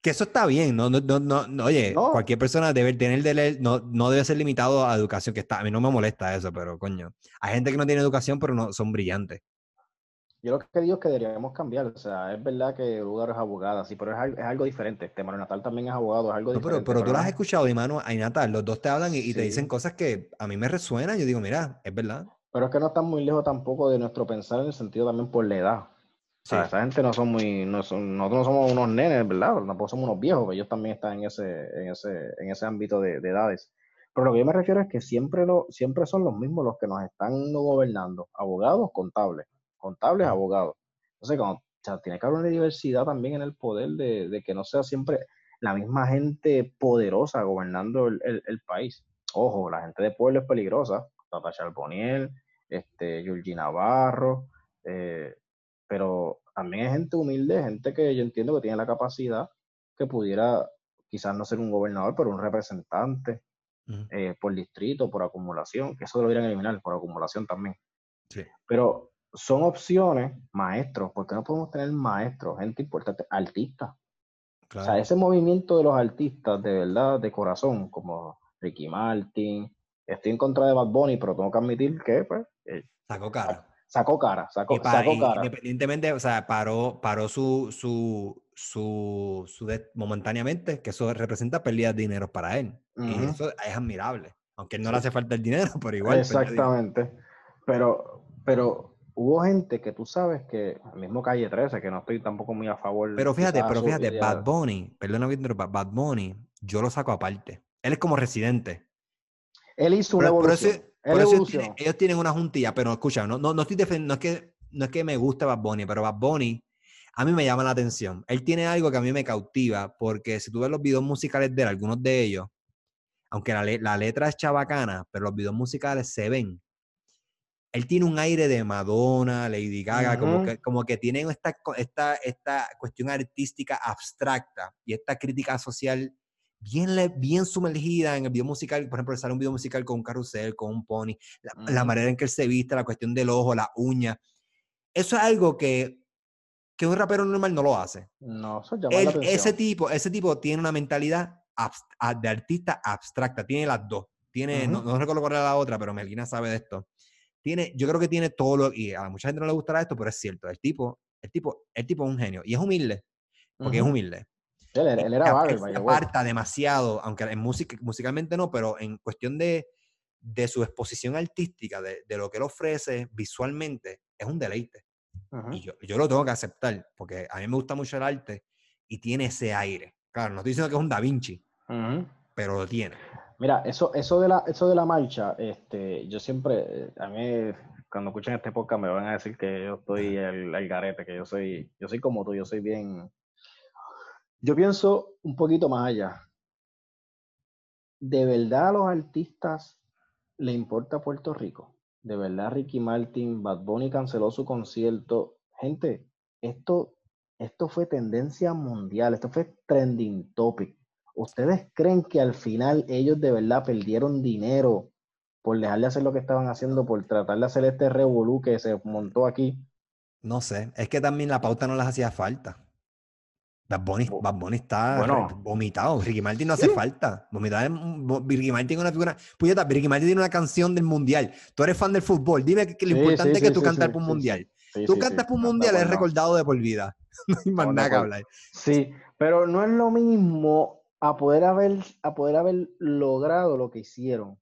Que eso está bien, no, no, no, no oye, cualquier persona debe tener de leer, no, no debe ser limitado a educación, que está, a mí no me molesta eso, pero coño, hay gente que no tiene educación, pero no son brillantes. Yo lo que digo es que deberíamos cambiar, o sea, es verdad que Lugar es abogada, sí, pero es, algo diferente, este Manuel Natal también es abogado, es algo diferente. Pero, pero tú lo has escuchado, y Manu, y Natal, los dos te hablan y, te dicen cosas que a mí me resuenan, yo digo, mira, es verdad. Pero es que no están muy lejos tampoco de nuestro pensar en el sentido también por la edad. O sea, esa gente no son muy, no son, nosotros no somos unos nenes, ¿verdad? Tampoco somos unos viejos, pero ellos también están en ese, en ese, en ese ámbito de, edades. Pero lo que yo me refiero es que siempre, lo, siempre son los mismos los que nos están gobernando, abogados, contables, contables, abogados. Entonces, o sea, tiene que haber una diversidad también en el poder de, de, que no sea siempre la misma gente poderosa gobernando el, el, país. Ojo, la gente de pueblo es peligrosa, Tata Charboniel, este, Yulgi Navarro, eh, pero también hay gente humilde, gente que yo entiendo que tiene la capacidad que pudiera quizás no ser un gobernador, pero un representante eh, por distrito, por acumulación, que eso lo deberían eliminar, por acumulación también. Sí. Pero son opciones, maestros, porque no podemos tener maestros, gente importante, artistas. O sea, ese movimiento de los artistas de verdad, de corazón, como Ricky Martin, estoy en contra de Bad Bunny, pero tengo que admitir que, pues... Eh, Sacó cara sacó cara, sacó, cara. Independientemente, o sea, paró, paró su, su, su, su momentáneamente, que eso representa pérdida de dinero para él. Y eso es admirable. Aunque no le hace falta el dinero, pero igual. Exactamente. Pero, pero hubo gente que tú sabes que, mismo Calle 13, que no estoy tampoco muy a favor. Pero fíjate, pero fíjate, Bad Bunny, perdona, Bad Bunny, yo lo saco aparte. Él es como residente. Él hizo una evolución ellos tienen, una juntilla, pero escucha, no, no, no estoy defendiendo, no es que no es que me guste Bad Bunny, pero Bad Bunny a mí me llama la atención. Él tiene algo que a mí me cautiva, porque si tú ves los videos musicales de él, algunos de ellos, aunque la, la letra es chabacana, pero los videos musicales se ven. Él tiene un aire de Madonna, Lady Gaga, como, que, como que tienen esta, esta, esta cuestión artística abstracta y esta crítica social bien, bien sumergida en el video musical, por ejemplo, sale un video musical con un carrusel, con un pony, la, manera en que él se viste, la cuestión del ojo, la uña. Eso es algo que, que un rapero normal no lo hace. No, eso llama la ese tipo, ese tipo tiene una mentalidad de artista abstracta, tiene las dos. Tiene, no, no, recuerdo cuál era la otra, pero Melina sabe de esto. Tiene, yo creo que tiene todo lo, y a mucha gente no le gustará esto, pero es cierto, el tipo, el tipo, el tipo es un genio y es humilde, porque es humilde. Él, era vago. aparta demasiado, aunque en música, musicalmente no, pero en cuestión de, de su exposición artística, de, de, lo que él ofrece visualmente, es un deleite. Y yo, yo, lo tengo que aceptar, porque a mí me gusta mucho el arte y tiene ese aire. Claro, no estoy diciendo que es un Da Vinci, pero lo tiene. Mira, eso, eso, de la, eso de la marcha, este, yo siempre, eh, a mí cuando escuchen este podcast me van a decir que yo estoy el, el garete, que yo soy, yo soy como tú, yo soy bien, yo pienso un poquito más allá. ¿De verdad a los artistas le importa Puerto Rico? ¿De verdad Ricky Martin, Bad Bunny canceló su concierto? Gente, esto, esto fue tendencia mundial, esto fue trending topic. ¿Ustedes creen que al final ellos de verdad perdieron dinero por dejar de hacer lo que estaban haciendo, por tratar de hacer este revolú que se montó aquí? No sé, es que también la pauta no les hacía falta. Bad Bunny, está vomitado. Ricky Martin no hace falta. Vomitar Ricky Martin es una figura. Puñeta, Ricky Martin tiene una canción del mundial. Tú eres fan del fútbol. Dime que, lo importante es que tú cantas por un mundial. tú cantas por un mundial, es recordado de por vida. no hay más nada que hablar. Sí, pero no es lo mismo a poder haber, a poder haber logrado lo que hicieron.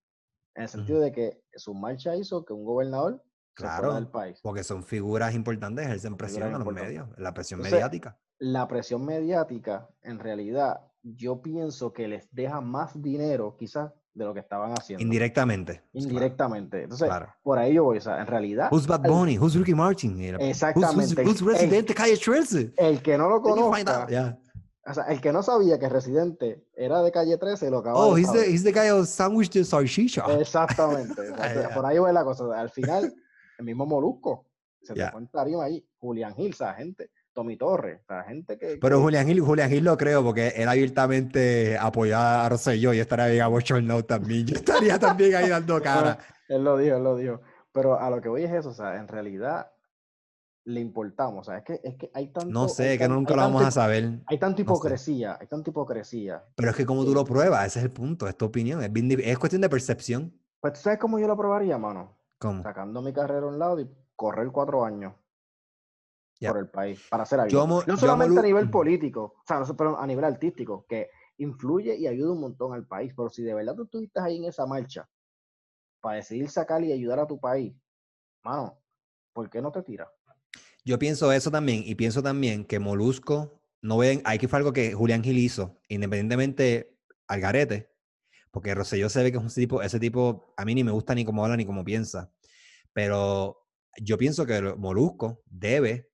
En el sentido de que su marcha hizo que un gobernador claro, del país. Porque son figuras importantes, ejercen presión en los medios, la presión mediática la presión mediática, en realidad, yo pienso que les deja más dinero, quizás, de lo que estaban haciendo. Indirectamente. Indirectamente. Entonces, por ahí yo voy, o sea, en realidad... Who's Bad Bunny? Who's Ricky Martin? Exactamente. Who's, Residente Calle 13? El que no lo conozca... O sea, el que no sabía que Residente era de Calle 13 lo acaba oh, de he's the, he's the guy of Sandwich de Sarchicha. Exactamente. por ahí va la cosa. Al final, el mismo Molusco. Se te fue ahí. Julián Gil, esa gente Tommy Torres, o sea, gente que... Pero que- Julián Gil, Julián Gil lo creo, porque él abiertamente apoyaba a Rosselló y estaría bien a bochornado también. Yo estaría también ahí dando cara. Él lo dijo, él lo dijo. Pero a lo que voy es eso, o sea, en realidad le importamos, o sea, es que, es que hay tanto... No sé, que nunca lo vamos tanto a saber. Hay tanta No sé. hipocresía, hay tanta hipocresía. Pero es que como tú lo pruebas, ese es el punto, es tu opinión. Es, bien di- es cuestión de percepción. Pues tú sabes cómo yo lo probaría, mano. ¿Cómo? Sacando mi carrera a un lado y correr cuatro años por el país para hacer algo. No solamente amo a nivel político, o sea, no, pero a nivel artístico, que influye y ayuda un montón al país. Pero si de verdad tú estuviste ahí en esa marcha para decidir sacar y ayudar a tu país, mano, ¿por qué no te tiras? Yo pienso eso también, y pienso también que Molusco, no ven, hay que fue algo que Julián Gil hizo, independientemente al garete, porque Rosselló se ve que es un tipo, ese tipo, a mí ni me gusta ni cómo habla ni cómo piensa, pero yo pienso que Molusco debe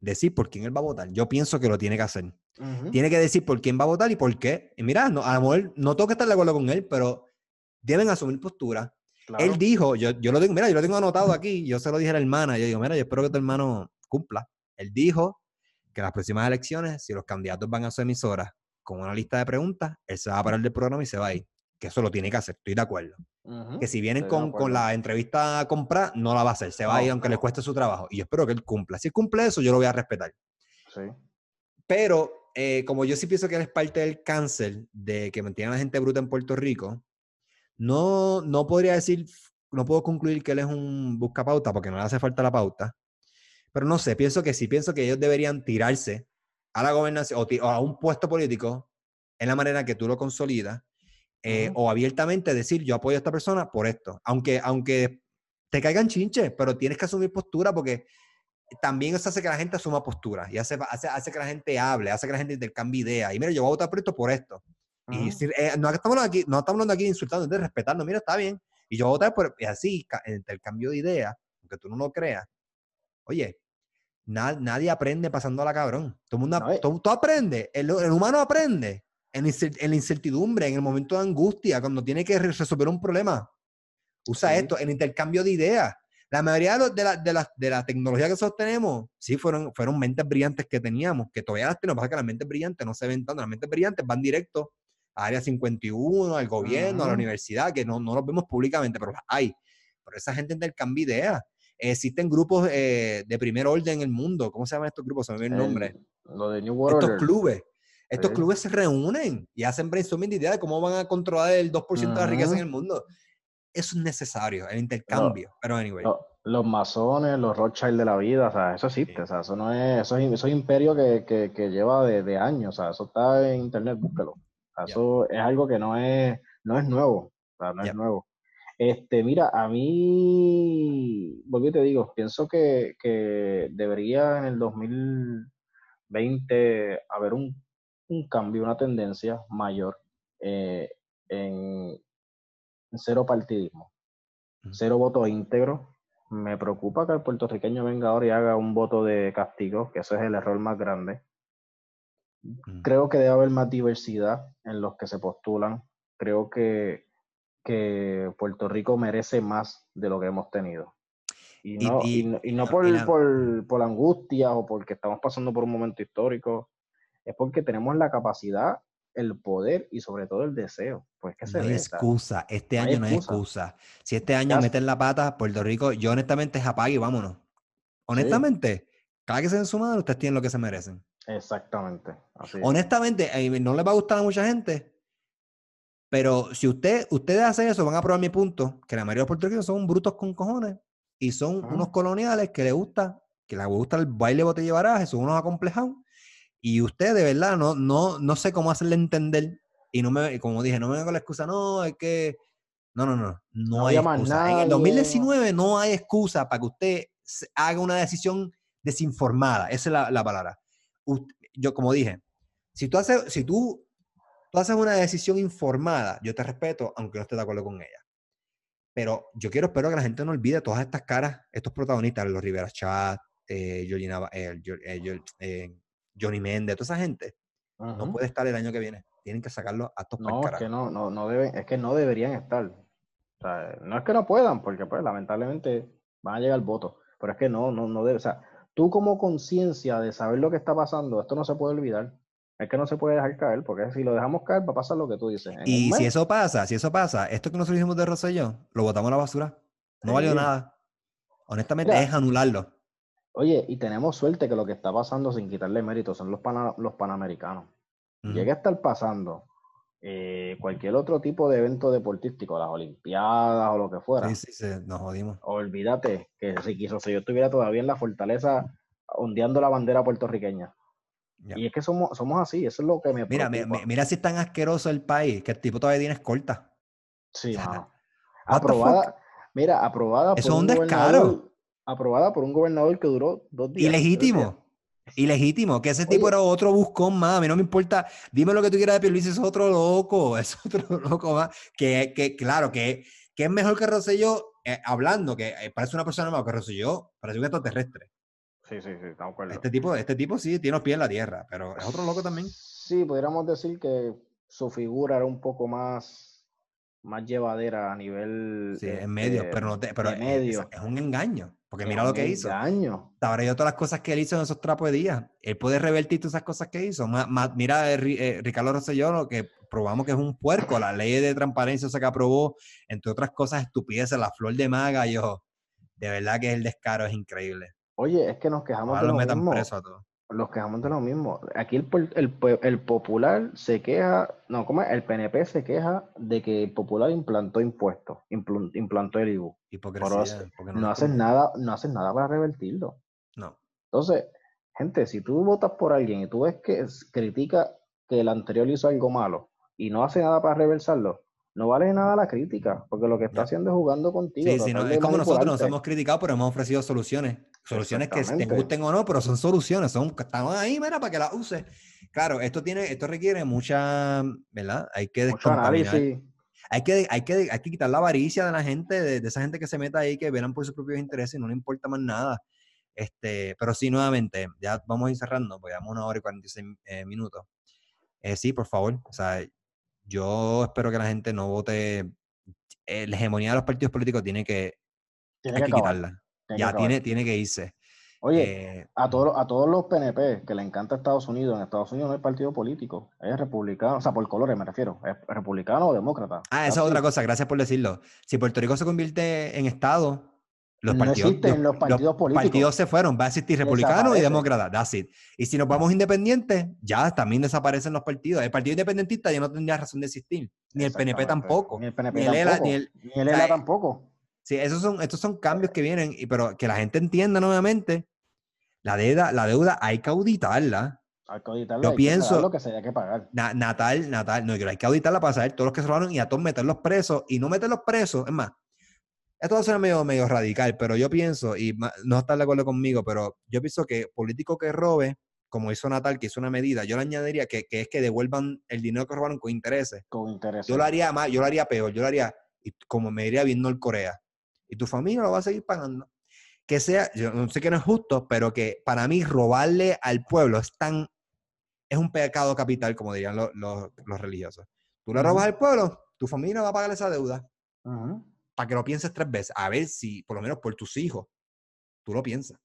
decir por quién él va a votar. Yo pienso que lo tiene que hacer. Tiene que decir por quién va a votar y por qué. Y mira, no, a lo mejor no tengo que estar de acuerdo con él, pero deben asumir postura. Claro. Él dijo, yo, yo lo tengo, mira, yo lo tengo anotado aquí, yo se lo dije a la hermana, yo digo, mira, yo espero que tu hermano cumpla. Él dijo que las próximas elecciones, si los candidatos van a su emisora con una lista de preguntas, él se va a parar del programa y se va a ir. Que eso lo tiene que hacer, estoy de acuerdo. Que si vienen con, con la entrevista a comprar, no la va a hacer, se va a ir No, aunque le no. cueste su trabajo. Y yo espero que él cumpla. Si cumple eso, yo lo voy a respetar. Sí. Pero eh, como yo sí pienso que él es parte del cáncer de que mantiene a la gente bruta en Puerto Rico, no, no podría decir, no puedo concluir que él es un buscapauta porque no le hace falta la pauta. Pero no sé, pienso que sí, pienso que ellos deberían tirarse a la gobernación o, a un puesto político en la manera que tú lo consolidas eh, o abiertamente decir yo apoyo a esta persona por esto. Aunque, aunque te caigan chinches, pero tienes que asumir postura porque también eso hace que la gente asuma postura y hace, hace, hace que la gente hable, hace que la gente intercambie ideas. Y mira, yo voy a votar por esto por esto. Y si- eh, no estamos hablando aquí, no estamos hablando aquí de insultando, de respetando, mira, está bien. Y yo votar por, y así, en intercambio de ideas, aunque tú no lo creas. Oye, na- nadie aprende pasando a la cabrón. Todo el mundo, No, eh. todo, todo aprende, el, el humano aprende en, la incertidumbre, en el momento de angustia, cuando tiene que re- resolver un problema. Usa Sí. esto, el intercambio de ideas. La mayoría de, los- de, la, de, la, de la tecnología que nosotros tenemos, sí, fueron, fueron mentes brillantes que teníamos, que todavía las tenemos, pasa que las mentes brillantes no se ven tanto, las mentes brillantes van directo a Área 51, al gobierno, a la universidad, que no, no los vemos públicamente, pero las hay. Pero esa gente intercambia ideas. Existen grupos eh, de primer orden en el mundo. ¿Cómo se llaman estos grupos? Se me olvidó el nombre. Lo de New World Estos Order. clubes. Estos Sí. clubes se reúnen y hacen brainstorming de ideas de cómo van a controlar el 2% de la riqueza en el mundo. Eso es necesario, el intercambio. Pero anyway. Lo- los masones, los Rothschild de la vida, o sea, eso existe, Sí. o sea, eso no es, eso es, eso es imperio que, que, que lleva de, de años, o sea, eso está en internet, búsquelo. Eso es algo que no es, no es nuevo, o sea, no es nuevo. Este, mira, a mí, volví y te digo, pienso que, que debería en el 2020 haber un, un cambio, una tendencia mayor eh, en, cero partidismo cero votos íntegros. Me preocupa que el puertorriqueño venga ahora y haga un voto de castigo, que ese es el error más grande. Creo que debe haber más diversidad en los que se postulan. Creo que, que Puerto Rico merece más de lo que hemos tenido. Y no, y- y, no- y y no la- por, la- por, por angustia o porque estamos pasando por un momento histórico, es porque tenemos la capacidad, el poder y sobre todo el deseo. Pues que se No hay excusa. Este no hay año no hay excusa. Si este año Ya- meten la pata, Puerto Rico, yo honestamente es apague y vámonos. Honestamente, cada que se den su madre, ustedes tienen lo que se merecen. Exactamente. Así es. Honestamente, eh, no les va a gustar a mucha gente, pero si usted, ustedes hacen eso, van a probar mi punto, que la mayoría de los puertorriqueños son brutos con cojones y son Ajá. unos coloniales que les gusta, que les gusta el baile botella y baraje, son unos acomplejados, y usted de verdad no, no, no sé cómo hacerle entender, y no me, como dije, no me venga con la excusa, no, es que, no, no, no, no, No hay excusa. En nadie. el 2019 no hay excusa para que usted haga una decisión desinformada, esa es la, la palabra. Yo, como dije, si tú haces, si tú, tú haces una decisión informada, yo te respeto, aunque no esté de acuerdo con ella. Pero yo quiero, espero que la gente no olvide todas estas caras, estos protagonistas, los Rivera Chat, eh, Georgina eh, eh, eh, Johnny Méndez, toda esa gente, no Ujú. puede estar el año que viene. Tienen que sacarlo a estos No, es que no, no, no deben, es que no deberían estar. O sea, no es que no puedan, porque pues lamentablemente van a llegar votos, pero es que no, no, no debe, o sea, tú como conciencia de saber lo que está pasando, esto no se puede olvidar. Es que no se puede dejar caer, porque si lo dejamos caer va a pasar lo que tú dices. y si eso pasa, si eso pasa, esto que nosotros hicimos de Rosselló, lo botamos a la basura. No valió nada. Honestamente, es anularlo. Oye, y tenemos suerte que lo que está pasando, sin quitarle mérito, son los, los panamericanos. Llega a estar pasando eh, cualquier otro tipo de evento deportístico, las Olimpiadas o lo que fuera. Sí, sí, sí, nos jodimos. Olvídate que si quiso, si yo estuviera todavía en la fortaleza ondeando la bandera puertorriqueña. Y es que somos, somos así, eso es lo que me Mira, mira si es tan asqueroso el país que el tipo todavía tiene escolta. Sí, Aprobada, mira, aprobada por un, descaro. Aprobada por un gobernador que duró dos días. Ilegítimo. Ilegítimo, que ese tipo era otro buscón más, a mí no me importa, dime lo que tú quieras de Luis es otro loco, es otro loco más, que, que claro, que, que es mejor que Rosselló, eh, hablando, que eh, parece una persona nueva que Rosselló, parece un extraterrestre. Sí, sí, sí, estamos acuerdo. Este tipo, este tipo sí tiene los pies en la tierra, pero es otro loco también. Sí, podríamos decir que su figura era un poco más, más llevadera a nivel. Sí, en medio, este, pero, no pero medio. Es, un engaño. Porque mira lo que hizo. Engaño. Ahora yo todas las cosas que él hizo en esos trapos de día. Él puede revertir todas esas cosas que hizo. mira, eh, eh, Ricardo Rosselló, lo que probamos que es un puerco. La ley de transparencia se que aprobó, entre otras cosas estupideces, la flor de maga. Yo, de verdad que el descaro es increíble. Oye, es que nos quejamos de lo mismo. a todos. Nos quejamos de lo mismo. Aquí el, el, popular se queja, no, ¿cómo es? El PNP se queja de que el popular implantó impuestos, implantó el IBU. Hipocresía. no, no haces nada, no haces nada para revertirlo. No. Entonces, gente, si tú votas por alguien y tú ves que critica que el anterior hizo algo malo y no hace nada para reversarlo, no vale nada la crítica, porque lo que está haciendo es jugando contigo. Sí, sí, es como nosotros nos hemos criticado, pero hemos ofrecido soluciones. Soluciones que te gusten o no, pero son soluciones, son, están ahí, mira, para que las uses. Claro, esto tiene, esto requiere mucha, ¿verdad? Hay que descontaminar. Hay que, hay, que, hay que quitar la avaricia de la gente, de, esa gente que se meta ahí, que velan por sus propios intereses y no le importa más nada. Este, pero sí, nuevamente, ya vamos a ir cerrando, porque una hora y 46 eh, minutos. Eh, sí, por favor, o sea, yo espero que la gente no vote. La hegemonía de los partidos políticos tiene que, tiene que, quitarla. ya tiene, tiene que irse. Oye, eh, a, todos, a todos los PNP que le encanta Estados Unidos, en Estados Unidos no hay partido político, es republicano, o sea, por colores me refiero, es republicano o demócrata. Ah, esa es otra cosa, gracias por decirlo. Si Puerto Rico se convierte en Estado, los partidos, los, partidos políticos. partidos se fueron, va a existir republicano y demócrata, that's it. Y si nos vamos independientes, ya también desaparecen los partidos. El partido independentista ya no tendría razón de existir, ni el PNP tampoco. Ni el PNP tampoco. ni el, ELA tampoco. Sí, esos son, estos son cambios que vienen, pero que la gente entienda nuevamente, la deuda, la deuda hay que auditarla. Hay que auditarla, yo pienso, lo que se haya que pagar. natal, natal, no, yo hay que auditarla para saber todos los que se robaron y a todos meterlos presos y no meterlos presos, es más, esto va a ser medio, medio radical, pero yo pienso, y no está de acuerdo conmigo, pero yo pienso que político que robe, como hizo Natal, que hizo una medida, yo le añadiría que, que es que devuelvan el dinero que robaron con intereses. Con intereses. Yo lo haría más, yo lo haría peor, yo lo haría como me diría bien Corea. Y tu familia lo va a seguir pagando. Que sea, yo no sé que no es justo, pero que para mí robarle al pueblo es tan, es un pecado capital, como dirían los, los, religiosos. Tú le robas al pueblo, tu familia va a pagar esa deuda. Ajá para que lo pienses tres veces, a ver si, por lo menos por tus hijos, tú lo piensas.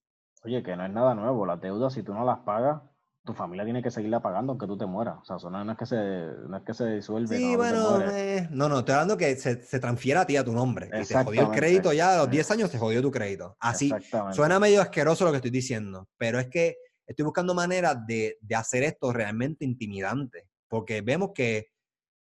Oye, que no es nada nuevo. Las deudas, si tú no las pagas, tu familia tiene que seguirla pagando aunque tú te mueras. O sea, eso no, es, que se, no es que se disuelve. Sí, bueno, eh, no, no, estoy hablando que se, se, transfiera a ti a tu nombre. Y te jodió el crédito ya a los 10 años, te jodió tu crédito. Así, suena medio asqueroso lo que estoy diciendo, pero es que estoy buscando maneras de, de hacer esto realmente intimidante. Porque vemos que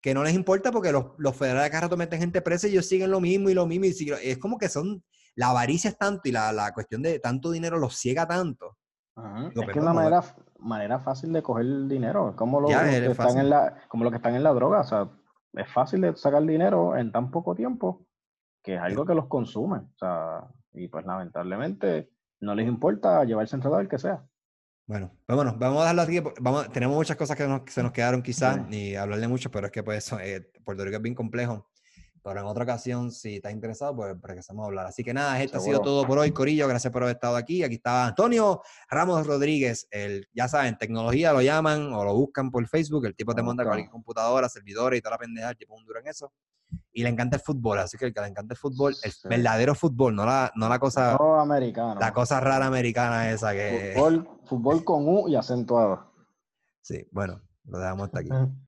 que no les importa porque los, los federales cada rato meten gente presa y ellos siguen lo mismo y lo mismo. Y es como que son, la avaricia es tanto y la, la cuestión de tanto dinero los ciega tanto. es que es una manera, manera fácil de coger dinero, como lo, que están en la, como lo que están en la droga. O sea, es fácil de sacar dinero en tan poco tiempo que es algo que los consume. O sea, y pues lamentablemente no les importa llevarse enredado el que sea. Bueno, vámonos, vamos a darlo aquí. Vamos, tenemos muchas cosas que, se nos quedaron quizás, ni hablar de mucho, pero es que pues eh, Puerto Rico es bien complejo. Pero en otra ocasión, si estás interesado, pues regresamos a hablar. Así que nada, esto ha sido todo por hoy, Corillo. Gracias por haber estado aquí. Aquí estaba Antonio Ramos Rodríguez. El, ya saben, tecnología lo llaman o lo buscan por Facebook. El tipo te monta cualquier computadora, servidores y toda la pendeja. El tipo un duro en eso. y le encanta el fútbol, así que el que le encanta el fútbol, el verdadero fútbol, no la, no la cosa... No americano. La cosa rara americana esa que... Fútbol, fútbol con U y acentuado. Sí, bueno, lo dejamos hasta aquí.